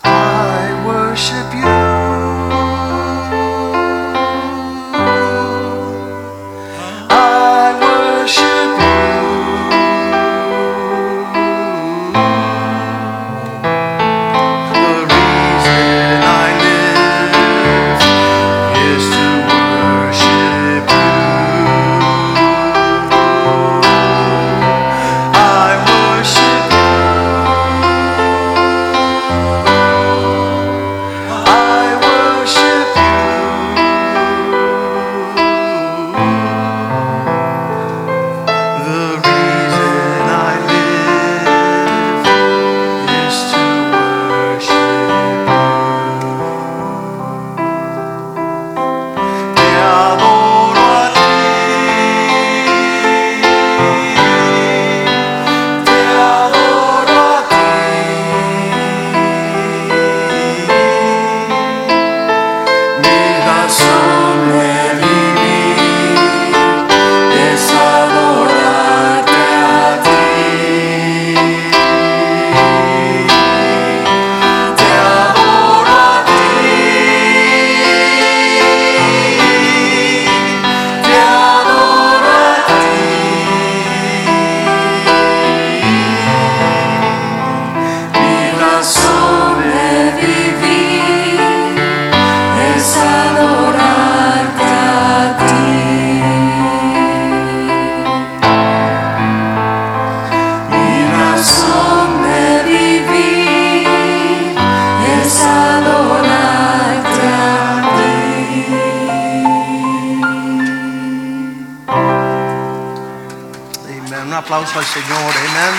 I worship you. Amen. Aplauso al Señor. Amen.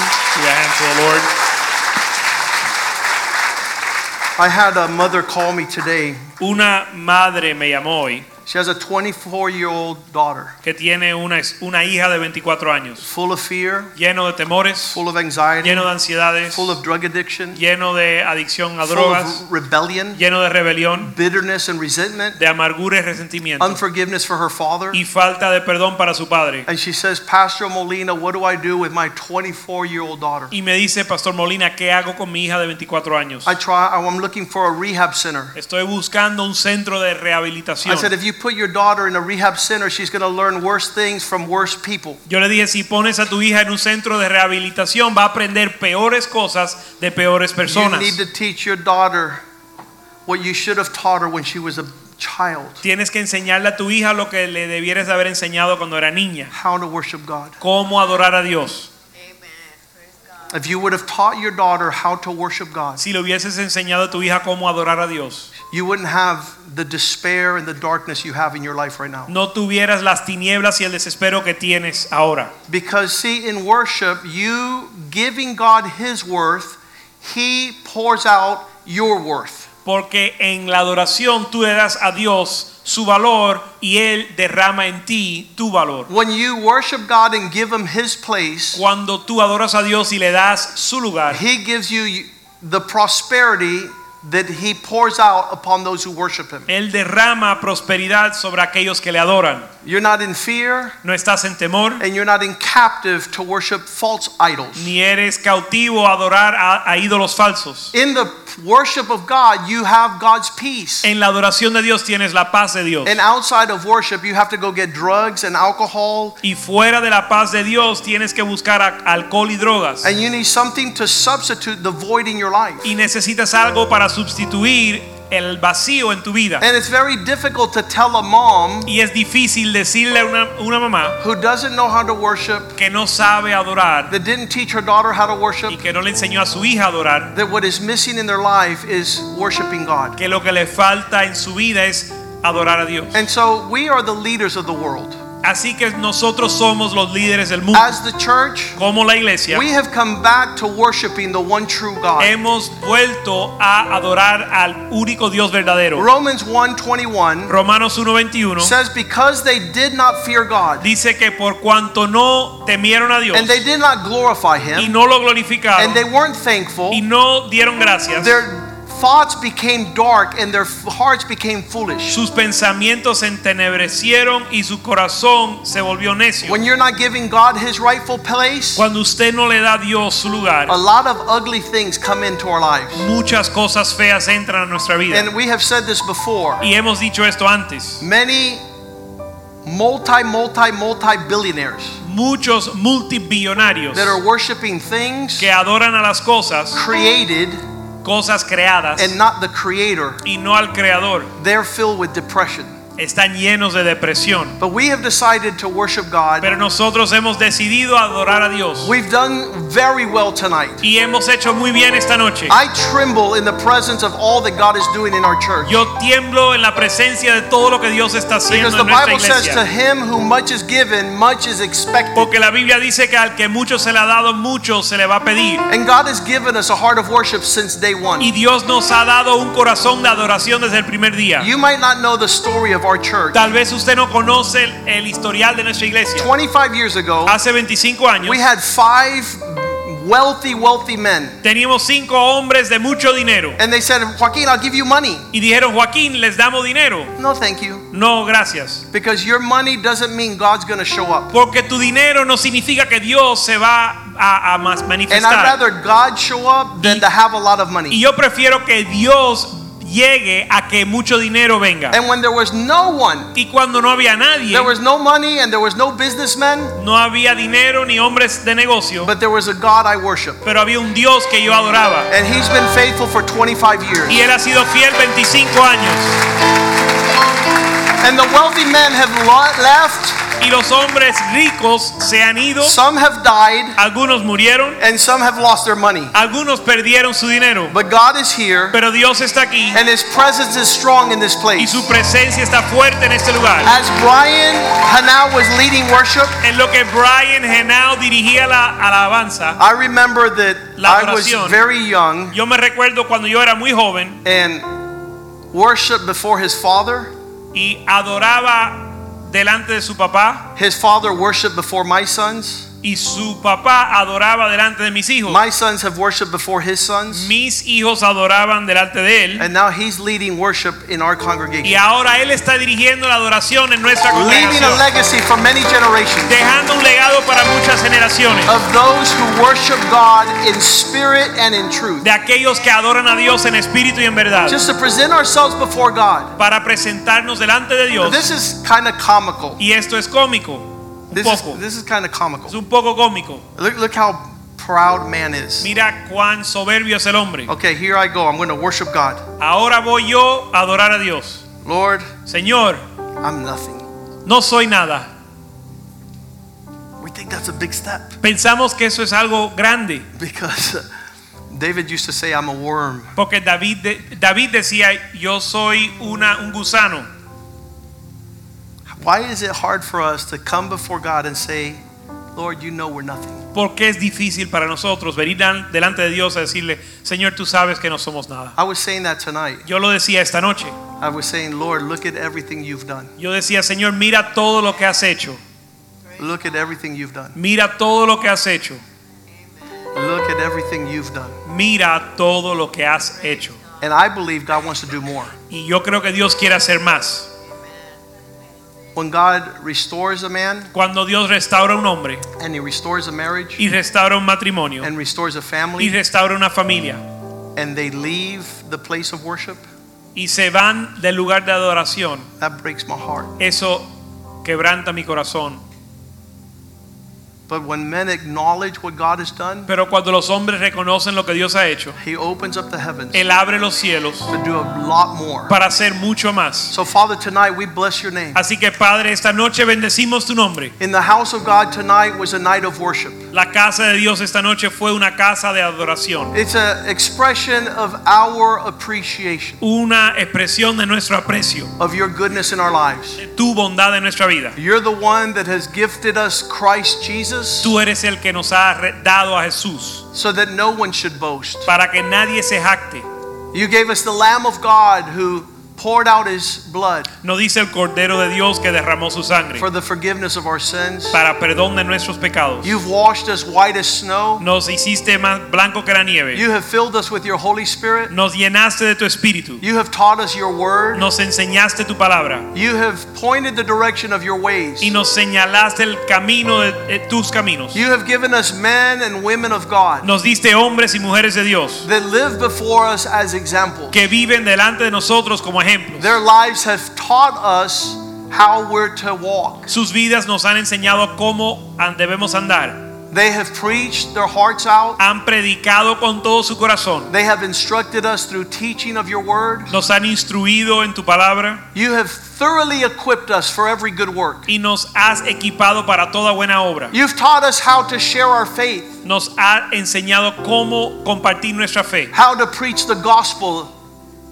I had a mother call me today. Una madre me llamó hoy She has a 24 year old daughter, que tiene una, una hija de 24 años, full of fear, lleno de temores, full of anxiety, lleno de ansiedades, full of drug addiction, lleno de adicción a full drogas, of rebellion, lleno de rebelión, bitterness and resentment, de amargura y resentimiento unforgiveness for her father. y falta de perdón para su padre. And she says, Pastor Molina, what do I do with my 24 year old daughter? Y me dice, Pastor Molina, ¿qué hago con mi hija de 24 años? I try, I'm looking for a rehab center. Estoy buscando un centro de rehabilitación. I said, if you put your daughter in a rehab center, she's going to learn worse things from worse people. Yo le dije, si pones a tu hija en un centro de rehabilitación, va a aprender peores cosas de peores personas. You need to teach your daughter what you should have taught her when she was a child Tienes que enseñarle a tu hija lo que le debieras haber enseñado cuando era niña. how to worship God. Cómo adorar a Dios. If you would have taught your daughter how to worship God, Si le hubieses enseñado a tu hija cómo adorar a Dios, you wouldn't have the despair and the darkness you have in your life right now. no tuvieras las tinieblas y el desespero que tienes ahora. Because, see, in worship, you giving God His worth, He pours out your worth. Porque en la adoración tú le das a Dios su valor y Él derrama en ti tu valor. When you worship God and give Him His place, Cuando tú adoras a Dios y le das su lugar, He gives you the prosperity that He pours out upon those who worship Him. Él derrama prosperidad sobre aquellos que le adoran. You're not in fear, No estás en temor, and you're not in captive to worship false idols. ni eres cautivo a adorar a, a ídolos falsos. In the worship of God, you have God's peace. En la adoración de Dios tienes la paz de Dios. And outside of worship, you have to go get drugs and alcohol, Y fuera de la paz de Dios tienes que buscar alcohol y drogas. and you need something to substitute the void in your life. Y necesitas algo para sustituir el vacío en tu vida. And it's very difficult to tell a mom Y es difícil decirle a una, una mamá who doesn't know how to worship, que no sabe adorar that didn't teach her daughter how to worship, y que no le enseñó a su hija a adorar, that what is missing in their life is worshiping God. que lo que le falta en su vida es adorar a Dios. And so we are the leaders of the world. Así que nosotros somos los líderes del mundo. As the church, Como la iglesia, we have come back to worshiping the one true God. hemos vuelto a adorar al único Dios verdadero. Romans 1:21 Romanos 1:21 says because they did not fear God dice que por cuanto no temieron a Dios and they did not glorify y him no lo glorificaron and they weren't thankful, y no dieron gracias, their thoughts became dark and their hearts became foolish. sus pensamientos se entenebrecieron y su corazón se volvió necio. When you're not giving God his rightful place, Cuando usted no le da a Dios su lugar, a lot of ugly things come into our lives. muchas cosas feas entran a nuestra vida. And we have said this before. Y hemos dicho esto antes. Many multi, multi, multi billionaires Muchos multibillonarios that are worshiping things que adoran a las cosas, created cosas creadas and not the creator, y no al creador, they're filled with depression. Están llenos de depresión. But we have decided to worship God. Pero nosotros hemos decidido adorar a Dios We've done very well tonight. y hemos hecho muy bien esta noche. I tremble in the presence of all that God is doing in our church. Yo tiemblo en la presencia de todo lo que Dios está haciendo Because the en nuestra Bible says to him who much is given, much is expected. Porque la Biblia dice que al que mucho se le ha dado, mucho se le va a pedir. And God has given us a heart of worship since day one. Y Dios nos ha dado un corazón de adoración desde el primer día. You might not know the story of our church. Tal vez usted no conoce el, el historial de nuestra iglesia. 25 years ago, Hace 25 años we had five wealthy, wealthy men. teníamos cinco hombres de mucho dinero And they said, Joaquin, I'll give you money. y dijeron, Joaquín, les damos dinero. No, thank you. No, gracias. Because your money doesn't mean God's going to show up. Porque tu dinero no significa que Dios se va a, a mas- And I'd rather God show up than to have a lot of money. Y yo prefiero que Dios llegue a que mucho dinero venga. And when there was no one, Y cuando no había nadie, there was no money and there was no businessmen, no había dinero ni hombres de negocio, but there was a God I worship. pero había un Dios que yo adoraba. And he's been faithful for 25 years. Y él ha sido fiel 25 años. And the wealthy men have left, Y los hombres ricos se han ido, some have died, algunos murieron, and some have lost their money. algunos perdieron su dinero. But God is here, Pero Dios está aquí and his presence is strong in this place. y su presencia está fuerte en este lugar. As Brian Henao was leading worship, En lo que Brian Henao dirigía la alabanza, I remember that I was very young yo me recuerdo cuando yo era muy joven and worshiped before his father. Y adoraba delante de su papá His father worshiped before my sons. Y su papá adoraba delante de mis hijos. My sons have worshiped before his sons. Mis hijos adoraban delante de él And now he's leading worship in our y congregation. ahora él está dirigiendo la adoración en nuestra Leaving a congregación, legacy for many generations dejando un legado para muchas generaciones of those who worship God in spirit and in truth. de aquellos que adoran a Dios en espíritu y en verdad Just to present ourselves before God. para presentarnos delante de Dios. This is kind of comical. Y esto es cómico, This is, this is kind of es comical. un poco cómico. Look, look how proud man is. Mira cuán soberbio es el hombre. Okay, here I go. I'm going to worship God. Ahora voy yo a adorar a Dios. Lord, Señor, I'm nothing. no soy nada. We think that's a big step Pensamos que eso es algo grande, because uh, David used to say, I'm a worm. porque David, de- David decía, yo soy una, un gusano. Why is it hard for us to come before God and say, Lord, you know we're nothing? ¿Por qué es difícil para nosotros venir delante de Dios a decirle, Señor, tú sabes que no somos nada? I was saying that tonight. Yo lo decía esta noche. I was saying, Lord, look at everything you've done. Yo decía, Señor, mira todo lo que has hecho. Look at everything you've done. Mira todo lo que has hecho. Look at everything you've done. Mira todo lo que has hecho. And I believe God wants to do more. Y yo creo que Dios quiere hacer más. When God restores a man Cuando Dios restaura un hombre and he restores a marriage y restaura un matrimonio and restores a family y restaura una familia and they leave the place of worship, y se van del lugar de adoración, that breaks my heart. eso quebranta mi corazón. But when men acknowledge what God has done, Pero cuando los hombres reconocen lo que Dios ha hecho, He opens up the heavens Él abre los cielos to do a lot more. para hacer mucho más. So, Father, tonight we bless your name. Así que Padre, esta noche bendecimos tu nombre. In the house of God tonight was a night of worship. La casa de Dios esta noche fue una casa de adoración, It's an expression of our appreciation una expresión de nuestro aprecio, of your goodness in our lives. tu bondad en nuestra vida. You're the one that has gifted us Christ Jesus Tú eres el que nos ha dado a Jesús so that no one should boast. para que nadie se jacte. You gave us the Lamb of God who poured out his blood No dice el Cordero de Dios que derramó su sangre for the forgiveness of our sins. para perdón de nuestros pecados. You've washed us white as snow. Nos hiciste más blanco que la nieve. You have filled us with your Holy Spirit. Nos llenaste de tu espíritu. You have taught us your word. Nos enseñaste tu palabra You have pointed the direction of your ways. y nos señalaste el camino de, tus caminos. You have given us men and women of God Nos diste hombres y mujeres de Dios that live before us as examples. que viven delante de nosotros como ejemplos. Their lives have taught us how we're to walk. Sus vidas nos han enseñado cómo debemos andar. They have preached their hearts out. Han predicado con todo su corazón. They have instructed us through teaching of your word. Nos han instruido en tu palabra You have thoroughly equipped us for every good work. y nos has equipado para toda buena obra. You've taught us how to share our faith, Nos ha enseñado cómo compartir nuestra fe, how to preach the gospel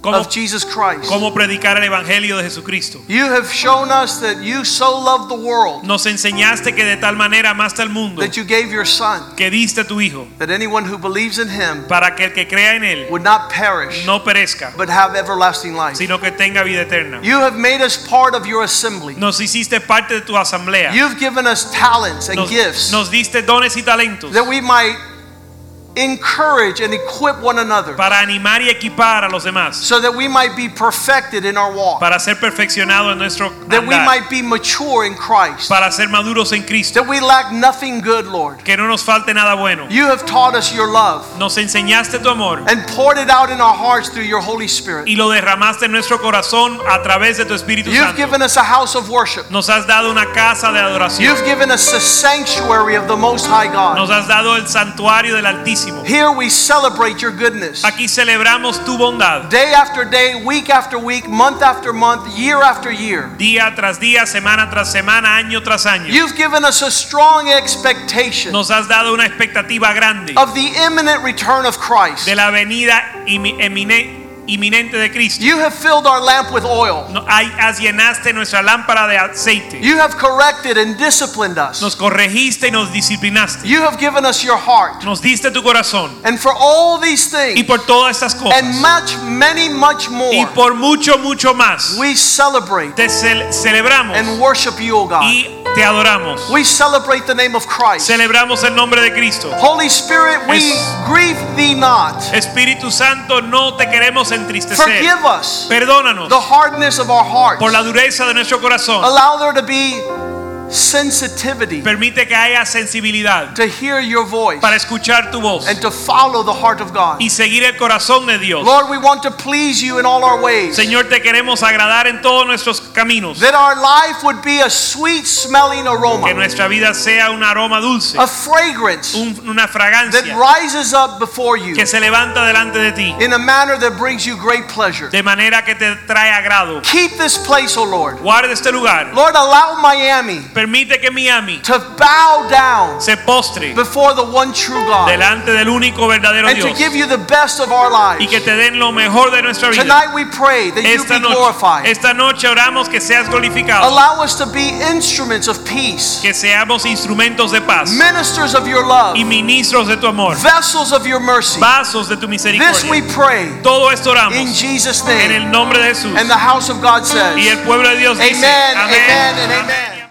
of Jesus Christ. cómo predicar el evangelio de Jesucristo. You have shown us that you so loved the world Nos enseñaste que de tal manera amaste al mundo that you gave your son, que diste tu hijo that anyone who believes in him para que el que crea en él would not perish no perezca, but have everlasting life. sino que tenga vida eterna. You have made us part of your assembly. Nos hiciste parte de tu asamblea. You've given us talents and Nos, gifts nos diste dones y talentos that we might encourage and equip one another para animar y equipar a los demás, so that we might be perfected in our walk, para ser perfeccionados en nuestro andar. that we might be mature in Christ, para ser maduros en Cristo, that we lack nothing good, Lord. que no nos falte nada bueno. You have taught us your love Nos enseñaste tu amor and poured it out in our hearts through your Holy Spirit. y lo derramaste en nuestro corazón a través de tu Espíritu You've Santo. given us a house of worship. Nos has dado una casa de adoración. You've given us the sanctuary of the Most High God. Nos has dado el santuario del Altísimo. Here we celebrate your goodness. Aquí celebramos tu bondad. Day after day, week after week, month after month, year after year. Día tras día, semana tras semana, año tras año. You've given us a strong expectation Nos has dado una expectativa grande of the imminent return of Christ. de la venida imi- emine- inminente de Cristo. You have filled our lamp with oil. No, has llenaste nuestra lámpara de aceite. You have corrected and disciplined us. Nos corregiste y nos disciplinaste. You have given us your heart. Nos diste tu corazón. And for all these Y things, por todas estas cosas. and much, many, much more. Y por mucho, mucho más. we celebrate Te cel- celebramos and worship you, O God. y te adoramos. We celebrate the name of Christ. Celebramos el nombre de Cristo. Holy Spirit, we Es- grieve thee not. Espíritu Santo, no te queremos entristecer. Forgive us Perdónanos the hardness of our hearts. por la dureza de nuestro corazón. Allow there to be sensitivity Permite que haya sensibilidad to hear your voice para escuchar tu voz and to follow the heart of God. y seguir el corazón de Dios. Lord, we want to please you in all our ways. Señor, te queremos agradar en todos nuestros caminos. That our life would be a sweet smelling aroma Que nuestra vida sea un aroma dulce, a fragrance un- una that rises up before you que se levanta delante de ti, in a manner that brings you great pleasure. de manera que te trae agrado. Keep this place, O Lord. Guarda este lugar. Lord, allow Miami Permite que Miami to bow down se postre before the one true God delante del único verdadero and to give you the best of our y lives. que te den lo mejor de nuestra vida. Tonight we pray that you Esta be noche, glorified. esta noche oramos que seas glorificado, Allow us to be instruments of peace, que seamos instrumentos de paz ministers of your love, y ministros de tu amor, vessels of your mercy. vasos de tu This we pray Todo esto in oramos Jesus' en name. el nombre de Jesús. And the house of God says, Y el pueblo de Dios dice, Amen, amen, and amen.